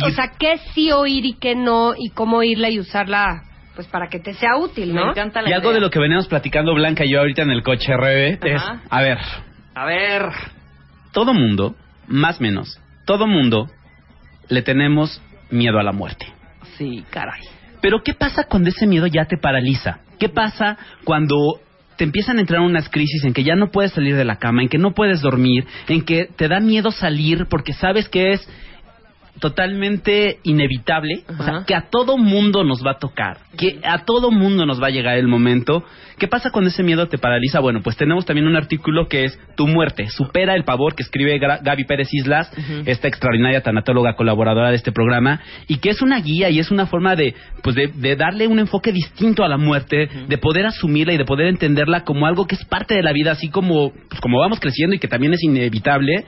S12: o sea, qué sí oír y qué no, y cómo oírla y usarla, pues para que te sea útil, ¿no?
S5: Me encanta la
S11: Y algo de lo que veníamos platicando Blanca y yo ahorita en el coche RB es, a ver,
S5: A ver,
S11: todo mundo, más o menos, todo mundo le tenemos miedo a la muerte.
S5: sí, caray.
S11: Pero ¿qué pasa cuando ese miedo ya te paraliza? ¿Qué pasa cuando te empiezan a entrar unas crisis en que ya no puedes salir de la cama, en que no puedes dormir, en que te da miedo salir porque sabes que es totalmente inevitable, o sea, que a todo mundo nos va a tocar, que a todo mundo nos va a llegar el momento. ¿Qué pasa cuando ese miedo te paraliza? Bueno, pues tenemos también un artículo que es Tu muerte, supera el pavor, que escribe Gaby Pérez Islas, esta extraordinaria tanatóloga colaboradora de este programa, y que es una guía y es una forma de, pues de, de darle un enfoque distinto a la muerte, de poder asumirla y de poder entenderla como algo que es parte de la vida, así como, pues como vamos creciendo y que también es inevitable.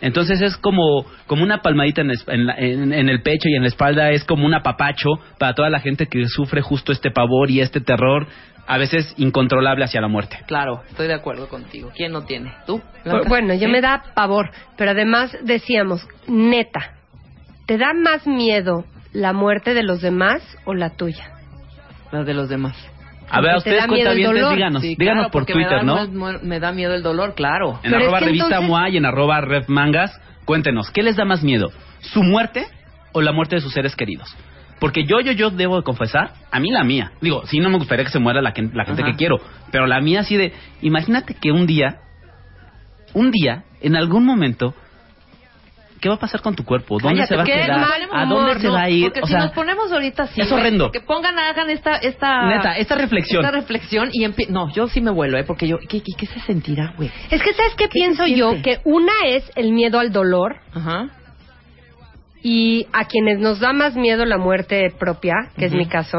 S11: Entonces es como, como una palmadita en, en la- en- en el pecho y en la espalda, es como un apapacho para toda la gente que sufre justo este pavor y este terror, a veces incontrolable hacia la muerte.
S5: Claro, estoy de acuerdo contigo. ¿Quién no tiene? ¿Tú? Blanca?
S12: Bueno, yo
S5: ¿Sí?
S12: me da pavor, pero además decíamos, neta, ¿te da más miedo la muerte de los demás o la tuya?
S5: La de los demás.
S11: A ver, a ustedes cuentavientes, díganos,
S5: Sí,
S11: díganos
S5: claro,
S11: por Twitter,
S5: me da,
S11: ¿no?
S5: Me da miedo el dolor, claro.
S11: En
S12: Pero
S11: arroba
S12: es que
S11: revista
S12: entonces-
S11: MOA y en arroba Rev Mangas, cuéntenos, ¿qué les da más miedo? ¿Su muerte o la muerte de sus seres queridos? Porque yo, yo, yo debo de confesar, a mí la mía. Digo, sí no me gustaría que se muera la, que- la gente
S5: Ajá.
S11: que quiero, pero la mía así de, imagínate que un día, un día, en algún momento, ¿qué va a pasar con tu cuerpo? ¿Dónde
S5: Cállate,
S11: se va a
S5: qué
S11: quedar?
S5: mal
S11: ¿A dónde se va a ir?
S5: Porque
S11: o
S5: si
S11: sea,
S5: nos ponemos ahorita así,
S11: es horrendo.
S5: Que pongan, hagan esta, esta,
S11: Neta, esta reflexión.
S5: esta reflexión y empie- no, yo sí me vuelo, ¿eh? Porque yo, ¿qué, qué, qué se sentirá, güey?
S12: Es que, ¿sabes qué, pienso
S5: se
S12: yo? Que una es el miedo al dolor
S5: Ajá.
S12: Y a quienes nos da más miedo la muerte propia, que es mi caso,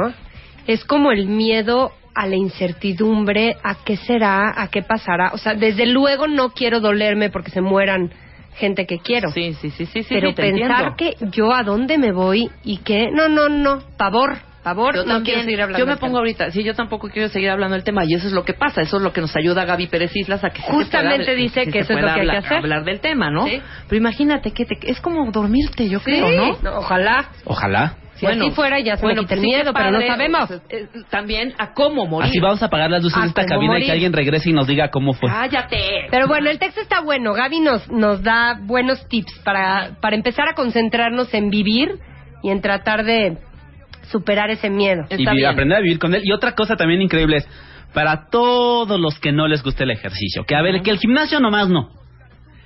S12: es como el miedo a la incertidumbre, a qué será, a qué pasará. O sea, desde luego no quiero dolerme porque se mueran gente que quiero.
S5: Sí, sí, sí, sí, sí,
S12: Pero
S5: sí,
S12: pensar
S5: entiendo.
S12: que yo a dónde me voy y que... No, no, no. Pavor, pavor.
S5: Yo
S12: no
S5: también,
S12: quiero seguir hablando
S5: yo me pongo ahorita, sí, yo tampoco quiero seguir hablando del tema y eso es lo que pasa, eso es lo que nos ayuda Gaby Pérez Islas a que sí se
S12: Justamente
S5: pueda-
S12: dice que
S5: se
S12: eso es lo que hay que
S5: hablar,
S12: hacer.
S5: hablar del tema, ¿no?
S12: Sí.
S5: Pero imagínate que te- es como dormirte, yo creo, ¿no?
S12: No, ojalá.
S11: Ojalá.
S12: Si así fuera ya se me quita el
S5: pues sí,
S12: miedo, pero no
S5: padre,
S12: sabemos.
S5: pues, eh, también a cómo morir.
S11: Así vamos a apagar las luces de esta
S12: ¿cómo
S11: cabina y
S12: morir?
S11: que alguien regrese y nos diga cómo fue.
S5: Cállate.
S12: Pero bueno, el texto está bueno. Gaby nos, nos da buenos tips para, para empezar a concentrarnos en vivir y en tratar de superar ese miedo.
S11: y vi- aprender a vivir con él. Y otra cosa también increíble es, para todos los que no les guste el ejercicio, que a ver, que el gimnasio nomás no.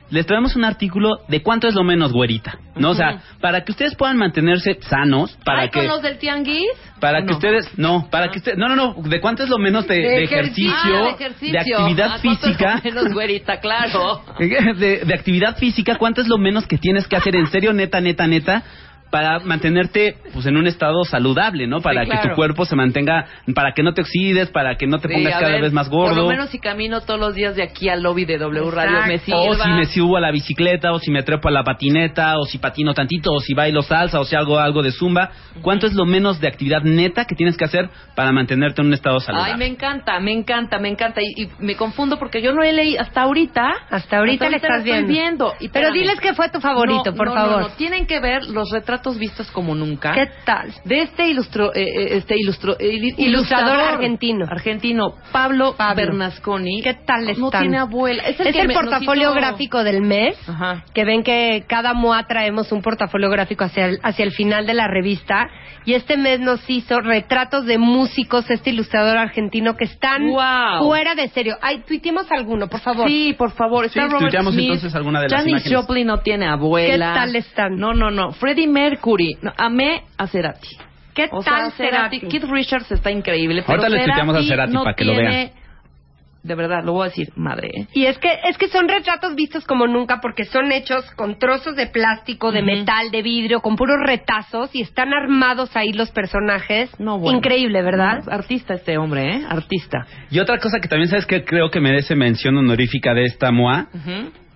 S11: Les traemos un artículo de cuánto es lo menos güerita, ¿no? O sea, para que ustedes puedan mantenerse sanos, para
S5: Ay,
S11: que
S5: con los del tianguis.
S11: para
S5: ¿o
S11: que
S5: no?
S11: ustedes no, para que ustedes no, no, no, de cuánto es lo menos de, de ejercicio,
S5: Ah, de ejercicio.
S11: de actividad
S5: Ah, ¿cuánto es lo
S11: física,
S5: menos güerita, claro.
S11: de, de actividad física, cuánto es lo menos que tienes que hacer en serio, neta, neta, neta, para mantenerte pues en un estado saludable, ¿no? Para que
S5: claro.
S11: tu cuerpo se mantenga, para que no te oxides, para que no te pongas cada
S5: ver,
S11: vez más
S5: Por
S11: gordo.
S5: lo menos si camino todos los días de aquí al lobby de W Radio me sirva.
S11: O si me subo a la bicicleta, o si me trepo a la patineta, o si patino tantito, o si bailo salsa, o si hago algo de zumba. ¿Cuánto es lo menos de actividad neta que tienes que hacer para mantenerte en un estado saludable?
S5: Ay, me encanta, me encanta, me encanta. Y, y me confundo porque yo no he leído hasta ahorita.
S12: Hasta ahorita le estás
S5: estoy
S12: viendo.
S5: Y
S12: Pero diles qué fue tu favorito,
S5: No,
S12: por
S5: no,
S12: favor.
S5: No, no, tienen que ver los retratos vistos como nunca.
S12: ¿Qué tal?
S5: De este ilustro, eh, eh, este ilustro, eh, il-
S12: Ilustrador argentino.
S5: Argentino, Pablo,
S12: Pablo.
S5: Bernasconi.
S12: ¿Qué tal
S5: No
S12: están?
S5: tiene abuela. Es
S12: Es
S5: el,
S12: el,
S5: que me- nos
S12: portafolio
S5: hizo-
S12: gráfico del mes.
S5: Ajá.
S12: Que ven que cada MOA traemos un portafolio gráfico hacia el, hacia el final de la revista. Y este mes nos hizo retratos de músicos, este ilustrador argentino que están
S5: Guau.
S12: fuera de serio. Ay, tuiteemos alguno, por favor.
S5: Sí, por favor. Está
S11: Sí,
S5: Robert Smith.
S11: entonces alguna de las
S5: Janis
S11: imágenes.
S5: Joplin no tiene abuela.
S12: ¿Qué tal están?
S5: No, no, no. Freddie Mercury. No, amé a Cerati.
S12: ¿Qué
S5: O
S12: tal
S5: sea, Cerati?
S12: Cerati?
S5: Keith Richards está increíble. Pero
S11: Ahorita le tuiteamos a Cerati
S5: no
S11: para que lo
S5: tiene-
S11: vean.
S5: De verdad, lo voy a decir, madre. ¿eh?
S12: Y es que es que son retratos vistos como nunca porque son hechos con trozos de plástico, de
S5: Ujú.
S12: metal, de vidrio, con puros retazos y están armados ahí los personajes.
S5: No, bueno.
S12: Increíble, ¿verdad?
S5: Artista este hombre, ¿eh? Artista.
S11: Y otra cosa que también sabes que creo que merece mención honorífica de esta MOA,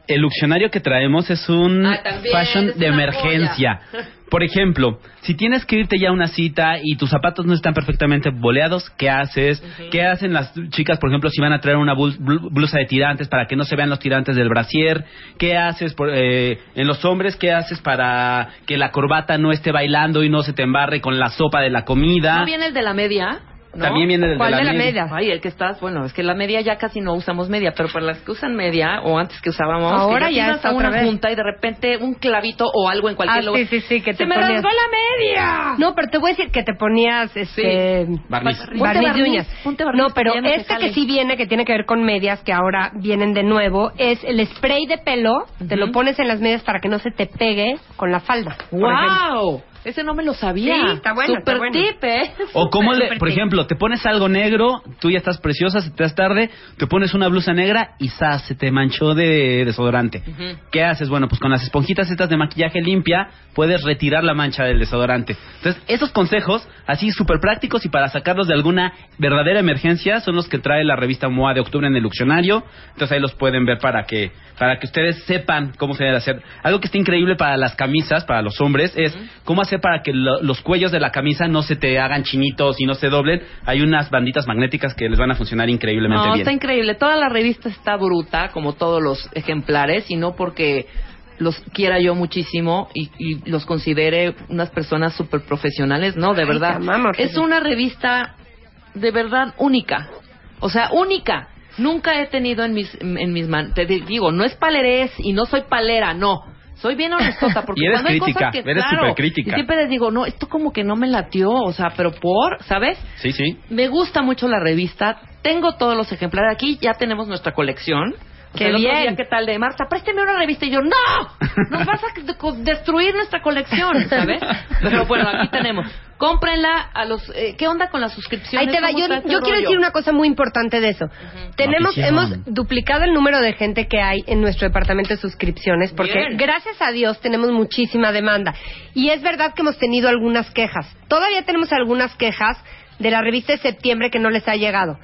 S11: el diccionario que traemos es un
S5: Ah,
S11: fashion
S5: es
S11: de emergencia.
S5: joya.
S11: Por ejemplo, si tienes que irte ya a una cita y tus zapatos no están perfectamente boleados, ¿qué haces? ¿Qué hacen las chicas, por ejemplo, si van a traer una blusa de tirantes para que no se vean los tirantes del brasier? ¿Qué haces por, eh, en los hombres? ¿Qué haces para que la corbata no esté bailando y no se te embarre con la sopa de la comida?
S5: ¿No viene el de la media? ¿No?
S11: También viene el
S12: ¿Cuál
S11: de la,
S12: de la
S11: media.
S12: media?
S5: Ay, el que estás, bueno, es que la media ya casi no usamos media, pero para las que usan media, o antes que usábamos,
S12: Ahora
S5: que
S12: ya
S5: ibas
S12: está
S5: una
S12: vez.
S5: junta y de repente un clavito o algo en cualquier
S12: Ah,
S5: lugar.
S12: sí, sí, sí, que te
S5: ¡Se me
S12: ponías-
S5: rasgó la media!
S12: No, pero te voy a decir que te ponías este
S11: Barniz.
S5: Ponte
S12: barniz de
S5: barniz,
S12: uñas.
S5: ponte barniz
S12: No, pero
S5: que ya
S12: este
S5: jale.
S12: que sí viene, que tiene que ver con medias, que ahora vienen de nuevo, es el spray de pelo. Te lo pones en las medias para que no se te pegue con la falda.
S5: ¡Wow! Ese no me lo sabía.
S12: Sí, está bueno,
S5: Super
S12: está bueno.
S5: tip, ¿eh?
S11: O como le, por ejemplo, te pones algo negro, tú ya estás preciosa, se te das tarde, te pones una blusa negra y ¡zas! se te manchó de desodorante. ¿Qué haces? Bueno, pues con las esponjitas estas de maquillaje limpia puedes retirar la mancha del desodorante. Entonces, esos consejos, así súper prácticos y para sacarlos de alguna verdadera emergencia, son los que trae la revista MOA de octubre en el Luccionario. Entonces ahí los pueden ver para que para que ustedes sepan cómo se debe hacer. Algo que está increíble para las camisas, para los hombres, es cómo hacer para que lo- los cuellos de la camisa no se te hagan chinitos y no se doblen. Hay unas banditas magnéticas que les van a funcionar increíblemente
S5: No,
S11: bien.
S5: está increíble. Toda la revista está bruta, como todos los ejemplares, y no porque los quiera yo muchísimo y, y los considere unas personas súper profesionales. No, de
S12: Ay,
S5: verdad.
S12: amamos,
S5: es una revista de verdad única. O sea, única. Nunca he tenido en mis, en mis manos, te digo, no es palerés y no soy palera, no. Soy bien honestota porque
S11: Y eres
S5: cuando hay
S11: crítica,
S5: cosas que,
S11: eres
S5: claro,
S11: supercrítica.
S5: Y siempre les digo, no, esto como que no me latió, o sea, pero por, ¿sabes?
S11: Sí, sí.
S5: Me gusta mucho la revista. Tengo todos los ejemplares. Aquí ya tenemos nuestra colección.
S10: Qué
S5: el otro
S10: bien.
S5: día, ¿qué tal de Marta? Présteme una revista. Y yo, ¡no! Nos vas a destruir nuestra colección, ¿sabes? Pero bueno, aquí tenemos. Cómprenla a los... eh, ¿Qué onda con las suscripciones?
S12: Ahí te va.
S5: ¿Cómo
S12: Yo,
S5: está este
S12: yo quiero
S5: rollo?
S12: decir una cosa muy importante de eso. Tenemos,
S5: Notición.
S12: hemos duplicado el número de gente que hay en nuestro departamento de suscripciones porque
S5: Bien.
S12: gracias a Dios tenemos muchísima demanda. Y es verdad que hemos tenido algunas quejas. Todavía tenemos algunas quejas de la revista de septiembre que no les ha llegado.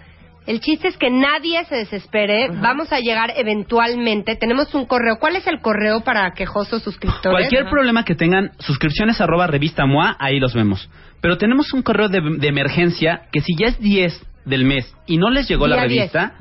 S12: El chiste es que nadie se desespere. Vamos a llegar eventualmente. Tenemos un correo. ¿Cuál es el correo para quejosos suscriptores?
S11: Cualquier problema que tengan, suscripciones arroba revista MOA, ahí los vemos. Pero tenemos un correo de, de emergencia que si ya es 10 del mes y no les llegó la
S12: Día 10.
S11: revista,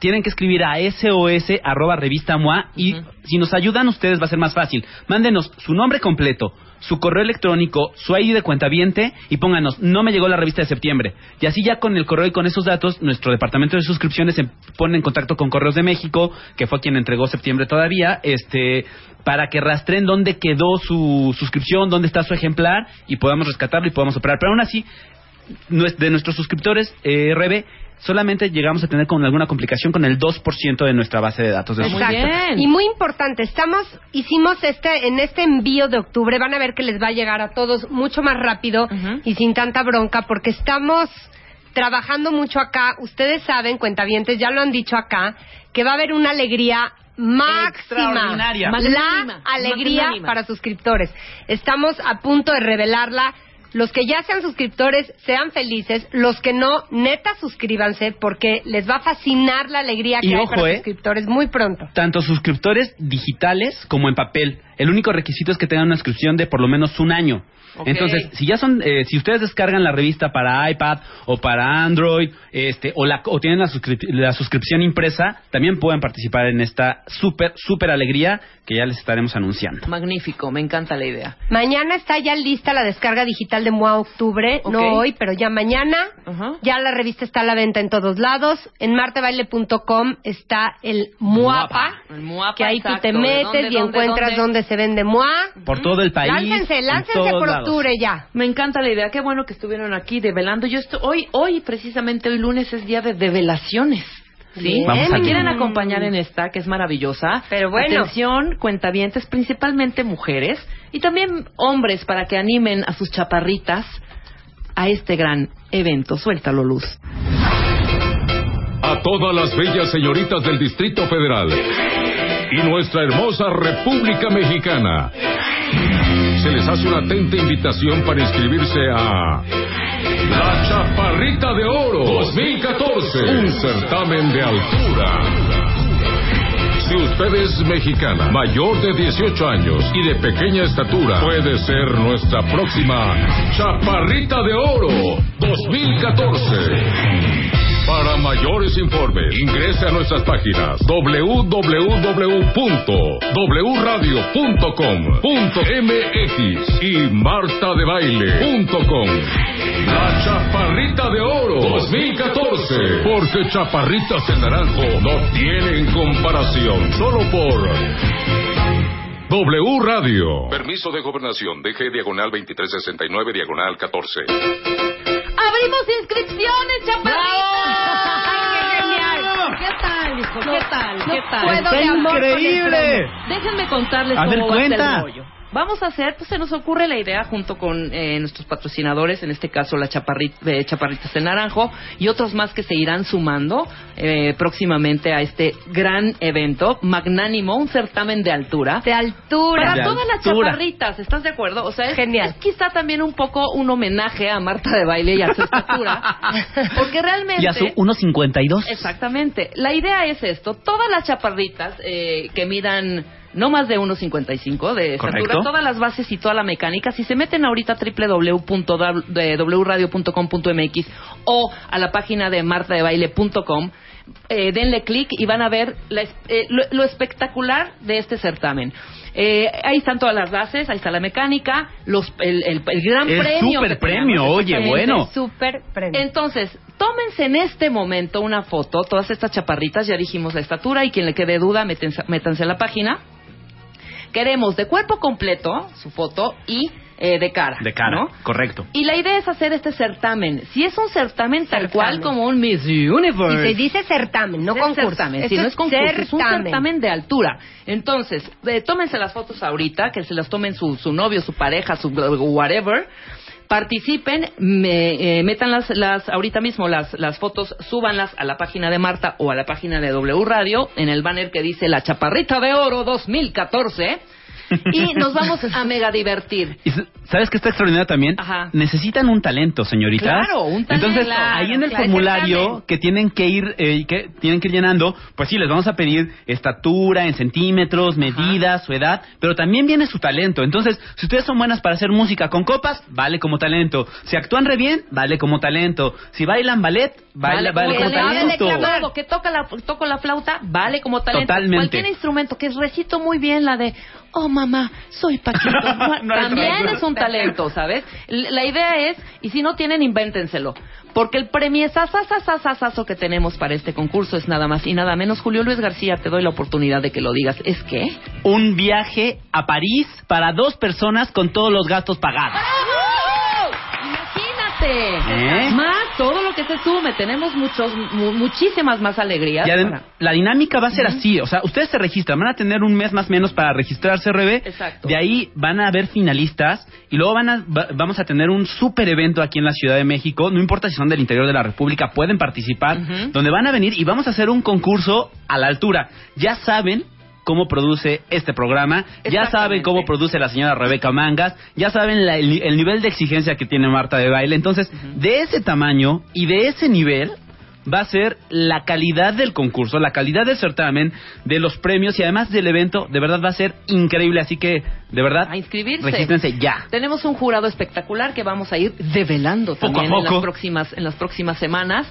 S11: tienen que escribir a sos arroba revista MOA y si nos ayudan ustedes va a ser más fácil. Mándenos su nombre completo, su correo electrónico, su ID de cuentaviente y pónganos, no me llegó la revista de septiembre. Y así ya con el correo y con esos datos, nuestro departamento de suscripciones se pone en contacto con Correos de México, que fue quien entregó septiembre todavía, este para que rastreen dónde quedó su suscripción, dónde está su ejemplar y podamos rescatarlo y podamos operar. Pero aún así, de nuestros suscriptores, eh, RB, solamente llegamos a tener con alguna complicación con el 2% de nuestra base de datos. De
S12: Exacto. Y muy importante, estamos, hicimos este, en este envío de octubre, van a ver que les va a llegar a todos mucho más rápido y sin tanta bronca, porque estamos trabajando mucho acá. Ustedes saben, cuentavientes, ya lo han dicho acá, que va a haber una alegría máxima, la alegría
S5: magnánima.
S12: para suscriptores. Estamos a punto de revelarla. Los que ya sean suscriptores, sean felices. Los que no, neta, suscríbanse porque les va a fascinar la alegría que
S11: Y
S12: hay
S11: ojo,
S12: para
S11: ¿eh?
S12: suscriptores muy pronto.
S11: Tanto suscriptores digitales como en papel. El único requisito es que tengan una suscripción de por lo menos un año. Entonces, si ya son, eh, si ustedes descargan la revista para iPad o para Android, este, o, la, o tienen la, suscrip- la suscripción impresa, también pueden participar en esta súper, súper alegría que ya les estaremos anunciando.
S5: Magnífico, me encanta la idea.
S12: Mañana está ya lista la descarga digital de MOA Octubre, no hoy, pero ya mañana. Ya la revista está a la venta en todos lados. En martebaile.com está el MUAPA,
S5: El Muapa,
S12: que ahí tú
S5: exacto.
S12: te
S5: ¿De
S12: metes
S5: dónde,
S12: y
S5: dónde,
S12: encuentras
S5: dónde?
S12: dónde se vende MOA.
S11: Por todo el país.
S12: Láncense,
S11: en
S12: láncense
S11: todos
S12: por ya.
S5: Me encanta la idea. Qué bueno que estuvieron aquí develando. Yo estoy hoy, hoy precisamente hoy lunes es día de develaciones. ¿Sí?
S11: Vamos
S5: ¿Me
S11: allá.
S5: quieren acompañar en esta que es maravillosa?
S12: Pero bueno.
S5: Atención, cuentavientes, principalmente mujeres y también hombres para que animen a sus chaparritas a este gran evento. Suéltalo, Luz.
S14: a todas las bellas señoritas del Distrito Federal y nuestra hermosa República Mexicana. Se les hace una atenta invitación para inscribirse a La Chaparrita de Oro 2014, un certamen de altura. Si usted es mexicana, mayor de 18 años y de pequeña estatura, puede ser nuestra próxima Chaparrita de Oro 2014. Para mayores informes, ingrese a nuestras páginas www.wradio.com.mx y martadebaile.com. La Chaparrita de Oro 2014, porque Chaparritas en Naranjo no tienen comparación, solo por W Radio. Permiso de gobernación, DG diagonal 2369 diagonal 14.
S5: ¡Abrimos inscripciones, chaparritas!
S6: ¡Qué genial! ¿Qué tal, hijo? ¿Qué tal? ¿Qué tal?
S5: puedo de amor con el
S11: increíble!
S5: Déjenme contarles
S11: A ver,
S5: cómo va a ser
S11: cuenta.
S5: el rollo. Vamos a hacer, pues se nos ocurre la idea junto con eh, nuestros patrocinadores, en este caso la Chaparrit, eh, Chaparritas de Naranjo y otros más que se irán sumando eh, próximamente a este gran evento magnánimo, un certamen de altura.
S12: De altura.
S5: Para
S11: De
S5: todas las chaparritas, ¿estás de acuerdo? O sea, es,
S12: Genial.
S5: es quizá también un poco un homenaje a Marta de Baile y a su estatura, porque realmente...
S11: Y a su 1.52.
S5: Exactamente. La idea es esto. Todas las chaparritas eh, que midan no más de 1.55 de
S11: Correcto.
S5: estatura, todas las bases y toda la mecánica, si se meten ahorita a www.wradio.com.mx o a la página de martadebaile.com, eh, denle clic y van a ver la eh, lo, lo espectacular de este certamen. Eh, ahí están todas las bases, ahí está la mecánica, los, el, el- el gran
S11: El
S5: premio.
S11: super premio,
S5: tenemos,
S11: oye, bueno.
S12: Super premio.
S5: Entonces, tómense en este momento una foto, todas estas chaparritas, ya dijimos la estatura, y quien le quede duda, métense, métanse a la página. Queremos de cuerpo completo su foto y eh, de cara.
S11: De cara,
S5: ¿no?
S11: correcto.
S5: Y la idea es hacer este certamen. Si es un certamen tal cual como un Miss
S12: Y
S5: Universe.
S12: se dice certamen, no concurso.
S5: certamen,
S12: Esto
S5: sí, no es concurso, es un
S12: certamen.
S5: certamen de altura. Entonces, eh, tómense las fotos ahorita, que se las tomen su, su novio, su pareja, su whatever. Participen, me- eh, metan las, las ahorita mismo las, las fotos, súbanlas a la página de Marta o a la página de W Radio en el banner que dice La Chaparrita de Oro 2014 y nos vamos a mega divertir.
S11: Y ¿Sabes qué está extraordinario también?
S5: Ajá.
S11: Necesitan un talento, señoritas.
S5: Claro, un talento.
S11: Entonces,
S5: Claro,
S11: ahí en el
S5: claro.
S11: formulario que tienen que ir eh, que tienen que ir llenando, pues sí, les vamos a pedir estatura en centímetros, medidas, su edad, pero también viene su talento. Entonces, si ustedes son buenas para hacer música con copas, vale como talento. Si actúan re bien, vale como talento. Si bailan ballet, vale, vale, como talento.
S5: Que toca la, toco la flauta, vale como talento.
S11: Totalmente.
S5: Cualquier instrumento que recito muy bien la de, oh mamá, soy Paquito.
S11: No
S5: También es un talento, ¿sabes? La idea es, y si no tienen, invéntenselo. Porque el premio que tenemos para este concurso es nada más y nada menos. Julio Luis García, te doy la oportunidad de que lo digas. ¿Es qué?
S11: Un viaje a París para dos personas con todos los gastos pagados. ¿Eh?
S5: Más todo lo que se sume. Tenemos muchos, mu- muchísimas más alegrías. Para-
S11: la dinámica va a ser así, o sea, ustedes se registran, van a tener un mes más o menos para registrarse RB.
S5: Exacto.
S11: De ahí van a haber finalistas y luego van a, va- vamos a tener un super evento aquí en la Ciudad de México, no importa si son del interior de la República, pueden participar, donde van a venir y vamos a hacer un concurso a la altura. Ya saben cómo produce este programa, ya saben cómo produce la señora Rebeca Mangas, ya saben la- el, el nivel de exigencia que tiene Marta de baile. Entonces, de ese tamaño y de ese nivel va a ser la calidad del concurso, la calidad del certamen, de los premios y además del evento, de verdad va a ser increíble. Así que, de verdad,
S5: A inscribirse.
S11: regístrense ya.
S5: Tenemos un jurado espectacular que vamos a ir develando
S11: Poco a
S5: también En, las próximas, en las próximas semanas.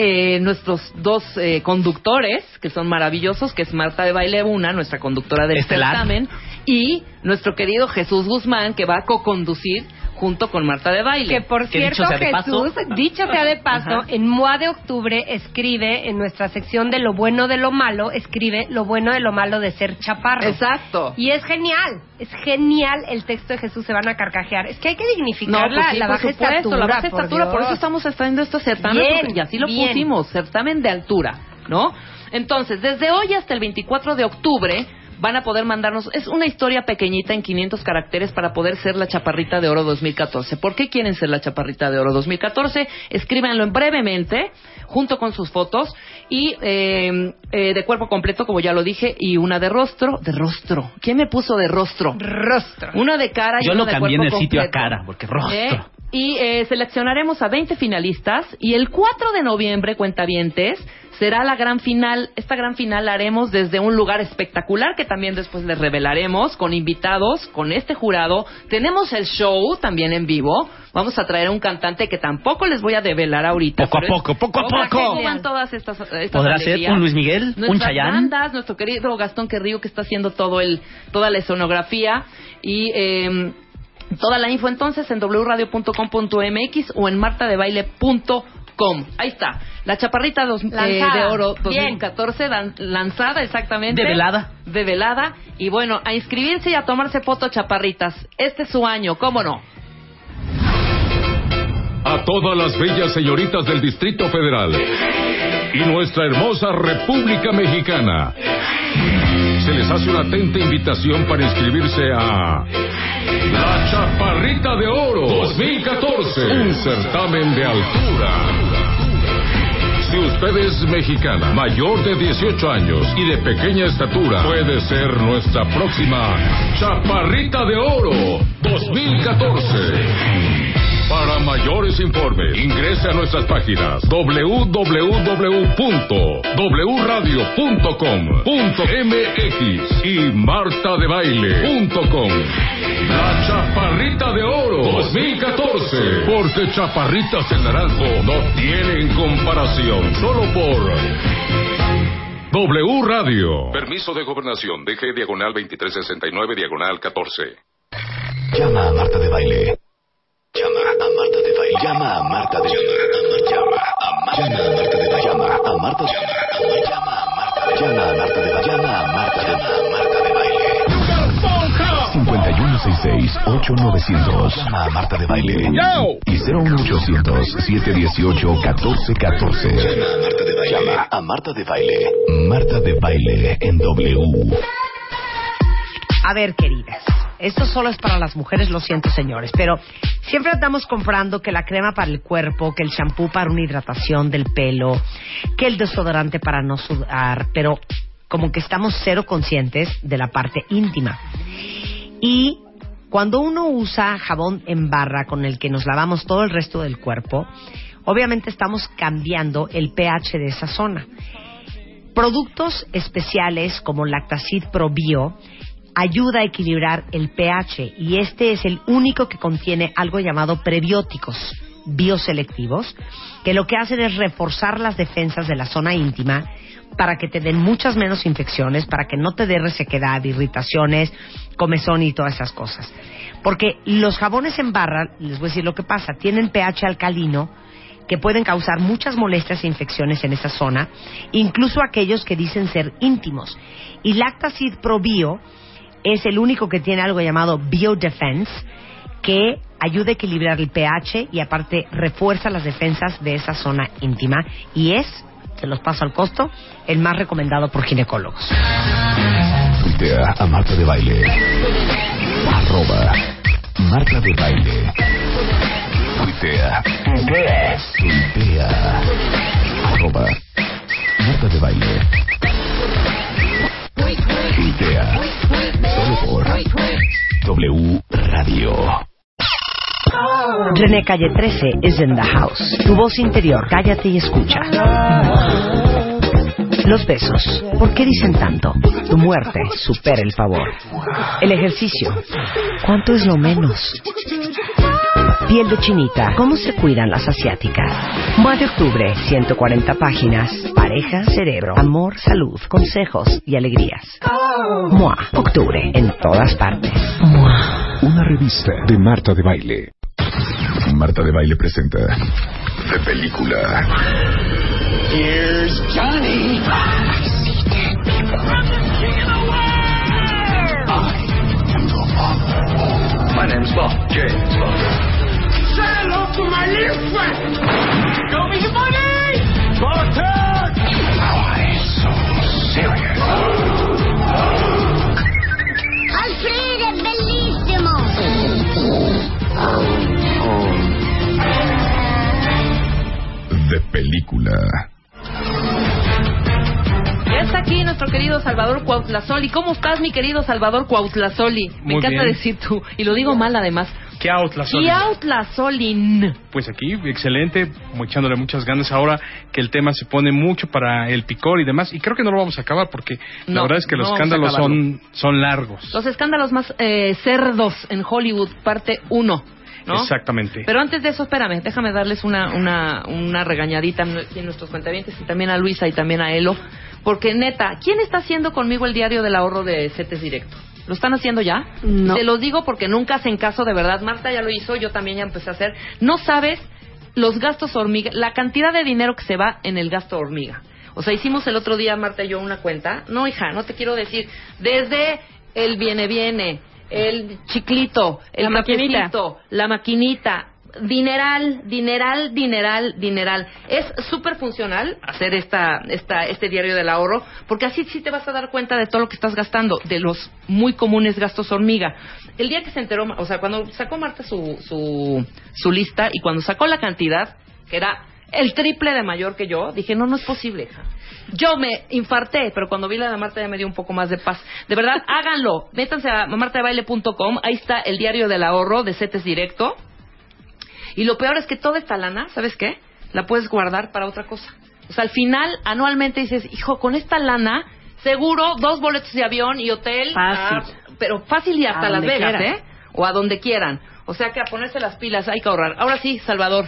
S5: Eh, nuestros dos eh, conductores, que son maravillosos, que es Marta de Baile Una, nuestra conductora del
S11: Estelar.
S5: certamen, y nuestro querido Jesús Guzmán, que va a co-conducir junto con Marta de Baile.
S12: Que por cierto, Jesús, dicho sea de paso,
S5: Ajá.
S12: en MOA de octubre escribe en nuestra sección de lo bueno de lo malo, escribe lo bueno de lo malo de ser chaparro.
S5: Exacto.
S12: Y es genial, es genial el texto de Jesús, se van a carcajear. Es que hay que dignificar
S5: No, pues sí,
S12: la baja
S5: supuesto,
S12: estatura.
S5: la baja
S12: por
S5: estatura, por eso estamos haciendo este certamen, y así lo
S12: bien.
S5: pusimos, certamen de altura, ¿no? Entonces, desde hoy hasta el 24 de octubre van a poder mandarnos, es una historia pequeñita en 500 caracteres para poder ser la Chaparrita de Oro 2014. ¿Por qué quieren ser la Chaparrita de Oro 2014? Escríbanlo en brevemente, junto con sus fotos, y eh, eh, de cuerpo completo, como ya lo dije, y una de rostro, de rostro. ¿Quién me puso de rostro?
S12: Rostro.
S5: Una de cara y
S11: Yo
S5: una
S11: lo
S5: de
S11: cambié en el
S5: cuerpo
S11: sitio a cara, porque rostro.
S5: ¿Eh? Y eh, seleccionaremos a 20 finalistas y el 4 de noviembre, cuentavientes, será la gran final. Esta gran final la haremos desde un lugar espectacular que también después les revelaremos con invitados, con este jurado. Tenemos el show también en vivo. Vamos a traer a un cantante que tampoco les voy a develar ahorita.
S11: Poco a poco, poco a poco.
S5: todas estas, estas
S11: ¿Podrá ser un Luis Miguel? ¿Un
S5: Nuestras
S11: Chayanne?
S5: bandas, nuestro querido Gastón Querrío que está haciendo todo el, toda la escenografía y eh, toda la info entonces en wradio.com.mx o en martadebaile.com. Ahí está, la chaparrita dos- eh, de oro
S12: Bien.
S5: 2014 dan- lanzada exactamente.
S11: Develada.
S5: Develada y bueno, a inscribirse y a tomarse foto chaparritas. Este es su año, ¿cómo no?
S14: a todas las bellas señoritas del Distrito Federal y nuestra hermosa República Mexicana. Se les hace una atenta invitación para inscribirse a La Chaparrita de Oro 2014, un certamen de altura. Si usted es mexicana, mayor de 18 años y de pequeña estatura, puede ser nuestra próxima Chaparrita de Oro 2014. Para mayores informes, ingrese a nuestras páginas www.wradio.com.mx y martadebaile.com. La Chaparrita de Oro 2014. Porque Chaparritas en Naranjo no tienen comparación. Solo por W Radio. Permiso de gobernación. DG diagonal 2369 diagonal 14.
S3: Llama a Marta de Baile. Llama a Marta de Baile. Llama a Marta de Baile. Llama a Marta de Baile. Llama a Marta de Baile. Llama a Marta de Baile. Llama a Marta de Baile. Llama a Marta de Baile. 1-866-8900. Llama a Marta de Baile. Y 01800-718-1414. Llama a Marta de Baile. Marta de Baile en W.
S10: A ver, queridas, esto solo es para las mujeres, lo siento, señores, pero siempre andamos comprando que la crema para el cuerpo, que el shampoo para una hidratación del pelo, que el desodorante para no sudar, pero como que estamos cero conscientes de la parte íntima. Y cuando uno usa jabón en barra con el que nos lavamos todo el resto del cuerpo, obviamente estamos cambiando el pH de esa zona. Productos especiales como Lactacid Pro Bio ayuda a equilibrar el pH y este es el único que contiene algo llamado prebióticos bioselectivos que lo que hacen es reforzar las defensas de la zona íntima para que te den muchas menos infecciones, para que no te dé resequedad, irritaciones, comezón y todas esas cosas. Porque los jabones en barra, les voy a decir lo que pasa, tienen pH alcalino que pueden causar muchas molestias e infecciones en esa zona, incluso aquellos que dicen ser íntimos. Y Lactacid Pro Bio es el único que tiene algo llamado Biodefense, que ayuda a equilibrar el pH y aparte refuerza las defensas de esa zona íntima. Y es, se los paso al costo, el más recomendado por ginecólogos.
S3: Solo por W Radio.
S10: René Calle 13 is in the house. Tu voz interior, cállate y escucha. Los besos, ¿por qué dicen tanto? Tu muerte supera el favor. El ejercicio, ¿cuánto es lo menos? Piel de chinita, ¿cómo se cuidan las asiáticas? Mua de octubre, 140 páginas. Pareja, cerebro, amor, salud, consejos y alegrías. Mua, octubre, en todas partes. Mua.
S3: Una revista de Marta de Baile. Marta de Baile presenta de película.
S2: Here's Johnny.
S15: My name's Bob.
S2: Say Show me your money. Bartek.
S3: Why so serious?
S2: Alfredo è bellissimo.
S3: De película.
S5: Ya está aquí nuestro querido Salvador Cuautlazoli. ¿Cómo estás, mi querido Salvador Cuautlazoli? Me
S16: Muy
S5: encanta
S16: bien.
S5: decir tú, y lo digo mal además.
S16: ¿Qué Outlazoli?
S5: Cuautlazolin.
S16: Pues aquí, excelente, echándole muchas ganas ahora que el tema se pone mucho para el picor y demás. Y creo que no lo vamos a acabar porque la
S5: No,
S16: verdad es que
S5: no
S16: los
S5: a
S16: escándalos son, son largos.
S5: Los escándalos más eh, cerdos en Hollywood, parte 1. ¿no?
S16: Exactamente.
S5: Pero antes de eso, espérame, déjame darles una, una, una regañadita aquí en nuestros cuentavientes y también a Luisa y también a Elo. Porque neta, ¿quién está haciendo conmigo el diario del ahorro de CETES Directo? ¿Lo están haciendo ya?
S7: No.
S5: Te los digo porque nunca hacen caso de verdad. Marta ya lo hizo, yo también ya empecé a hacer. No sabes los gastos hormiga, la cantidad de dinero que se va en el gasto hormiga. O sea, hicimos el otro día, Marta y yo, una cuenta. No, hija, no te quiero decir. Desde el viene, viene, el chiclito, el
S7: La maquinita.
S5: la maquinita, dineral, dineral, dineral, dineral. Es súper funcional hacer esta, esta, este diario del ahorro, porque así sí te vas a dar cuenta de todo lo que estás gastando, de los muy comunes gastos hormiga. El día que se enteró, o sea, cuando sacó Marta su, su, su lista y cuando sacó la cantidad, que era el triple de mayor que yo, dije, no, no es posible. Yo me infarté, pero cuando vi la de Marta ya me dio un poco más de paz. De verdad, háganlo. Métanse a martadebaile.com, ahí está el diario del ahorro de CETES Directo. Y lo peor es que toda esta lana, ¿sabes qué? La puedes guardar para otra cosa. O sea, al final, anualmente dices, hijo, con esta lana, seguro dos boletos de avión y hotel.
S7: Fácil.
S5: ah, pero fácil y hasta Las Vegas. ¿eh? O a donde quieran. O sea que a ponerse las pilas hay que ahorrar. Ahora sí, Salvador,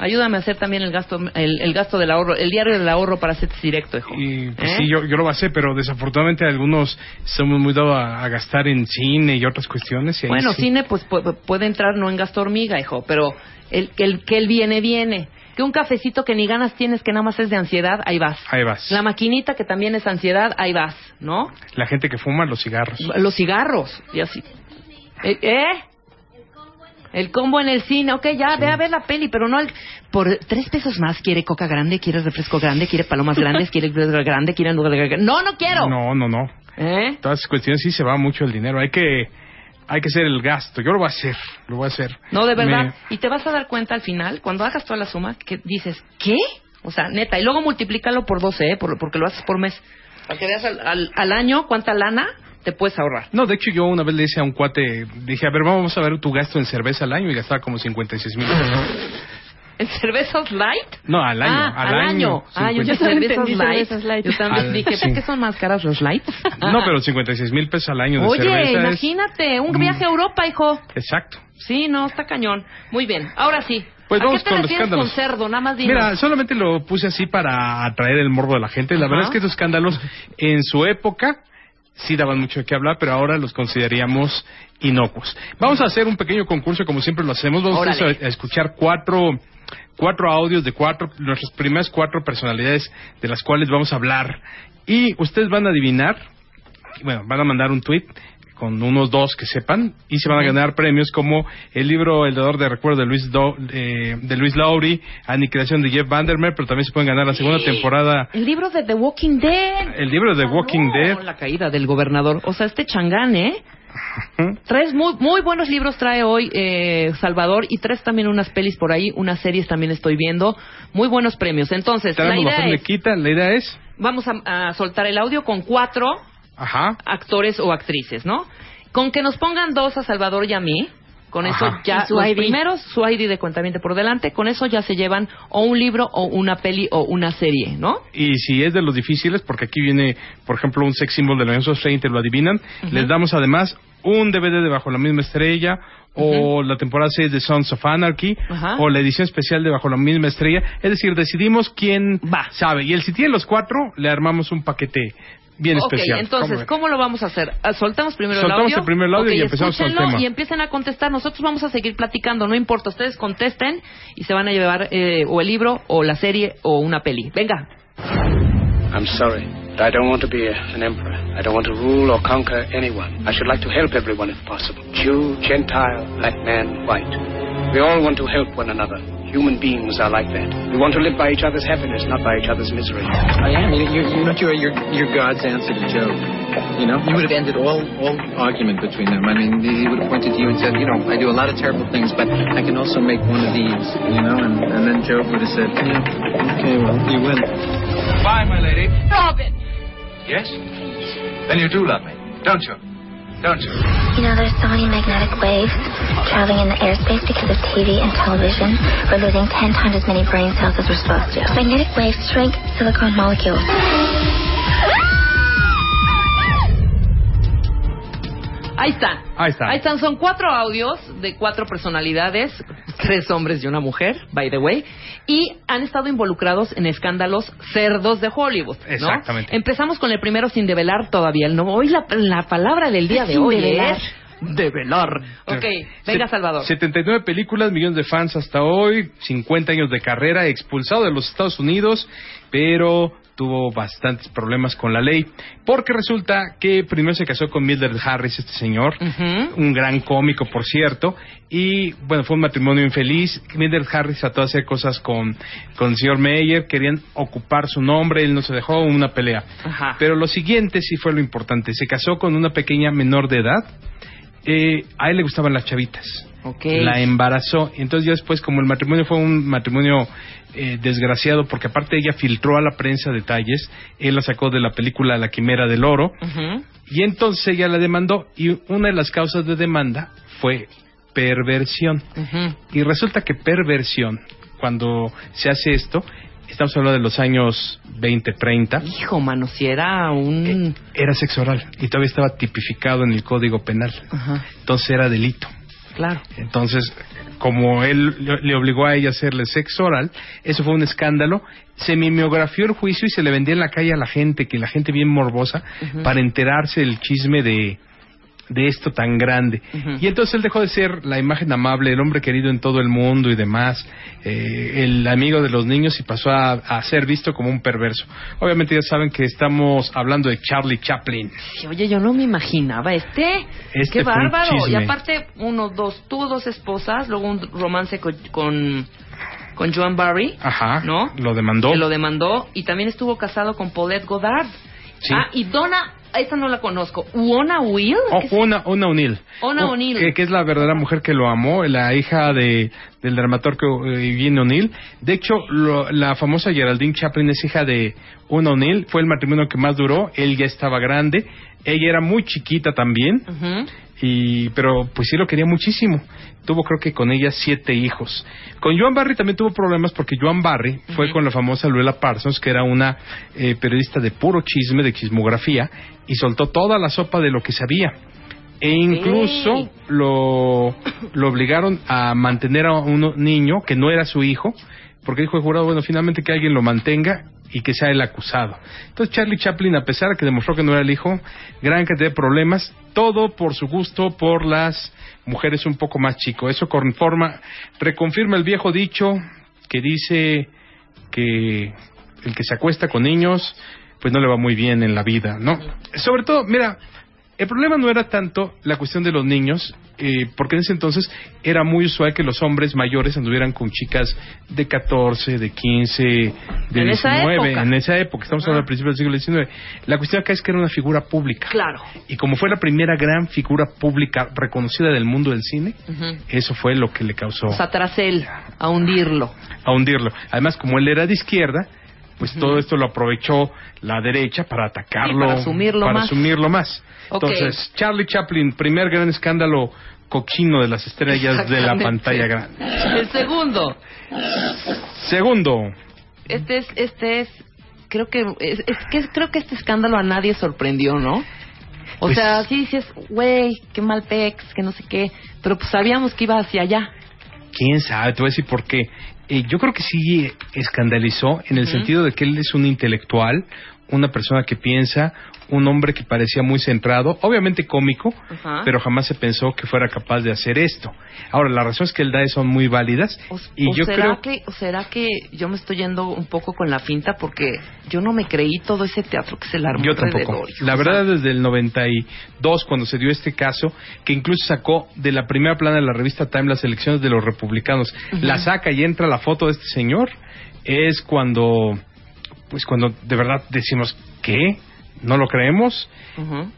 S5: ayúdame a hacer también el gasto, el, el gasto del ahorro, el diario del ahorro para CETES Directo, hijo.
S16: Y, pues,
S5: ¿Eh?
S16: Sí, yo, yo lo basé, pero desafortunadamente algunos somos muy dados a, a gastar en cine y otras cuestiones. y
S5: Bueno,
S16: sí.
S5: cine pues pu- puede entrar no en gasto hormiga, hijo, pero el que el, que el viene, viene. Que un cafecito que ni ganas tienes, que nada más es de ansiedad, ahí vas.
S16: Ahí vas.
S5: La maquinita que también es ansiedad, ahí vas, ¿no?
S16: La gente que fuma los cigarros.
S5: Los cigarros, y así. ¿Eh? ¿Eh? El combo en el cine, ok, ya, ve a ver la peli, pero no el- por tres pesos más. ¿Quiere coca grande? ¿Quiere refresco grande? ¿Quiere palomas grandes? ¿Quiere grande? ¿Quiere No, no quiero.
S16: No, no, no.
S5: ¿Eh?
S16: Todas esas cuestiones sí se va mucho el dinero. Hay que hay que hacer el gasto. Yo lo voy a hacer, lo voy a hacer.
S5: No, de verdad.
S16: Me-
S5: Y te vas a dar cuenta al final, cuando hagas toda la suma, que dices, ¿qué? O sea, neta, y luego multiplícalo por 12, ¿eh? Por- porque lo haces por mes. Para que veas al, al- al año cuánta lana te puedes ahorrar.
S16: No, de hecho yo una vez le dije a un cuate, dije, a ver, vamos a ver tu gasto en cerveza al año y gastaba como 56 mil
S5: ¿En cervezas light?
S16: No, al año.
S5: Ah,
S16: al, año.
S5: Ah, yo
S16: 50.
S5: cervezas light.
S8: light.
S5: Yo también
S16: Al-
S5: dije,
S16: sí.
S5: ¿por qué son más caras los light?
S16: No, pero 56 mil pesos al año de
S5: Oye,
S16: cerveza es-
S5: imagínate, un viaje a Europa, hijo.
S16: Exacto.
S5: Sí, no, está cañón. Muy bien, ahora sí.
S16: Pues
S5: ¿A
S16: vamos
S5: qué te
S16: con los
S5: refieres con
S16: escándalos.
S5: cerdo? Nada más dime.
S16: Mira, solamente lo puse así para atraer el morbo de la gente. La
S5: Ajá.
S16: verdad es que estos escándalos en su época sí daban mucho de qué hablar, pero ahora los consideraríamos inocuos. Vamos a hacer un pequeño concurso como siempre lo hacemos. Vamos
S5: Órale.
S16: a, a escuchar cuatro cuatro audios de cuatro nuestras primeras cuatro personalidades de las cuales vamos a hablar y ustedes van a adivinar, bueno, van a mandar un tweet con unos dos que sepan y se van a ganar premios como el libro El dador de recuerdo de Luis Do- eh, de Luis Lowry, Aniquilación de Jeff Vandermeer, pero también se pueden ganar la segunda temporada
S5: El libro de The Walking Dead.
S16: el libro de Walking Dead.
S5: La caída del gobernador. O sea, este changán, ¿eh? Tres muy, muy buenos libros trae hoy eh, Salvador y tres también unas pelis por ahí, unas series también estoy viendo. Muy buenos premios. Entonces, la idea es,
S16: quita, la idea es,
S5: vamos a, a soltar el audio con cuatro
S16: ajá,
S5: actores o actrices, ¿no? Con que nos pongan dos a Salvador y a mí, con eso ya, los
S8: ID.
S5: primeros, su ID de cuentamiento por delante, con eso ya se llevan o un libro o una peli o una serie, ¿no?
S16: y si es de los difíciles, porque aquí viene, por ejemplo, un sex symbol de años 30, lo adivinan, les damos además un DVD de Bajo la misma estrella, o la temporada 6 de Sons of Anarchy,
S5: Ajá.
S16: o la edición especial de Bajo la misma estrella. Es decir, decidimos quién
S5: Va.
S16: sabe. Y el si tiene los cuatro, le armamos un paquete bien
S5: Ok,
S16: especial.
S5: entonces,
S16: ¿Cómo?
S5: ¿cómo lo vamos a hacer? Ah, Soltamos primero
S16: Soltamos
S5: el audio.
S16: el primer audio
S5: Ok,
S16: y empezamos con el tema.
S5: Y empiecen a contestar. Nosotros vamos a seguir platicando, no importa. Ustedes contesten y se van a llevar eh, o el libro, o la serie, o una peli. Venga.
S17: I'm sorry, but I don't want to be a, an emperor. I don't want to rule or conquer anyone. I should like to help everyone if possible. Jew, Gentile, black man, white. We all want to help one another. Human beings are like that. We want to live by each other's happiness, not by each other's misery.
S18: I am. You, you, you know, you're, you're, you're God's answer to Job. You know, you would have ended all, all argument between them. I mean, he would have pointed to you and said, you know, I do a lot of terrible things, but I can also make one of these, you know, and, and then Job would have said, yeah, okay, well, you win.
S15: Bye, my lady.
S8: Robin.
S15: Yes? Then you do love me, don't you? Don't you?
S19: You know, there's so many magnetic waves traveling in the airspace because of TV and television. We're losing 10 times as many brain cells as we're supposed to. Magnetic waves shrink silicone molecules.
S5: Ahí están.
S16: Ahí está.
S5: Ahí están. Son cuatro audios de cuatro personalidades, tres hombres y una mujer, by the way, y han estado involucrados en escándalos cerdos de Hollywood. ¿no?
S16: Exactamente.
S5: Empezamos con el primero sin develar todavía el nombre. Hoy la, la palabra del día de
S8: Sin
S5: hoy
S8: develar.
S5: es develar. Ok, venga
S16: Se-
S5: Salvador.
S16: 79 películas, millones de fans hasta hoy, 50 años de carrera, expulsado de los Estados Unidos, pero tuvo bastantes problemas con la ley, porque resulta que primero se casó con Mildred Harris, este señor, un gran cómico, por cierto, y bueno, fue un matrimonio infeliz. Mildred Harris trató de hacer cosas con, con el señor Meyer, querían ocupar su nombre, él no se dejó, una pelea.
S5: Ajá.
S16: Pero lo siguiente sí fue lo importante, se casó con una pequeña menor de edad, eh, a él le gustaban las chavitas. La embarazó. Y entonces ya después, como el matrimonio fue un matrimonio eh, desgraciado, porque aparte ella filtró a la prensa detalles, él la sacó de la película La Quimera del Oro, y entonces ella la demandó, y una de las causas de demanda fue perversión. Y resulta que perversión, cuando se hace esto, estamos hablando de los años 20, 30,
S5: Hijo, mano, si era un...
S16: era sexo oral, y todavía estaba tipificado en el Código Penal. Entonces era delito.
S5: Claro.
S16: Entonces, como él le obligó a ella a hacerle sexo oral, eso fue un escándalo. Se mimeografió el juicio y se le vendía en la calle a la gente, que la gente bien morbosa, para enterarse del chisme de, de esto tan grande. Y entonces él dejó de ser la imagen amable, el hombre querido en todo el mundo y demás, eh, el amigo de los niños y pasó a, a ser visto como un perverso. Obviamente ya saben que estamos hablando de Charlie Chaplin.
S5: Sí, Oye, yo no me imaginaba este.
S16: Este
S5: Qué bárbaro. Y aparte, uno, dos, tuvo dos esposas, luego un romance con, con, con Joan Barry.
S16: Ajá.
S5: ¿No?
S16: Lo demandó.
S5: Que lo demandó. Y también estuvo casado con Paulette Goddard.
S16: Sí.
S5: Ah, y Donna, esta no la conozco. Uona Will.
S16: Oh, una, una O'Neill.
S5: Ona
S16: Oh,
S5: O'Neill.
S16: Que, que es la verdadera mujer que lo amó, la hija de, del dramaturgo eh, Eugene O'Neill. De hecho, lo- la famosa Geraldine Chaplin es hija de Una O'Neill. Fue el matrimonio que más duró. Él ya estaba grande. Ella era muy chiquita también. Y pero pues sí lo quería muchísimo. Tuvo creo que con ella siete hijos. Con Joan Barry también tuvo problemas porque Joan Barry fue con la famosa Luella Parsons, que era una eh, periodista de puro chisme, de chismografía, y soltó toda la sopa de lo que sabía. E incluso lo, lo obligaron a mantener a un niño que no era su hijo, porque dijo el jurado, bueno, finalmente que alguien lo mantenga y que sea el acusado. Entonces Charlie Chaplin, a pesar de que demostró que no era el hijo, gran cantidad de problemas, todo por su gusto por las mujeres un poco más chico. Eso conforma, reconfirma el viejo dicho que dice que el que se acuesta con niños, pues no le va muy bien en la vida, ¿no? Sobre todo, mira, el problema no era tanto la cuestión de los niños, eh, porque en ese entonces era muy usual que los hombres mayores anduvieran con chicas de 14, de 15, de
S5: En esa
S16: 19,
S5: época.
S16: en esa época, estamos hablando al principio del siglo XIX. La cuestión acá es que era una figura pública.
S5: Claro.
S16: Y como fue la primera gran figura pública reconocida del mundo del cine,
S5: Ujú.
S16: eso fue lo que le causó
S5: O sea, tras él, a hundirlo.
S16: a hundirlo. Además, como él era de izquierda, pues todo esto lo aprovechó la derecha para atacarlo,
S5: Sí, para sumirlo
S16: para
S5: más.
S16: sumirlo más. Entonces, Charlie Chaplin, primer gran escándalo cochino de las estrellas de la pantalla grande.
S5: El segundo.
S16: Segundo,
S5: Este es, este es, creo que, es, es que creo que este escándalo a nadie sorprendió, ¿no? O
S16: Pues-
S5: sea, sí dices, güey, qué mal pex, que no sé qué, pero pues sabíamos que iba hacia allá.
S16: quién sabe, te voy a decir por qué. Eh, yo creo que sí escandalizó en el sentido de que él es un intelectual, una persona que piensa, un hombre que parecía muy centrado, obviamente cómico,
S5: Ajá.
S16: pero jamás se pensó que fuera capaz de hacer esto. Ahora, las razones que él da son muy válidas y
S5: ¿O
S16: yo
S5: será
S16: creo
S5: que, o será que yo me estoy yendo un poco con la finta porque yo no me creí todo ese teatro que se le armó
S16: Yo tampoco. La
S5: sea,
S16: verdad, desde el 92, cuando se dio este caso, que incluso sacó de la primera plana de la revista Time las elecciones de los republicanos, la saca y entra la foto de este señor, es cuando, pues cuando de verdad decimos, ¿qué? ¿No lo creemos?
S5: ujú.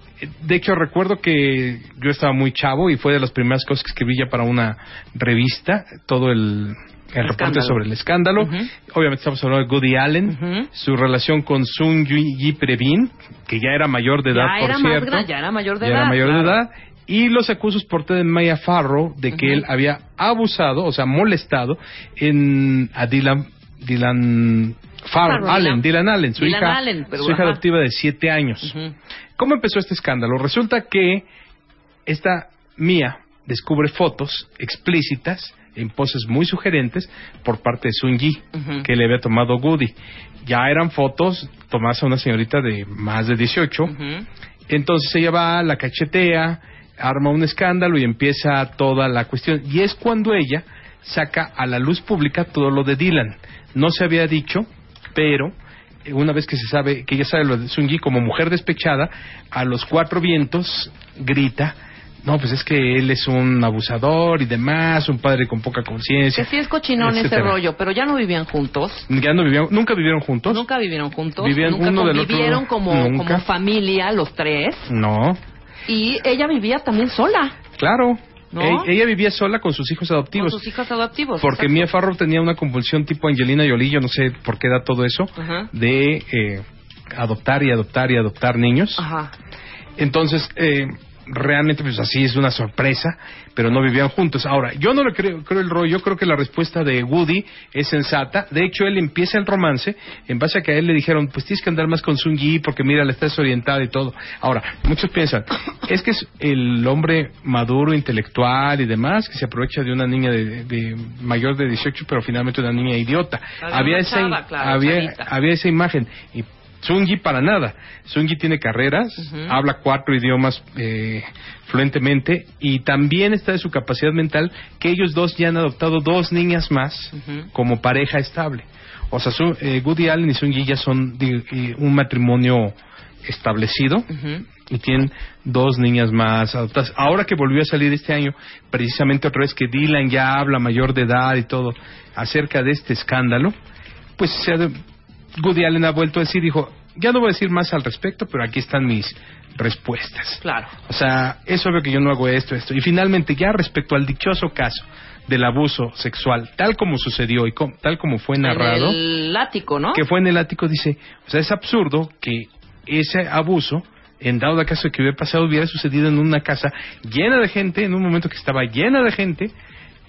S16: De hecho, recuerdo que yo estaba muy chavo y fue de las primeras cosas que escribí ya para una revista, todo el, el reporte sobre el escándalo. Obviamente estamos hablando de Goody Allen, su relación con Sun Yi Previn, que ya era mayor de edad,
S5: ya
S16: por
S5: era más
S16: cierto.
S5: gran- ya era mayor de
S16: Ya
S5: edad.
S16: era mayor
S5: claro.
S16: de edad. Y los acusos por de Maya Farrow de que él había abusado, o sea, molestado en a Dylan, Dylan Farrow, Allen,
S5: Dylan-
S16: Dylan Allen, su
S5: Dylan
S16: hija,
S5: Allen, pero
S16: su hija
S5: ajá.
S16: adoptiva de siete años. ¿Cómo empezó este escándalo? Resulta que esta Mia descubre fotos explícitas en poses muy sugerentes por parte de Sun Yi, que le había tomado Goody. Ya eran fotos tomadas a una señorita de más de 18.
S5: Ujú.
S16: Entonces ella va, la cachetea, arma un escándalo y empieza toda la cuestión. Y es cuando ella saca a la luz pública todo lo de Dylan. No se había dicho, pero una vez que se sabe, que ella sabe lo de Sun Yi como mujer despechada, a los cuatro vientos grita, no, pues es que él es un abusador y demás, un padre con poca conciencia.
S5: Que sí es cochinón ese rollo, pero ya no vivían juntos.
S16: Ya no vivían, nunca vivieron juntos.
S5: Nunca vivieron juntos.
S16: Vivían
S5: nunca
S16: uno del otro,
S5: convivieron como,
S16: nunca.
S5: como familia, los tres.
S16: No,
S5: Y ella vivía también sola.
S16: claro.
S5: ¿No?
S16: E- Ella vivía sola con sus hijos adoptivos.
S5: Con sus hijas adoptivos.
S16: Porque
S5: exacto.
S16: Mia Farrow tenía una compulsión tipo Angelina Jolie, yo no sé por qué da todo eso,
S5: Ajá.
S16: de eh, adoptar y adoptar y adoptar niños.
S5: Ajá.
S16: Entonces, eh, realmente, pues así es una sorpresa, pero no vivían juntos. Ahora, yo no le creo, creo el rollo, yo creo que la respuesta de Woody es sensata. De hecho, él empieza el romance en base a que a él le dijeron, pues tienes que andar más con Sun Yi porque mira, le estás orientada y todo. Ahora, muchos piensan, es que es el hombre maduro, intelectual y demás, que se aprovecha de una niña de, de mayor de 18, pero finalmente una niña idiota.
S5: Había
S16: esa,
S5: chava, claro,
S16: había, había esa imagen. Y Sungi para nada. Sungi tiene carreras, habla cuatro idiomas eh, fluentemente y también está de su capacidad mental que ellos dos ya han adoptado dos niñas más como pareja estable. O sea, su- eh, Woody Allen y Sungi ya son eh, un matrimonio establecido y tienen dos niñas más adoptadas. Ahora que volvió a salir este año, precisamente otra vez que Dylan ya habla mayor de edad y todo acerca de este escándalo, pues se ha de- Woody Allen ha vuelto a decir, dijo, ya no voy a decir más al respecto, pero aquí están mis respuestas.
S5: Claro.
S16: O sea, es obvio que yo no hago esto, esto. Y finalmente, ya respecto al dichoso caso del abuso sexual, tal como sucedió y com- tal como fue narrado,
S5: En el ático, ¿no?
S16: que fue en el ático, dice, o sea, es absurdo que ese abuso, en dado caso de que hubiera pasado, hubiera sucedido en una casa llena de gente, en un momento que estaba llena de gente.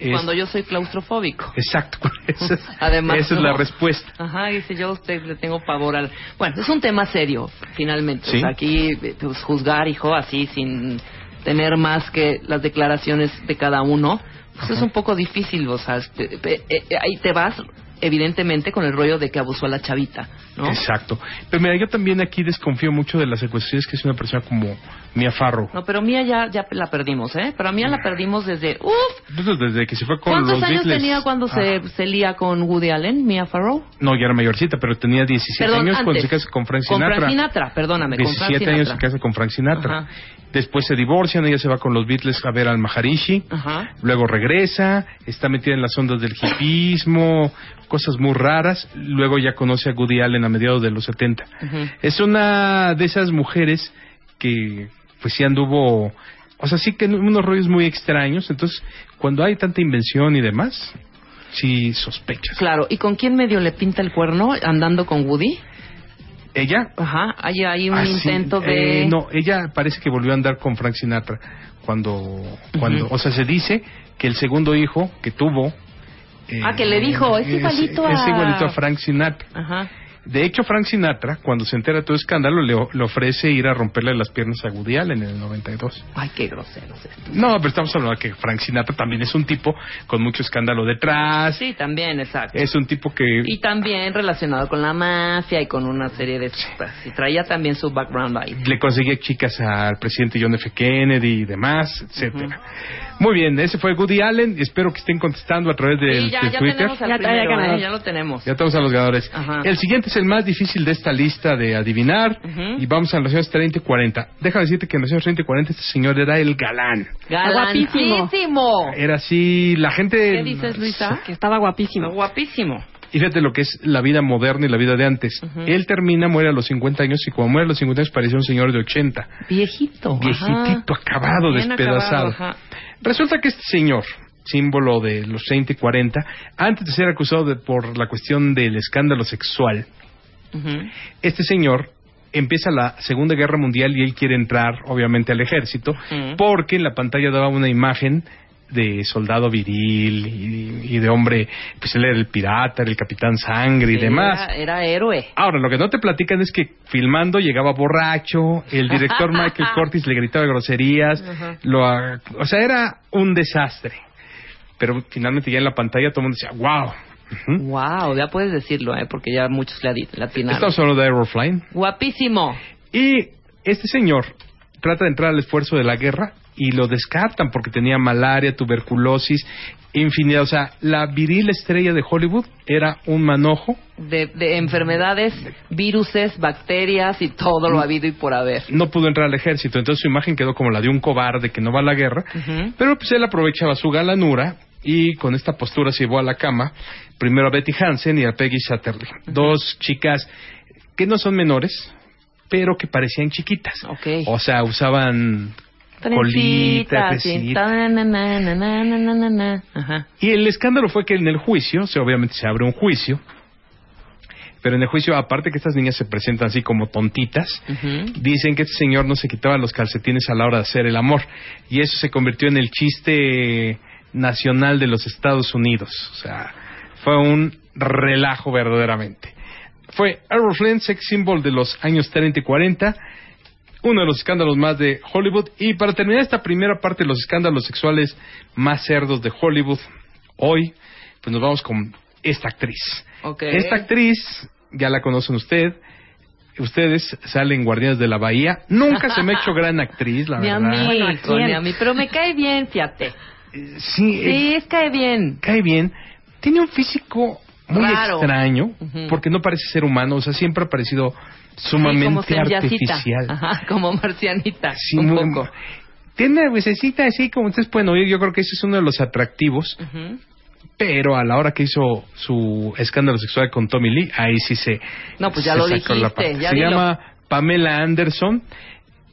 S16: Es-
S5: Cuando yo soy claustrofóbico.
S16: Exacto, esa es,
S5: Además,
S16: esa es la respuesta.
S5: Ajá, dice yo a usted le tengo pavor al... Bueno, es un tema serio, finalmente.
S16: Sí.
S5: O sea, aquí, eh, pues, juzgar, hijo, así, sin tener más que las declaraciones de cada uno, pues es un poco difícil, o sea, este, eh, eh, ahí te vas, evidentemente, con el rollo de que abusó a la chavita, ¿no?
S16: Exacto. Pero mira, yo también aquí desconfío mucho de las secuestraciones que es una persona como Mia Farrow.
S5: No, pero Mía ya, ya la perdimos, ¿eh? Pero a Mía la perdimos desde... ¡Uf!
S16: Desde que se fue con
S5: ¿Cuántos
S16: los
S5: años
S16: Beatles-
S5: tenía cuando se,
S16: Ah,
S5: se lía con Woody Allen, Mia Farrow?
S16: no, ya era mayorcita, pero tenía 17
S5: Perdón,
S16: años cuando se casa con Frank
S5: Con
S16: Sinatra.
S5: Frank Sinatra, perdóname, con Frank
S16: 17 años se casa con Frank Sinatra.
S5: Ajá.
S16: Después se divorcian, ella se va con los Beatles a ver al Maharishi.
S5: Ajá.
S16: Luego regresa, está metida en las ondas del hipismo, cosas muy raras. Luego ya conoce a Woody Allen a mediados de los 70. Es una de esas mujeres que pues sí anduvo, o sea, sí que unos rollos muy extraños. Entonces, cuando hay tanta invención y demás, sí sospechas.
S5: Claro, ¿y con quién medio le pinta el cuerno andando con Woody?
S16: ¿Ella?
S5: Ajá, hay, hay un
S16: Ah, sí.
S5: intento de...
S16: Eh, no, ella parece que volvió a andar con Frank Sinatra cuando, cuando, o sea, se dice que el segundo hijo que tuvo eh,
S5: Ah, que le dijo, es igualito a...
S16: es igualito a Frank Sinatra.
S5: Ajá.
S16: De hecho, Frank Sinatra, cuando se entera de todo el escándalo, le, le ofrece ir a romperle las piernas a Woody Allen en el 92.
S5: Ay, qué groseros estos.
S16: No, pero estamos hablando de que Frank Sinatra también es un tipo con mucho escándalo detrás.
S5: Sí, también, exacto.
S16: Es un tipo que...
S5: Y también relacionado con la mafia y con una serie de... Y traía también su background ahí.
S16: le conseguía chicas al presidente John F. Kennedy y demás, etcétera. Muy bien, ese fue Woody Allen. Espero que estén contestando a través del,
S5: Sí, ya,
S16: del
S5: ya
S16: Twitter.
S5: tenemos al primero, ¿eh? ya lo tenemos.
S16: Ya estamos a los ganadores.
S5: Ajá.
S16: El siguiente es el más difícil de esta lista de adivinar. Y vamos a los años 30 y 40. Déjame decirte que en los años 30 y 40 este señor era el galán.
S5: Guapísimo.
S16: Era así, la gente...
S5: ¿Qué dices, Luisa?
S9: Que estaba guapísimo.
S5: Guapísimo.
S16: Y fíjate lo que es la vida moderna y la vida de antes. Él termina, muere a los 50 años y cuando muere a los 50 años parecía un señor de 80.
S5: Viejito.
S16: Viejitito, acabado,
S5: Bien
S16: despedazado.
S5: acabado.
S16: Resulta que este señor, símbolo de los 30 y 40, antes de ser acusado de, por la cuestión del escándalo sexual, este señor empieza la Segunda Guerra Mundial y él quiere entrar, obviamente, al ejército, porque en la pantalla daba una imagen de soldado viril y, y de hombre, pues él era el pirata, era el capitán sangre y demás.
S5: Era, era héroe.
S16: Ahora, lo que no te platican es que filmando llegaba borracho, el director Michael Curtis le gritaba groserías, lo, o sea, era un desastre. Pero finalmente ya en la pantalla todo el mundo decía, wow.
S5: Wow, ya puedes decirlo, ¿eh? Porque ya muchos le atinaron.
S16: Estamos hablando de Aeroflame.
S5: Guapísimo.
S16: Y este señor trata de entrar al esfuerzo de la guerra y lo descartan porque tenía malaria, tuberculosis, infinidad. O sea, la viril estrella de Hollywood era un manojo.
S5: De, de enfermedades, viruses, bacterias y todo lo habido y por haber.
S16: No pudo entrar al ejército, entonces su imagen quedó como la de un cobarde que no va a la guerra.
S5: Ujú.
S16: Pero pues él aprovechaba su galanura y con esta postura se llevó a la cama primero a Betty Hansen y a Peggy Satterley, dos chicas que no son menores, pero que parecían chiquitas. Okay. O sea, usaban colita, Y el escándalo fue que en el juicio, obviamente se abre un juicio, pero en el juicio, aparte que estas niñas se presentan así como tontitas, dicen que este señor no se quitaba los calcetines a la hora de hacer el amor. Y eso se convirtió en el chiste nacional de los Estados Unidos. O sea, fue un relajo verdaderamente. Fue Errol Flynn, sex symbol de los años 30 y 40, uno de los escándalos más de Hollywood. Y para terminar esta primera parte de los escándalos sexuales más cerdos de Hollywood, hoy, pues nos vamos con esta actriz.
S5: Ok.
S16: Esta actriz, ya la conocen usted, ustedes salen Guardianes de la Bahía. Nunca se me ha hecho gran actriz, la
S5: Ni a
S16: verdad.
S5: mí,
S7: Bueno,
S5: mí, pero me cae bien, fíjate.
S16: Sí, eh,
S5: es cae bien.
S16: cae bien. Tiene un físico muy
S5: Raro.
S16: extraño, porque no parece ser humano, o sea, siempre ha parecido
S5: Sí, como
S16: sumamente artificial.
S5: Ajá, como marcianita.
S16: Sí,
S5: un
S16: muy-
S5: poco.
S16: Tiene así como ustedes pueden oír, yo creo que ese es uno de los atractivos, pero a la hora que hizo su escándalo sexual con Tommy Lee, ahí sí se
S5: No, pues ya lo dijiste, ya
S16: Se
S5: dilo.
S16: llama Pamela Anderson.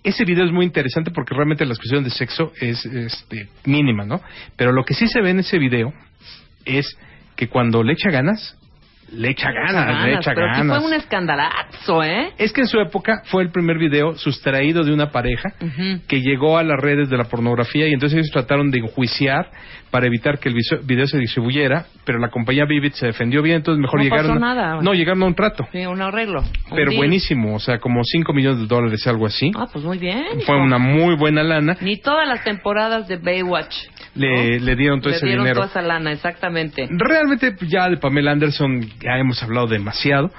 S16: Ese video es muy interesante porque realmente la expresión de sexo es este, mínima, ¿no? Pero lo que sí se ve en ese video es que cuando le echa ganas, le echa ganas, le echa
S5: pero
S16: ganas.
S5: fue un escandalazo, ¿eh?
S16: Es que en su época fue el primer video sustraído de una pareja
S5: Ujú.
S16: que llegó a las redes de la pornografía y entonces ellos trataron de enjuiciar para evitar que el video se distribuyera, pero la compañía Vivid se defendió bien, entonces mejor
S5: No
S16: llegaron
S5: pasó nada.
S16: no llegaron a un trato,
S5: Sí, un arreglo. un
S16: pero
S5: deal.
S16: buenísimo, o sea, como 5 millones de dólares algo así.
S5: Ah, pues muy bien.
S16: Fue
S5: hijo.
S16: una muy buena lana.
S5: Ni todas las temporadas de Baywatch.
S16: Le, le dieron todo
S5: Le
S16: ese
S5: dieron
S16: dinero.
S5: toda esa lana, exactamente.
S16: Realmente ya de Pamela Anderson ya hemos hablado demasiado,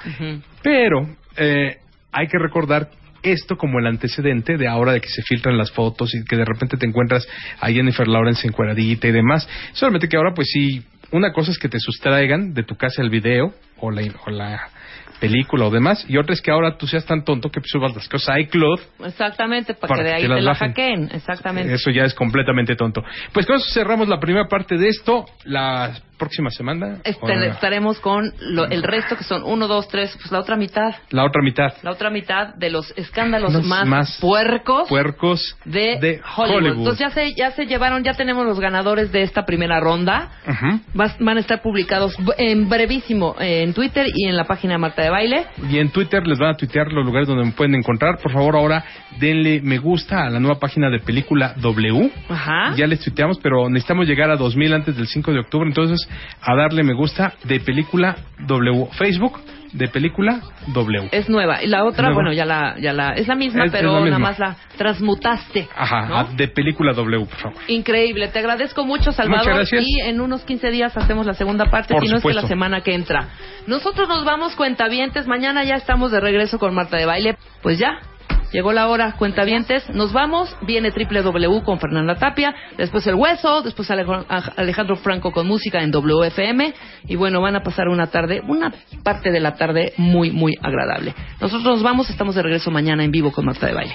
S16: pero eh, hay que recordar esto como el antecedente de ahora de que se filtran las fotos y que de repente te encuentras a Jennifer Lawrence encueradita y demás. Solamente que ahora pues sí, una cosa es que te sustraigan de tu casa el video o la, o la película o demás, y otra es que ahora tú seas tan tonto que subas las cosas a iCloud
S5: Exactamente, para,
S16: Para
S5: que de
S16: que
S5: ahí
S16: te
S5: te,
S16: las
S5: hackeen. Exactamente.
S16: Eso ya es completamente tonto. Pues con eso cerramos la primera parte de esto. La próxima semana.
S5: Este, estaremos con lo- el resto, que son uno, dos, tres, pues la otra mitad.
S16: la otra mitad.
S5: La otra mitad de los escándalos más,
S16: más
S5: puercos
S16: Puercos
S5: de, Hollywood.
S16: Hollywood.
S5: Entonces ya se, ya se llevaron, ya tenemos los ganadores de esta primera ronda.
S16: Ujú.
S5: Vas- van a estar publicados en brevísimo eh, en Twitter y en la página de Marta de Baile.
S16: Y en Twitter les van a tuitear los lugares donde me pueden encontrar. Por favor, ahora denle me gusta a la nueva página de película W.
S5: Ajá.
S16: Ya les tuiteamos, pero necesitamos llegar a 2000 antes del 5 de octubre. Entonces, a darle me gusta de película W. Facebook de película W.
S5: Es nueva. Y la otra,
S16: Nueva.
S5: bueno, ya la, ya la, es la misma,
S16: Es- es
S5: pero
S16: la misma.
S5: nada más la transmutaste.
S16: Ajá,
S5: ¿no?
S16: a- de película W, por favor.
S5: Increíble, te agradezco mucho, Salvador.
S16: Muchas gracias.
S5: Y en unos 15 días hacemos la segunda parte,
S16: Por
S5: si no es que la semana que entra. Nosotros nos vamos, cuentavientes. Mañana ya estamos de regreso con Marta de Baile. Pues ya. Llegó la hora, cuentavientes. Nos vamos. Viene Triple W con Fernanda Tapia. Después El Hueso. Después Alejandro Franco con música en WFM. Y bueno, van a pasar una tarde, una parte de la tarde muy, muy agradable. Nosotros nos vamos. Estamos de regreso mañana en vivo con Marta de Baile.